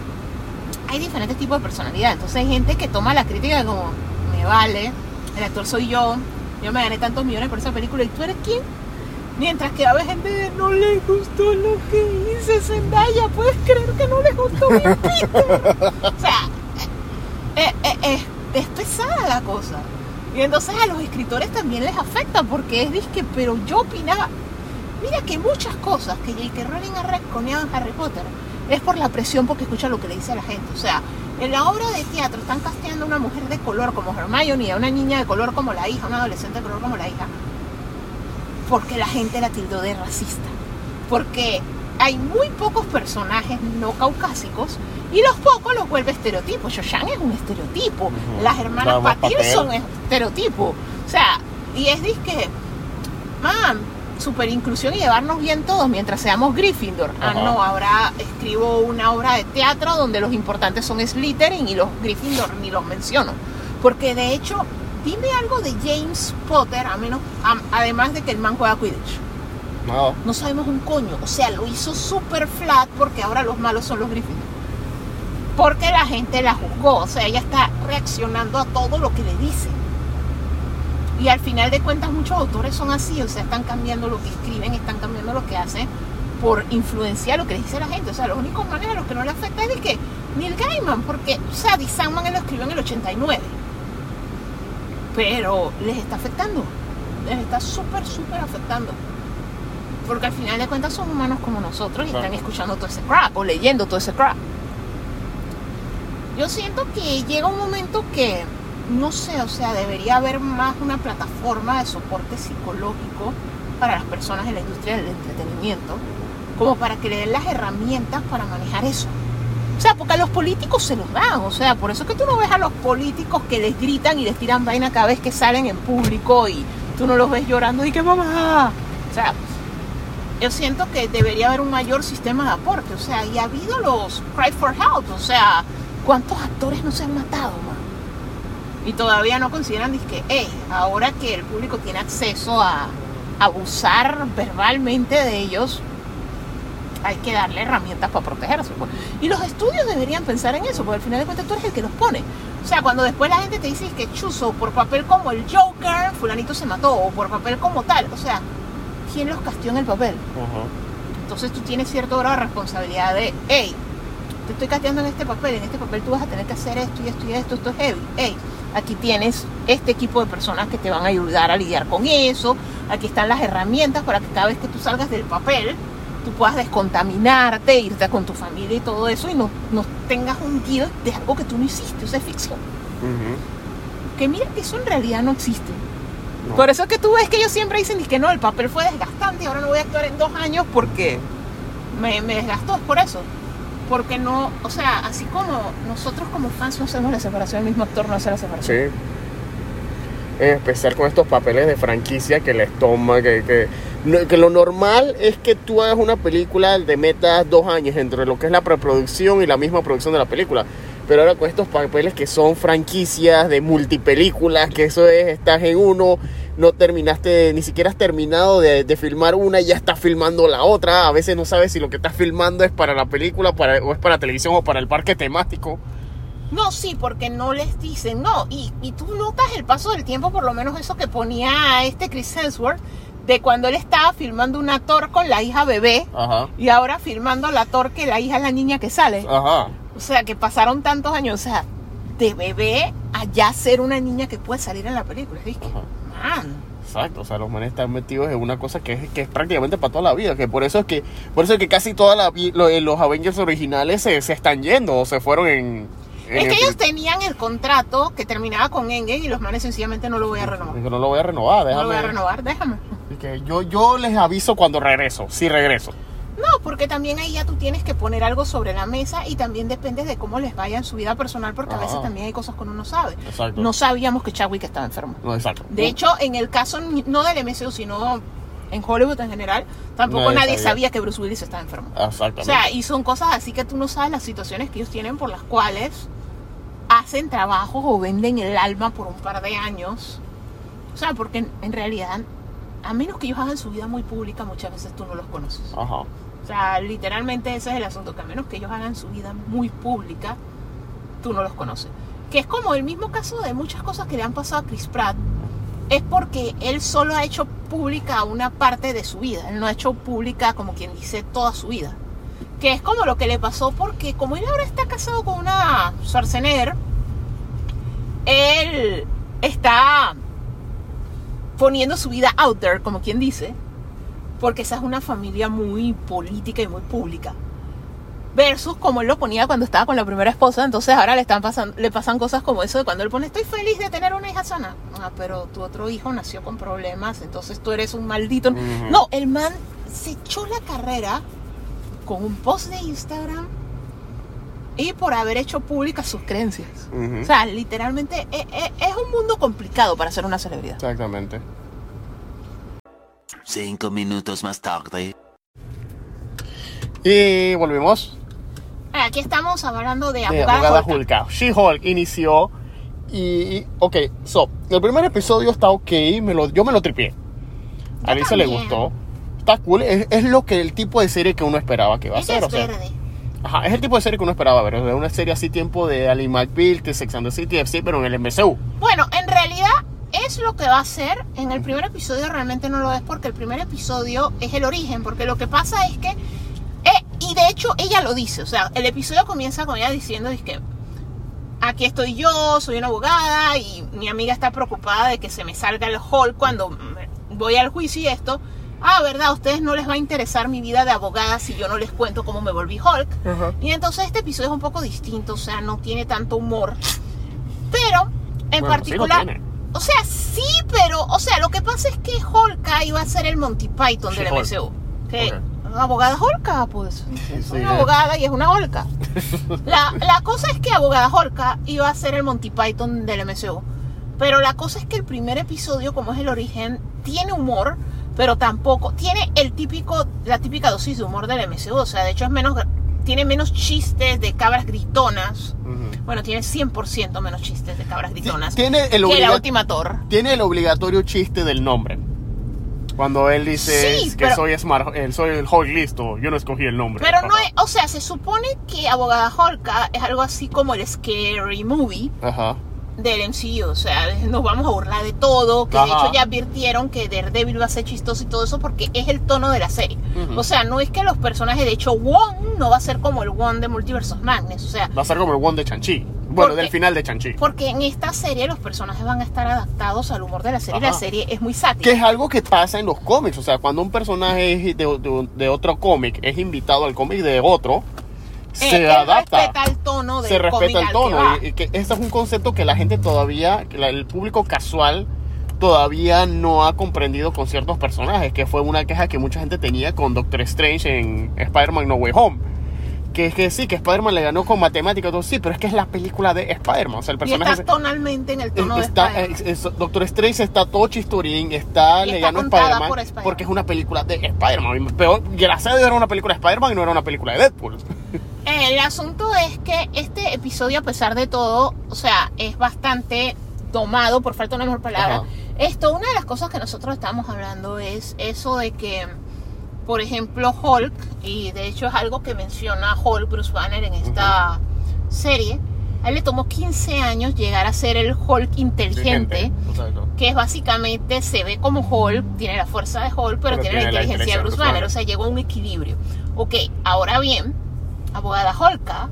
hay diferentes tipos de personalidad. Entonces, hay gente que toma la crítica como, me vale, el actor soy yo, yo me gané tantos millones por esa película, ¿y tú eres quién? Mientras que a de, no le gustó lo que hice Zendaya, puedes creer que no le gustó mi Peter. o sea, eh, eh, eh, es pesada la cosa. Y entonces a los escritores también les afecta porque es disque, pero yo opinaba, mira que muchas cosas que J.K. Rowling ha reconeado en Harry Potter es por la presión porque escucha lo que le dice a la gente. O sea, en la obra de teatro están casteando a una mujer de color como Hermione a una niña de color como la hija, una adolescente de color como la hija porque la gente la tildó de racista. Porque hay muy pocos personajes no caucásicos y los pocos los vuelve estereotipos. Shoshan es un estereotipo. Las hermanas Vamos, Patterson es estereotipo. O sea, y es disque, man, super inclusión y llevarnos bien todos mientras seamos Gryffindor. Ah, Ajá. no, ahora escribo una obra de teatro donde los importantes son Slytherin y los Gryffindor ni los menciono. Porque de hecho, dime algo de James Potter, a menos, además de que el man juega Quidditch. No. No sabemos un coño. O sea, lo hizo super flat porque ahora los malos son los Gryffindor. Porque la gente la juzgó. O sea, ella está reaccionando a todo lo que le dicen. Y al final de cuentas muchos autores son así. O sea, están cambiando lo que escriben, están cambiando lo que hacen. por influenciar lo que le dice la gente. O sea, los únicos manes a los que no le afecta es de que Neil Gaiman, porque, o sea, Sandman él lo escribió en el 89. Pero les está afectando. Les está súper, súper afectando. Porque al final de cuentas son humanos como nosotros y Claro. están escuchando todo ese crap o leyendo todo ese crap. Yo siento que llega un momento que, no sé, o sea, debería haber más una plataforma de soporte psicológico para las personas en la industria del entretenimiento, como para que le den las herramientas para manejar eso. O sea, porque a los políticos se los dan, o sea, por eso es que tú no ves a los políticos que les gritan y les tiran vaina cada vez que salen en público y tú no los ves llorando y que mamá. O sea, yo siento que debería haber un mayor sistema de aporte, o sea, y ha habido los Cry for Help, o sea, ¿cuántos actores no se han matado, man? Y todavía no consideran que, hey, ahora que el público tiene acceso a abusar verbalmente de ellos, hay que darle herramientas para protegerse. pues. Y los estudios deberían pensar en eso, porque al final de cuentas tú eres el que los pone. O sea, cuando después la gente te dice que chuzo, por papel como el Joker, fulanito se mató, o por papel como tal, o sea, ¿quién los castió en el papel? Entonces tú tienes cierto grado de responsabilidad de, hey, te estoy casteando en este papel, en este papel tú vas a tener que hacer esto y esto y esto, esto es heavy. Hey, aquí tienes este equipo de personas que te van a ayudar a lidiar con eso, aquí están las herramientas para que cada vez que tú salgas del papel, tú puedas descontaminarte, irte con tu familia y todo eso y no, no tengas un guion de algo que tú no hiciste, o sea, es ficción. Que mira que eso en realidad no existe. No. Por eso es que tú ves que ellos siempre dicen que no, el papel fue desgastante y ahora no voy a actuar en dos años porque me, me desgastó, es por eso. Porque no, o sea, así como nosotros como fans no hacemos la separación, el mismo actor no hace la separación. Sí. En especial con estos papeles de franquicia que les toma, que, que lo normal es que tú hagas una película de metas dos años entre lo que es la preproducción y la misma producción de la película. Pero ahora con estos papeles que son franquicias de multipelículas, que eso es, estás en uno, no terminaste, ni siquiera has terminado de, filmar una y ya estás filmando la otra. A veces no sabes si lo que estás filmando es para la película para, o es para televisión o para el parque temático. No, sí, porque no les dicen, no. Y, y tú notas el paso del tiempo, por lo menos eso que ponía este Chris Hemsworth, de cuando él estaba filmando una Thor con la hija bebé, Ajá. y ahora filmando la Thor que la hija es la niña que sale. Ajá. O sea, que pasaron tantos años, o sea, de bebé a ya ser una niña que puede salir en la película. Es que, Ajá. man, Exacto, o sea, los manes están metidos en una cosa que es, que es prácticamente para toda la vida, que por eso es que, por eso es que casi todos los Avengers originales se, se están yendo o se fueron en... en es que el- ellos tenían el contrato que terminaba con Endgame y los manes sencillamente no lo voy a renovar. no lo voy a renovar, No lo voy a renovar, déjame. Y que yo, yo les aviso cuando regreso, si regreso. No, porque también ahí ya tú tienes que poner algo sobre la mesa y también depende de cómo les vaya en su vida personal, porque a veces también hay cosas que uno no sabe. Exacto. No sabíamos que Chadwick estaba enfermo. No, exacto. De hecho, en el caso no del MCU, sino en Hollywood en general, tampoco Nadie nadie sabía. sabía que Bruce Willis estaba enfermo. Exactamente. O sea, y son cosas así que tú no sabes las situaciones que ellos tienen por las cuales hacen trabajos o venden el alma por un par de años. O sea, porque en realidad, a menos que ellos hagan su vida muy pública, muchas veces tú no los conoces. Ajá. O sea, literalmente ese es el asunto, que a menos que ellos hagan su vida muy pública, tú no los conoces. Que es como el mismo caso de muchas cosas que le han pasado a Chris Pratt. Es porque él solo ha hecho pública una parte de su vida. Él no ha hecho pública, como quien dice, toda su vida. Que es como lo que le pasó porque como él ahora está casado con una Schwarzenegger, él está poniendo su vida out there, como quien dice, porque esa es una familia muy política y muy pública. Versus como él lo ponía cuando estaba con la primera esposa, entonces ahora le están pasando, le pasan cosas como eso de cuando él pone estoy feliz de tener una hija sana. Ah, pero tu otro hijo nació con problemas, entonces tú eres un maldito. Ujú. No, el man se echó la carrera con un post de Instagram y por haber hecho públicas sus creencias. Ujú. O sea, literalmente e- e- es un mundo complicado para ser una celebridad. Exactamente. Cinco minutos más tarde. Y volvimos. Aquí estamos hablando de de abogada, abogada Hulka. Hulka. She-Hulk inició y, ok, so, el primer episodio está ok, me lo, yo me lo tripié. A Alicia le gustó. Está cool, es, es lo que el tipo de serie que uno esperaba que va a ser. es O sea, verde. Ajá, es el tipo de serie que uno esperaba ver. sea, una serie así tiempo de Ali McBeal, de Sex and the City, FC, pero en el MCU. Bueno, en realidad es lo que va a hacer. En el primer episodio realmente no lo es porque el primer episodio es el origen, porque lo que pasa es que, eh, y de hecho ella lo dice, o sea, el episodio comienza con ella diciendo, es que aquí estoy yo, soy una abogada y mi amiga está preocupada de que se me salga el hall cuando voy al juicio y esto. Ah, ¿verdad? A ustedes no les va a interesar mi vida de abogada si yo no les cuento cómo me volví Hulk. Ajá. Y entonces este episodio es un poco distinto, o sea, no tiene tanto humor. Pero, en Bueno, sí particular... tiene. o sea, sí, pero, o sea, lo que pasa es que Holka iba a ser el Monty Python del She-Hulk. MCU. Que Ok. abogada Holka, pues. Es Sí, una abogada y es una Holka. La, la cosa es que abogada Holka iba a ser el Monty Python del MCU. Pero la cosa es que el primer episodio, como es el origen, tiene humor, pero tampoco tiene el típico, la típica dosis de humor del MCU. O sea, de hecho es menos, tiene menos chistes de cabras gritonas. Bueno, tiene 100% menos chistes de cabras gritonas. Tiene el, que la última Thor. tiene el obligatorio chiste del nombre. Cuando él dice Sí, que pero- soy smart, eh, soy el Hulk listo, yo no escogí el nombre. Pero no es, o sea, se supone que Abogada Holka es algo así como el Scary Movie Ajá. Del MCU, o sea, nos vamos a burlar de todo, que de Ajá. hecho ya advirtieron que Daredevil va a ser chistoso y todo eso porque es el tono de la serie. O sea, no es que los personajes, de hecho, Wong no va a ser como el Wong de Multiversos Madness, o sea, Va a ser como el one de Chanchi. Bueno, Porque- del final de Chanchi. porque en esta serie los personajes van a estar adaptados al humor de la serie y la Ajá. serie es muy Que sática. es algo que pasa en los cómics. O sea, cuando un personaje de, de- de otro cómic es invitado al cómic de otro, se él adapta. respeta el tono del se respeta el que tono. Y, y que ese es un concepto que la gente todavía, que la- el público casual todavía no ha comprendido con ciertos personajes, que fue una queja que mucha gente tenía con Doctor Strange en Spider-Man No Way Home. Que es que sí, que Spider-Man le ganó con matemáticas, todo sí, pero es que es la película de Spider-Man. O sea, el Y personaje está tonalmente en el tono de está, Spider-Man. es- es- Doctor Strange está todo chisturín, está, Y le ganó Spider-Man por Spider-Man. porque es una película de Spider-Man. Pero gracias a Dios era una película de Spider-Man y no era una película de Deadpool. El asunto es que este episodio, a pesar de todo, o sea, es bastante tomado, por falta de una mejor palabra. Ajá. Esto, una de las cosas que nosotros estamos hablando es eso de que, por ejemplo, Hulk, y de hecho es algo que menciona Hulk, Bruce Banner, en esta serie, a él le tomó 15 años llegar a ser el Hulk inteligente. Que es básicamente se ve como Hulk, tiene la fuerza de Hulk, pero, Pero tiene, la inteligencia de Bruce Banner, o sea, llegó a un equilibrio. Ok, ahora bien, abogada Holka,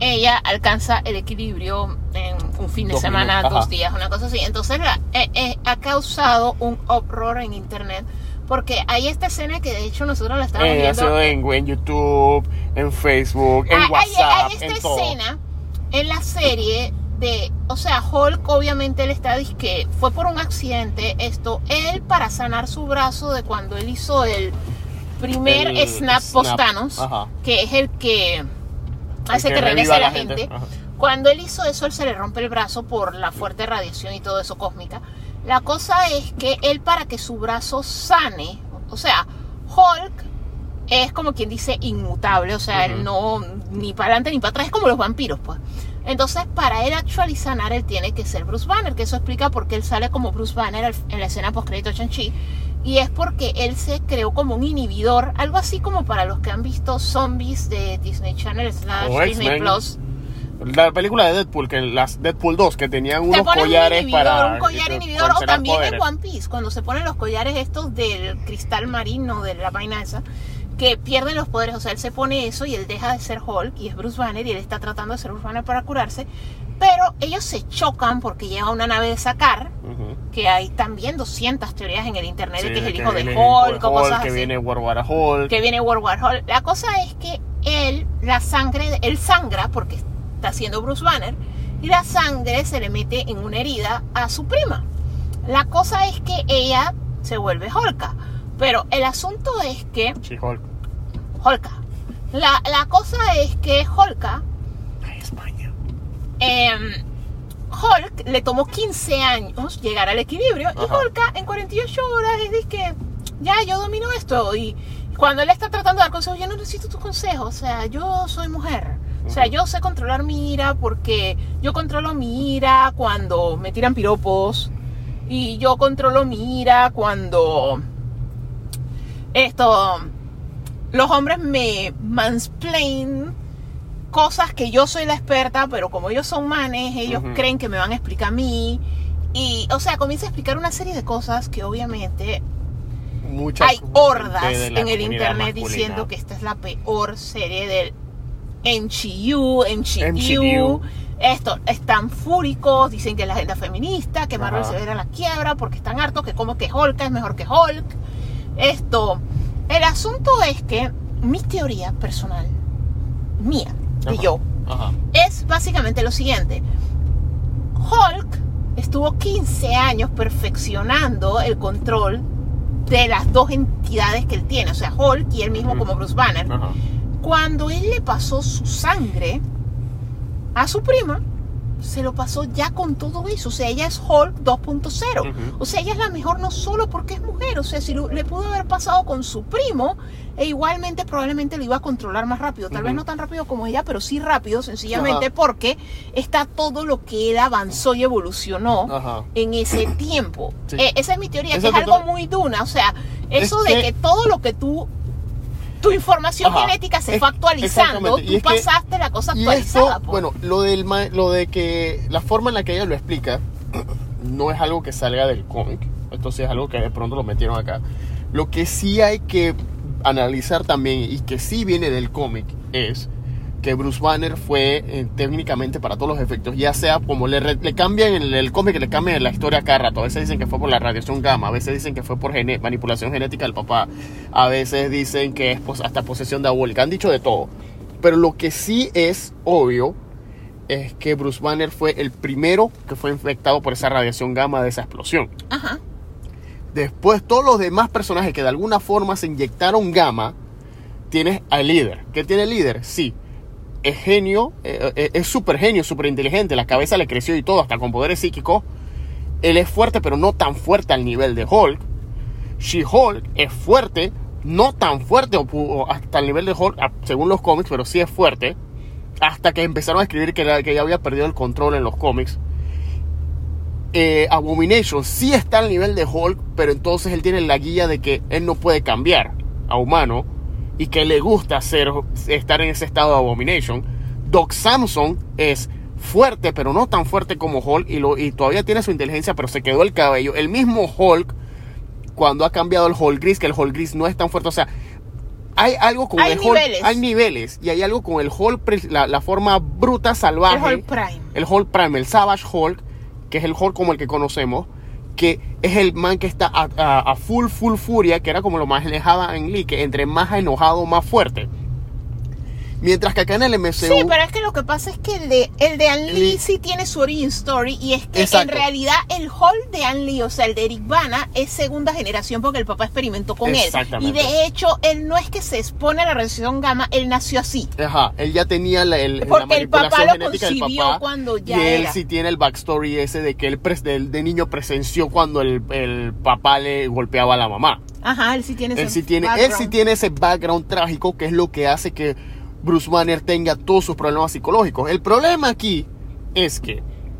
ella alcanza el equilibrio en un fin de Dos semana, minutos, dos días, una cosa así. Entonces la- eh, eh, ha causado un uproar en internet, porque hay esta escena que de hecho nosotros la estamos Eh, viendo. en, en YouTube, en Facebook, en Hay- hay- WhatsApp, hay esta en todo. escena en la serie de, o sea, Hulk obviamente él está que fue por un accidente esto, él para sanar su brazo de cuando él hizo el primer El snap, ajá. que es el que hace que que, regrese la a la gente. Cuando él hizo eso, él se le rompe el brazo por la fuerte radiación y todo eso cósmica. La cosa es que él para que su brazo sane, o sea, Hulk es como quien dice inmutable, o sea, él no ni para adelante ni para atrás, es como los vampiros, pues. Entonces, para él actual y sanar, él tiene que ser Bruce Banner, que eso explica por qué él sale como Bruce Banner en la escena post-crédito de Shang-Chi. Y es porque él se creó como un inhibidor, algo así como para los que han visto zombies de Disney Channel slash Disney. Plus. La película de Deadpool, que las Deadpool 2, que tenían Te unos collares un para. un collar inhibidor o también poderes. en One Piece cuando se ponen los collares estos del cristal marino de la vaina esa que pierden los poderes, o sea, él se pone eso y él deja de ser Hulk y es Bruce Banner y él está tratando de ser Bruce Banner para curarse, pero ellos se chocan porque lleva una nave de sacar, Ujú. que hay también 200 teorías en el internet de Sí, que es el hijo de viene Hulk o Hulk, cosas que así viene World War Hulk. que viene World War Hulk. La cosa es que él, la sangre, él sangra porque está haciendo Bruce Banner y la sangre se le mete en una herida a su prima. La cosa es que ella se vuelve Holka, pero el asunto es que Sí, Hulk. Holka. La, la cosa es que Holka, Ay, España. Hulk le tomó 15 años llegar al equilibrio y. Holka en 48 horas es de que ya yo domino esto y cuando él está tratando de dar consejos yo no necesito tus consejos, o sea, yo soy mujer. O sea, yo sé controlar mi ira porque yo controlo mi ira cuando me tiran piropos y yo controlo mi ira cuando esto los hombres me mansplain cosas que yo soy la experta, pero como ellos son manes, ellos creen que me van a explicar a mí. Y, o sea, comienza a explicar una serie de cosas que obviamente Mucha hay hordas en el internet masculina. diciendo que esta es la peor serie del MCU, MCU. MCU. Esto, están fúricos, dicen que la agenda feminista, que Marvel Ajá. se ir a la quiebra porque están hartos, que como que Hulk es mejor que Hulk. Esto, el asunto es que mi teoría personal, mía, de Ajá. yo, Ajá. es básicamente lo siguiente. Hulk estuvo 15 años perfeccionando el control de las dos entidades que él tiene, o sea, Hulk y él mismo como Bruce Banner. Cuando él le pasó su sangre a su prima, se lo pasó ya con todo eso. O sea, ella es Hulk 2.0. Ujú. O sea, ella es la mejor no solo porque es mujer. O sea, si lo- le pudo haber pasado con su primo, e igualmente probablemente lo iba a controlar más rápido. Tal vez no tan rápido como ella, pero sí rápido, sencillamente porque está todo lo que él avanzó y evolucionó en ese tiempo. Sí. Eh, esa es mi teoría, que es algo muy duna. O sea, eso Es de que- que todo lo que tú tu información Ajá. genética se Es- fue actualizando. Y tú que- pasaste la cosa Y actualizada. esto, pues. bueno, lo del lo de que la forma en la que ella lo explica no es algo que salga del cómic. Esto sí es algo que de pronto lo metieron acá. Lo que sí hay que analizar también y que sí viene del cómic es que Bruce Banner fue eh, técnicamente para todos los efectos, ya sea como le, cambian en el, el cómic, le cambian la historia cada rato. A veces dicen que fue por la radiación gamma, a veces dicen que fue por gene- manipulación genética del papá, a veces dicen que es hasta posesión diabólica. Han dicho de todo. Pero lo que sí es obvio es que Bruce Banner fue el primero que fue infectado por esa radiación gamma de esa explosión. Ajá. Después, todos los demás personajes que de alguna forma se inyectaron gamma, tienes al líder. ¿Qué tiene el líder? Sí. Es genio, eh, eh, es súper genio, súper inteligente, la cabeza le creció y todo, hasta con poderes psíquicos. Él es fuerte, pero no tan fuerte al nivel de Hulk. She-Hulk es fuerte, no tan fuerte hasta el nivel de Hulk, según los cómics, pero sí es fuerte. Hasta que empezaron a escribir que, la- había perdido el control en los cómics. Eh, Abomination sí está al nivel de Hulk, pero entonces él tiene la guía de que él no puede cambiar a humano y que le gusta ser, estar en ese estado de Abomination. Doc Samson es fuerte, pero no tan fuerte como Hulk y, lo, y todavía tiene su inteligencia, pero se quedó el cabello. El mismo Hulk, cuando ha cambiado el Hulk gris, que el Hulk gris no es tan fuerte, o sea, hay algo con Hay el Hulk, hay niveles y hay algo con el Hulk, la, la forma bruta, salvaje El Hulk Prime. el Hulk Prime, el Savage Hulk, que es el Hulk como el que conocemos, que es el man que está a, full, full furia, que era como lo manejaba en Lee, que entre más enojado, más fuerte. Mientras que acá en el MCU... Sí, pero es que lo que pasa es que el de, el de An Lee sí tiene su origin story y es que en realidad el Hulk de An Lee, o sea, el de Eric Bana, es segunda generación porque el papá experimentó con él. Y de hecho, él no es que se expone a la radiación gamma, él nació así. Ajá, él ya tenía la, el, la Porque el papá lo concibió papá. cuando ya y él era. sí tiene el backstory ese de que él de niño presenció cuando el, el papá le golpeaba a la mamá. Ajá, él sí tiene Él ese sí, tiene, él background. sí tiene ese background trágico que es lo que hace que Bruce Banner tenga todos sus problemas psicológicos. El problema aquí es que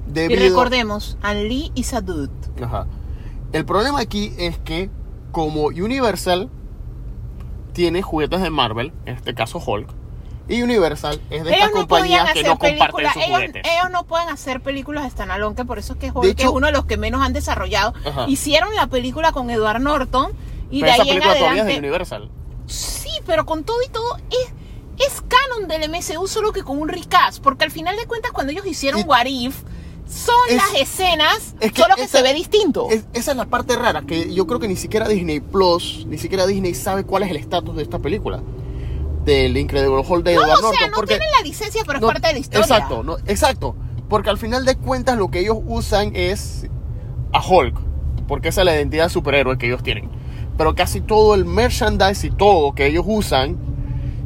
Y debido... recordemos, An Lee is a dude. Ajá. El problema aquí es que como Universal tiene juguetes de Marvel, en este caso Hulk, y Universal es de Ellos estas no compañías que hacer no comparten sus ellos, juguetes. ellos no pueden hacer películas standalone, que por eso es que Hulk De hecho- es uno de los que menos han desarrollado. Ajá. Hicieron la película con Edward Norton y Pero de esa ahí en película todavía es de adelante. Universal. Sí, pero con todo y todo es, es canon del MCU, solo que con un recast, porque al final de cuentas cuando ellos hicieron What If, son Es- las escenas, es que solo que esa- se ve distinto. Es- esa es la parte rara, que yo creo que ni siquiera Disney Plus, ni siquiera Disney sabe cuál es el estatus de esta película. Del Incredible Hulk de no, Edward o sea, Norton. no porque tienen la licencia, pero es parte de la historia. Exacto, no, exacto. Porque al final de cuentas lo que ellos usan es a Hulk. Porque esa es la identidad de superhéroe que ellos tienen. Pero casi todo el merchandise y todo que ellos usan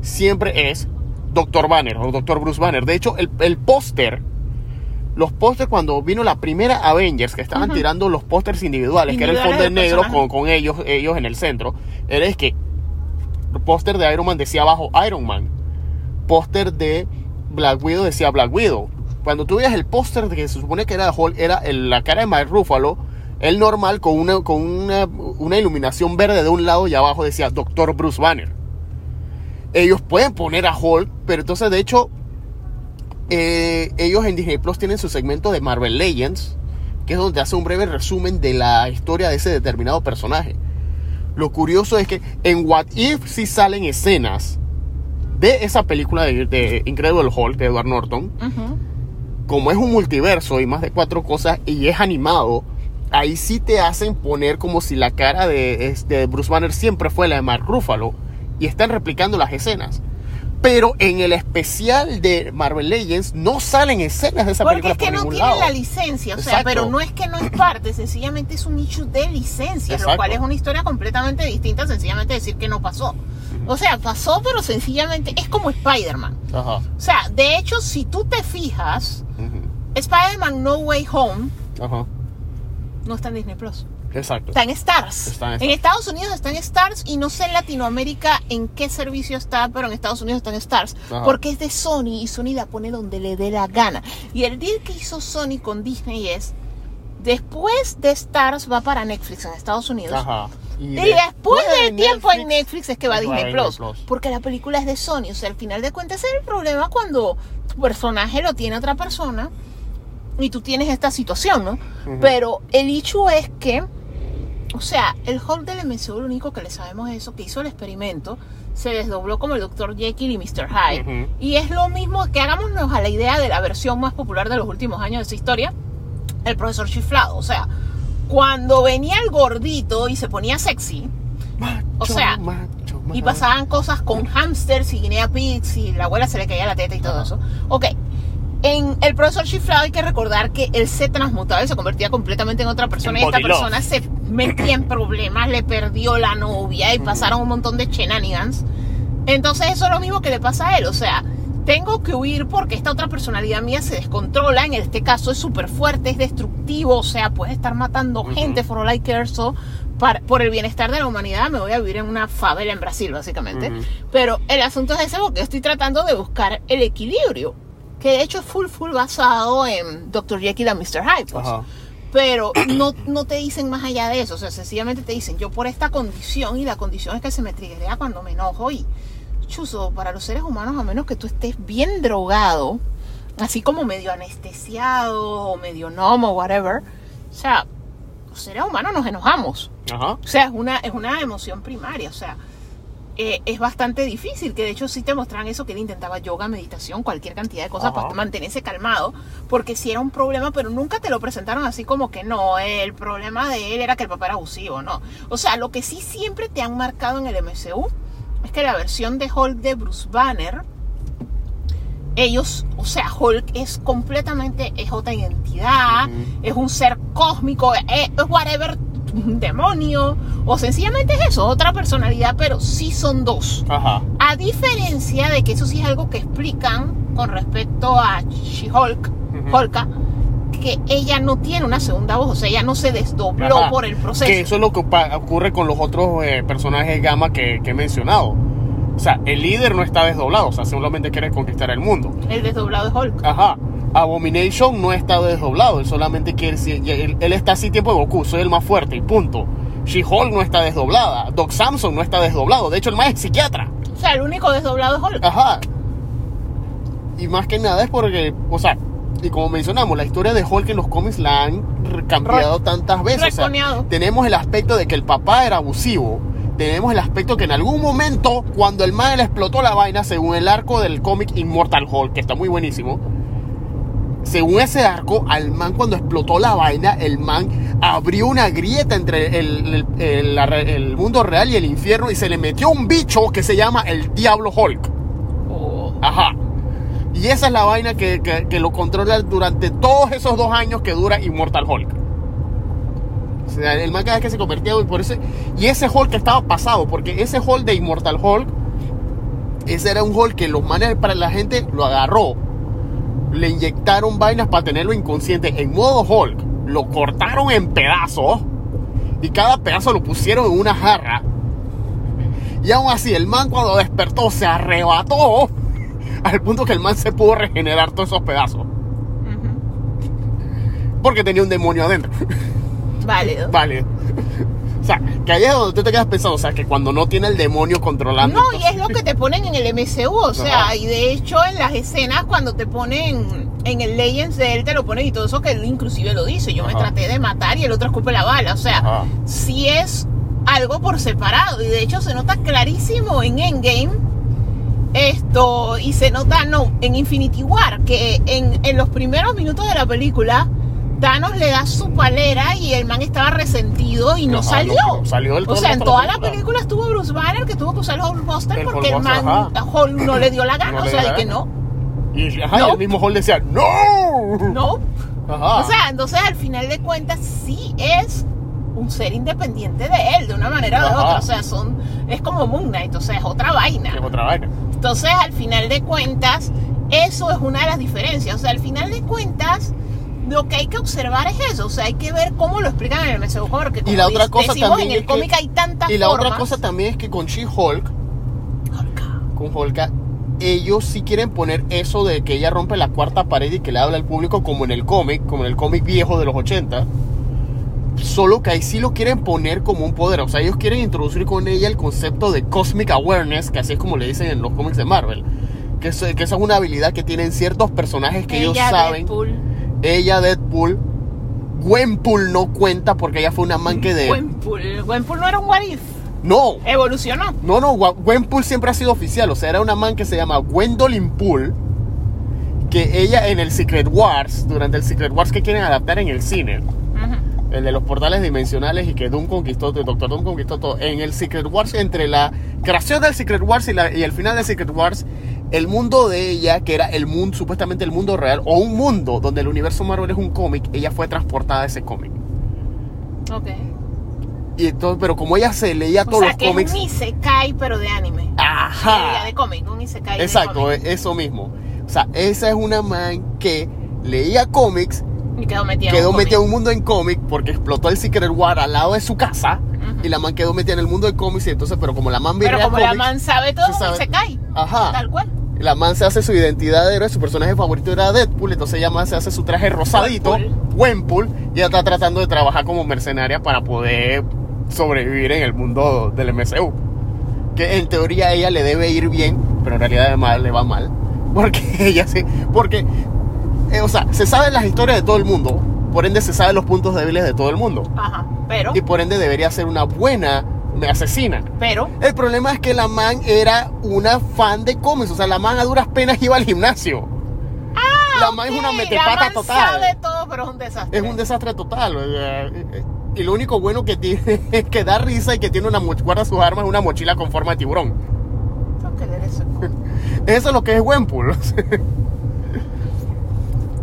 siempre es Dr. Banner o Dr. Bruce Banner. De hecho, el, el póster, los pósters cuando vino la primera Avengers, que estaban tirando los pósters individuales, que era el fondo en negro con, con ellos, ellos en el centro, era es que el póster de Iron Man decía abajo Iron Man póster de Black Widow decía Black Widow. Cuando tú veías el póster de que se supone que era Hulk, era el- la cara de Mike Ruffalo, el normal con una, con una, una iluminación verde de un lado y abajo decía Doctor Bruce Banner. Ellos pueden poner a Hulk, pero entonces de hecho eh, ellos en Disney Plus tienen su segmento de Marvel Legends, que es donde hace un breve resumen de la historia de ese determinado personaje. Lo curioso es que en What If sí salen escenas de esa película de, de Incredible Hulk de Edward Norton. Como es un multiverso y más de cuatro cosas y es animado, ahí sí te hacen poner como si la cara de, de Bruce Banner siempre fue la de Mark Ruffalo y están replicando las escenas. Pero en el especial de Marvel Legends no salen escenas de esa Porque película es que por no ningún tiene lado. la licencia, o sea, Exacto. pero no es que no es parte, sencillamente es un issue de licencia, lo cual es una historia completamente distinta, sencillamente decir que no pasó. O sea, pasó, pero sencillamente es como Spider-Man. O sea, de hecho, si tú te fijas. Spider-Man No Way Home Ajá. no está en Disney Plus. Exacto. Está en Stars. Está en. Estados Unidos está en Stars y no sé en Latinoamérica en qué servicio está, pero en Estados Unidos está en Stars. Ajá. Porque es de Sony y Sony la pone donde le dé la gana. Y el deal que hizo Sony con Disney es, después de Stars va para Netflix en Estados Unidos. Ajá. Y después de del tiempo en Netflix es que va a Disney Plus, Plus. Porque la película es de Sony. O sea, al final de cuentas es el problema cuando tu personaje lo tiene otra persona y tú tienes esta situación, ¿no? Ujú. Pero el hecho es que, o sea, el Hulk del MCU lo único que le sabemos es eso, que hizo el experimento, se desdobló como el Dr. Jekyll y Mr. Hyde. Ujú. Y es lo mismo que hagámonos a la idea de la versión más popular de los últimos años de esa historia, el profesor chiflado. O sea, cuando venía el gordito y se ponía sexy, o sea, Macho, y macho. pasaban cosas con hamsters y guinea pigs y la abuela se le caía la teta y todo Ajá. eso. Ok. En el profesor chiflado hay que recordar que él se transmutaba y se convertía completamente en otra persona En y esta persona se metía en problemas, le perdió la novia y pasaron un montón de shenanigans. Entonces eso es lo mismo que le pasa a él, o sea, tengo que huir porque esta otra personalidad mía se descontrola, en este caso es súper fuerte, es destructivo, o sea, puede estar matando gente for all I care, so, para- por el bienestar de la humanidad me voy a vivir en una favela en Brasil, básicamente. Pero el asunto es ese porque estoy tratando de buscar el equilibrio, que de hecho es full, full basado en Dr. Jekyll and Mr. Hyde, pues. Ajá. Pero no, no te dicen más allá de eso. O sea, sencillamente te dicen, yo por esta condición, y la condición es que se me triguea cuando me enojo. Y, chuzo, para los seres humanos, a menos que tú estés bien drogado, así como medio anestesiado, o medio nomo, whatever. O sea, los seres humanos nos enojamos. Ajá. O sea, es una, es una emoción primaria. O sea, eh, es bastante difícil. Que de hecho sí te mostraban eso, que él intentaba yoga, meditación, cualquier cantidad de cosas Ajá. para mantenerse calmado. Porque sí era un problema, pero nunca te lo presentaron así como que no, el problema de él era que el papá era abusivo, no. O sea, lo que sí siempre te han marcado en el MCU es que la versión de Hulk de Bruce Banner, ellos, o sea, Hulk es completamente, es otra identidad, es un ser cósmico, es, es whatever, demonio, o sencillamente es eso, otra personalidad, pero sí son dos. Ajá. A diferencia de que eso sí es algo que explican con respecto a She-Hulk. Hulka, que ella no tiene una segunda voz, o sea, ella no se desdobló Ajá. por el proceso. Que eso es lo que ocurre con los otros eh, personajes gamma que, que he mencionado. O sea, el líder no está desdoblado, o sea, solamente quiere conquistar el mundo. El desdoblado de Hulk. Ajá. Abomination no está desdoblado, él solamente quiere. Él, él está así tiempo de Goku, soy el más fuerte y punto. She-Hulk no está desdoblada, Doc Samson no está desdoblado, de hecho, el más es psiquiatra. O sea, el único desdoblado es Hulk. Ajá. Y más que nada es porque, o sea, y como mencionamos, la historia de Hulk en los cómics la han cambiado tantas veces. O sea, tenemos el aspecto de que el papá era abusivo. Tenemos el aspecto que en algún momento, cuando el man le explotó la vaina, según el arco del cómic Immortal Hulk, que está muy buenísimo, según ese arco, al man cuando explotó la vaina, el man abrió una grieta entre el, el- el- la re- el mundo real y el infierno y se le metió un bicho que se llama el Diablo Hulk. Oh. Ajá. Y esa es la vaina que, que- que lo controla durante todos esos dos años que dura Immortal Hulk. El man cada vez que se convertía y por ese y ese Hulk estaba pasado porque ese Hulk de Immortal Hulk ese era un Hulk que los manes para la gente lo agarró. Le inyectaron vainas para tenerlo inconsciente en modo Hulk. Lo cortaron en pedazos. Y cada pedazo lo pusieron en una jarra. Y aún así el man cuando despertó se arrebató al punto que el man se pudo regenerar todos esos pedazos. Porque tenía un demonio adentro Válido. Vale. O sea, que ahí es donde tú te quedas pensando, o sea, que cuando no tiene el demonio controlando. No, y es lo que te ponen en el MCU, o sea, Ajá. y de hecho en las escenas cuando te ponen en el Legends de él te lo ponen y todo eso que él inclusive lo dice. Yo me traté de matar y el otro escupe la bala. O sea, Ajá. sí es algo por separado. Y de hecho se nota clarísimo en Endgame. Esto, y se nota, no, en Infinity War, que en, en los primeros minutos de la película, Thanos le da su palera y el man estaba resentido y no Ajá, salió. no, salió del o sea, en toda la película. película estuvo Bruce Banner que tuvo que usar el Hulkbuster porque el man ajá. no le dio la gana. No o sea, de que no, Y, ajá, y No. el mismo Hulk decía, ¡No! no. Ajá. O sea, entonces al final de cuentas sí es un ser independiente de él, de una manera o de otra. O sea, son, es como Moon Knight, o sea, es otra vaina. es otra vaina. Entonces, al final de cuentas, eso es una de las diferencias. O sea, al final de cuentas, lo que hay que observar es eso. O sea, hay que ver cómo lo explican en el MCU. Porque como Y la otra cosa también en el cómic hay tantas Y la otra formas. cosa también es que con She-Hulk, con Hulk, ellos sí quieren poner eso de que ella rompe la cuarta pared y que le habla al público como en el cómic, como en el cómic viejo de los 80. Solo que ahí sí lo quieren poner como un poder. O sea, ellos quieren introducir con ella el concepto de Cosmic Awareness, que así es como le dicen en los cómics de Marvel. Que, eso- que esa es una habilidad que tienen ciertos personajes que ellos Ella, saben. Deadpool, Ella, Deadpool. Gwenpool no cuenta porque ella fue una man que de... Gwenpool. Gwenpool no era un what if. No, Evolucionó. no, no, Gwenpool siempre ha sido oficial. O sea, era una man que se llama Gwendolyn Poole. Que ella en el Secret Wars, durante el Secret Wars que quieren adaptar en el cine, el de los portales dimensionales y que Doom conquistó, Doctor Doom conquistó todo. En el Secret Wars, entre la creación del Secret Wars y, la- y el final del Secret Wars, el mundo de ella, que era el mundo, supuestamente el mundo real, o un mundo donde el universo Marvel es un cómic, ella fue transportada a ese cómic. Ok. Y entonces, pero como ella se leía O todos sea, los que cómics. es un Isekai, pero de anime. Ajá. De, cómic, un Isekai. Exacto, e- eso mismo. O sea, esa es una man que leía cómics, Y quedó metida en quedó un metida en un mundo en cómic porque explotó el Secret War al lado de su casa y la man quedó metida en el mundo de cómics y entonces, pero como la man Pero como la man sabe todo, se sabe- un Isekai. Ajá. Tal cual. La man se hace su identidad de héroe, su personaje favorito era Deadpool, entonces ella man se hace su traje rosadito. Gwenpool, y ella está tratando de trabajar como mercenaria para poder sobrevivir en el mundo del MCU. Que en teoría a ella le debe ir bien, pero en realidad de mal le va mal. Porque ella sí, porque, eh, o sea, se saben las historias de todo el mundo, por ende se saben los puntos débiles de todo el mundo. Ajá. Pero, Y por ende debería ser una buena asesina. pero, El problema es que la man era una fan de cómics, o sea, la man a duras penas iba al gimnasio. la man es una metepata la man total. sabe todo, pero es un desastre. Es un desastre total. Y lo único bueno que tiene es que da risa y que tiene una guarda sus armas en una mochila con forma de tiburón. Tengo que leer eso. Eso es lo que es Gwenpool.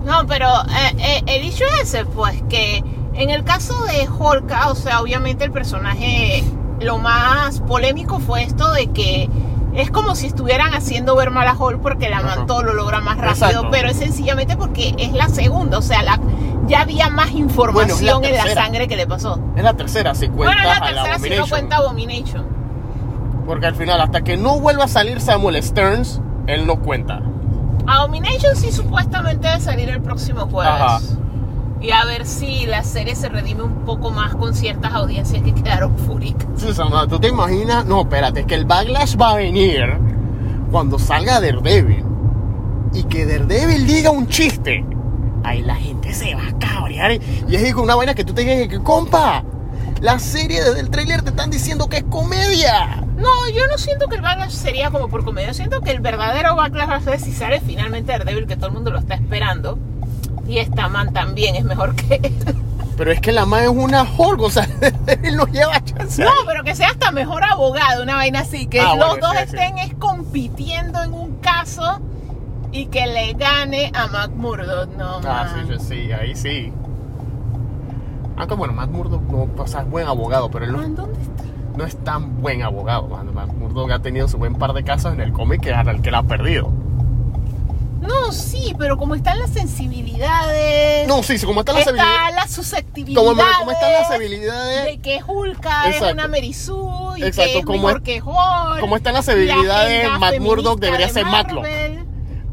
No, pero eh, eh, el hecho es ese, pues, que en el caso de Holka, o sea, obviamente el personaje, lo más polémico fue esto de que es como si estuvieran haciendo ver mal a Hulk porque la Ajá. man todo lo logra más rápido, Exacto. pero es sencillamente porque es la segunda, o sea, la, ya había más Bueno, información es la en la sangre que le pasó. es la tercera, si cuentas Bueno, la la tercera si no cuenta Abomination. Porque al final, hasta que no vuelva a salir Samuel Stearns, él no cuenta. Abomination sí supuestamente debe salir el próximo jueves. Ajá. Y a ver si la serie se redime un poco más con ciertas audiencias que quedaron fúricas. No, ¿Tú te imaginas? No, espérate, es que el backlash va a venir cuando salga Daredevil. Y que Daredevil diga un chiste. Ahí la gente se va a cabrear. Y es una vaina que tú te digas que, compa, la serie desde el tráiler te están diciendo que es comedia. No, yo no siento que el backlash sería como por comedia. Yo siento que el verdadero backlash va a ser si sale finalmente Daredevil, que todo el mundo lo está esperando. Y esta man también es mejor que él. Pero es que la man es una Hulk, o sea, él no lleva chance. No, pero que sea hasta mejor abogado, una vaina así. Que Ah, los bueno, dos sí, sí. estén es compitiendo en un caso y que le gane a Mac Murdock. No, Ah, man. sí, sí, sí, ahí sí. Aunque bueno, Matt Murdock no, o sea, es buen abogado, pero él no, Man, ¿dónde está? no es tan buen abogado. Murdock ha tenido su buen par de casos en el cómic que al que la ha perdido. No, sí, pero como están las sensibilidades. No, sí, sí, como están las está habilidades. la susceptibilidad. Como, como están las habilidades. De que Hulka es una Merisú y Exacto, que es como mejor es- que Hulk. como están las la habilidades, agenda Matt Murdock debería de ser Matlock.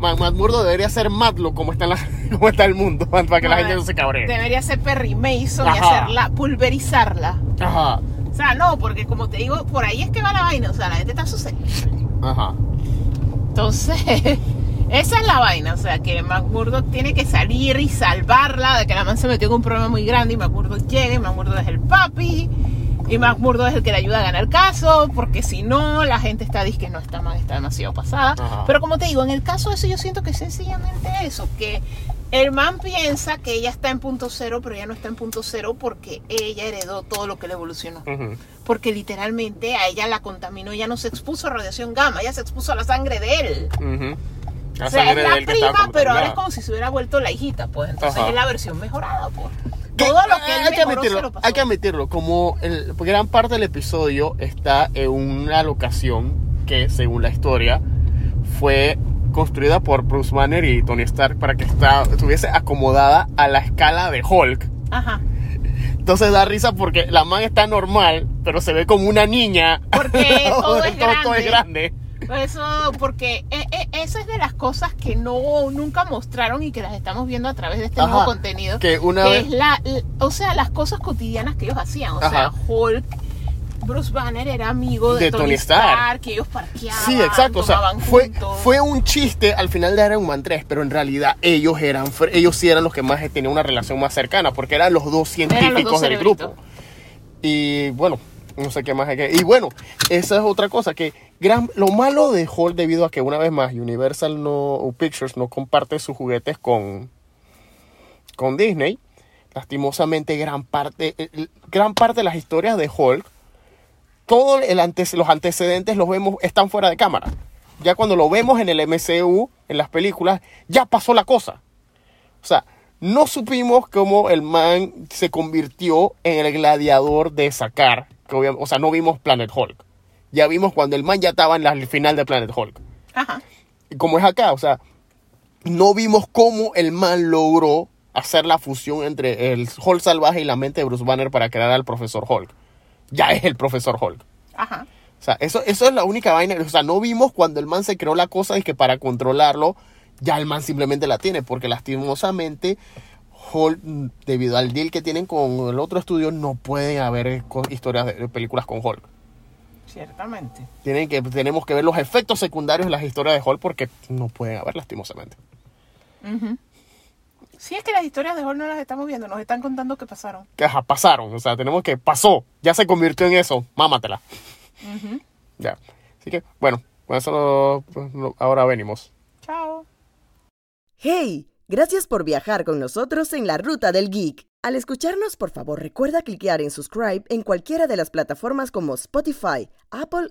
Matt Murdock debería ser Matlock como está, la, como está el mundo, para que la gente no se cabree. Debería ser Perry Mason y hacerla, pulverizarla. Ajá, O sea, no, porque como te digo, por ahí es que va la vaina. O sea, la gente está susceptible. ajá. Entonces, Esa es la vaina, o sea, que McMurdock tiene que salir y salvarla de que la man se metió en un problema muy grande y McMurdock llega y McMurdock es el papi y McMurdock es el que le ayuda a ganar el caso, porque si no, la gente está diciendo que no está mal, está demasiado pasada. Ajá. Pero como te digo, en el caso de eso yo siento que es sencillamente eso, que el man piensa que ella está en punto cero, pero ella no está en punto cero porque ella heredó todo lo que le evolucionó. Porque literalmente a ella la contaminó, ella no se expuso a radiación gamma, ella se expuso a la sangre de él. La O sea, es la prima, pero ahora es como si se hubiera vuelto la hijita, pues. Entonces Ajá. es la versión mejorada, pues. Todo lo que él hay que mejoró se admitirlo, lo pasó. hay que admitirlo, como el, gran parte del episodio está en una locación que, según la historia, fue construida por Bruce Banner y Tony Stark para que esta- estuviese acomodada a la escala de Hulk. Ajá. Entonces da risa porque la man está normal, pero se ve como una niña. Porque todo es todo es grande. Eso, porque eh, eh, esa es de las cosas que no nunca mostraron y que las estamos viendo a través de este Ajá, nuevo contenido. que una que vez- es la, l- o sea, las cosas cotidianas que ellos hacían. O sea. Hulk, Bruce Banner era amigo de, De Tony, Tony Stark, Stark. que ellos parqueaban, Sí, exacto. O sea, fue, fue un chiste al final de Iron Man 3, pero en realidad ellos eran ellos sí eran los que más tenían una relación más cercana, porque eran los dos científicos dos del grupo. Y bueno, no sé qué más hay que. Y bueno, esa es otra cosa que lo malo de Hulk debido a que una vez más Universal no Pictures no comparte sus juguetes con con Disney. Lastimosamente gran parte eh, eh, gran parte de las historias de Hulk todos los antecedentes los vemos están fuera de cámara. Ya cuando lo vemos en el MCU, en las películas, ya pasó la cosa. O sea, no supimos cómo el man se convirtió en el gladiador de Sakar. Que O sea, no vimos Planet Hulk. Ya vimos cuando el man ya estaba en la el final de Planet Hulk. Ajá. Y como es acá, o sea, no vimos cómo el man logró hacer la fusión entre el Hulk salvaje y la mente de Bruce Banner para crear al profesor Hulk. Ya es el profesor Hulk. Ajá. O sea, eso, eso es la única vaina. O sea, no vimos cuando el man se creó la cosa y que para controlarlo, ya el man simplemente la tiene. Porque lastimosamente, Hulk, debido al deal que tienen con el otro estudio, no pueden haber historias de, películas con Hulk. Ciertamente. Tienen que, tenemos que ver los efectos secundarios de las historias de Hulk porque no pueden haber lastimosamente. Si es que las historias de Hulk no las estamos viendo, nos están contando que pasaron. Que ajá, pasaron. O sea, tenemos que pasó. Ya se convirtió en eso. Mámatela. Ya. Así que, bueno, con eso lo- pues, lo- ahora venimos. Chao. ¡Hey! Gracias por viajar con nosotros en la Ruta del Geek. Al escucharnos, por favor, recuerda cliquear en subscribe en cualquiera de las plataformas como Spotify, Apple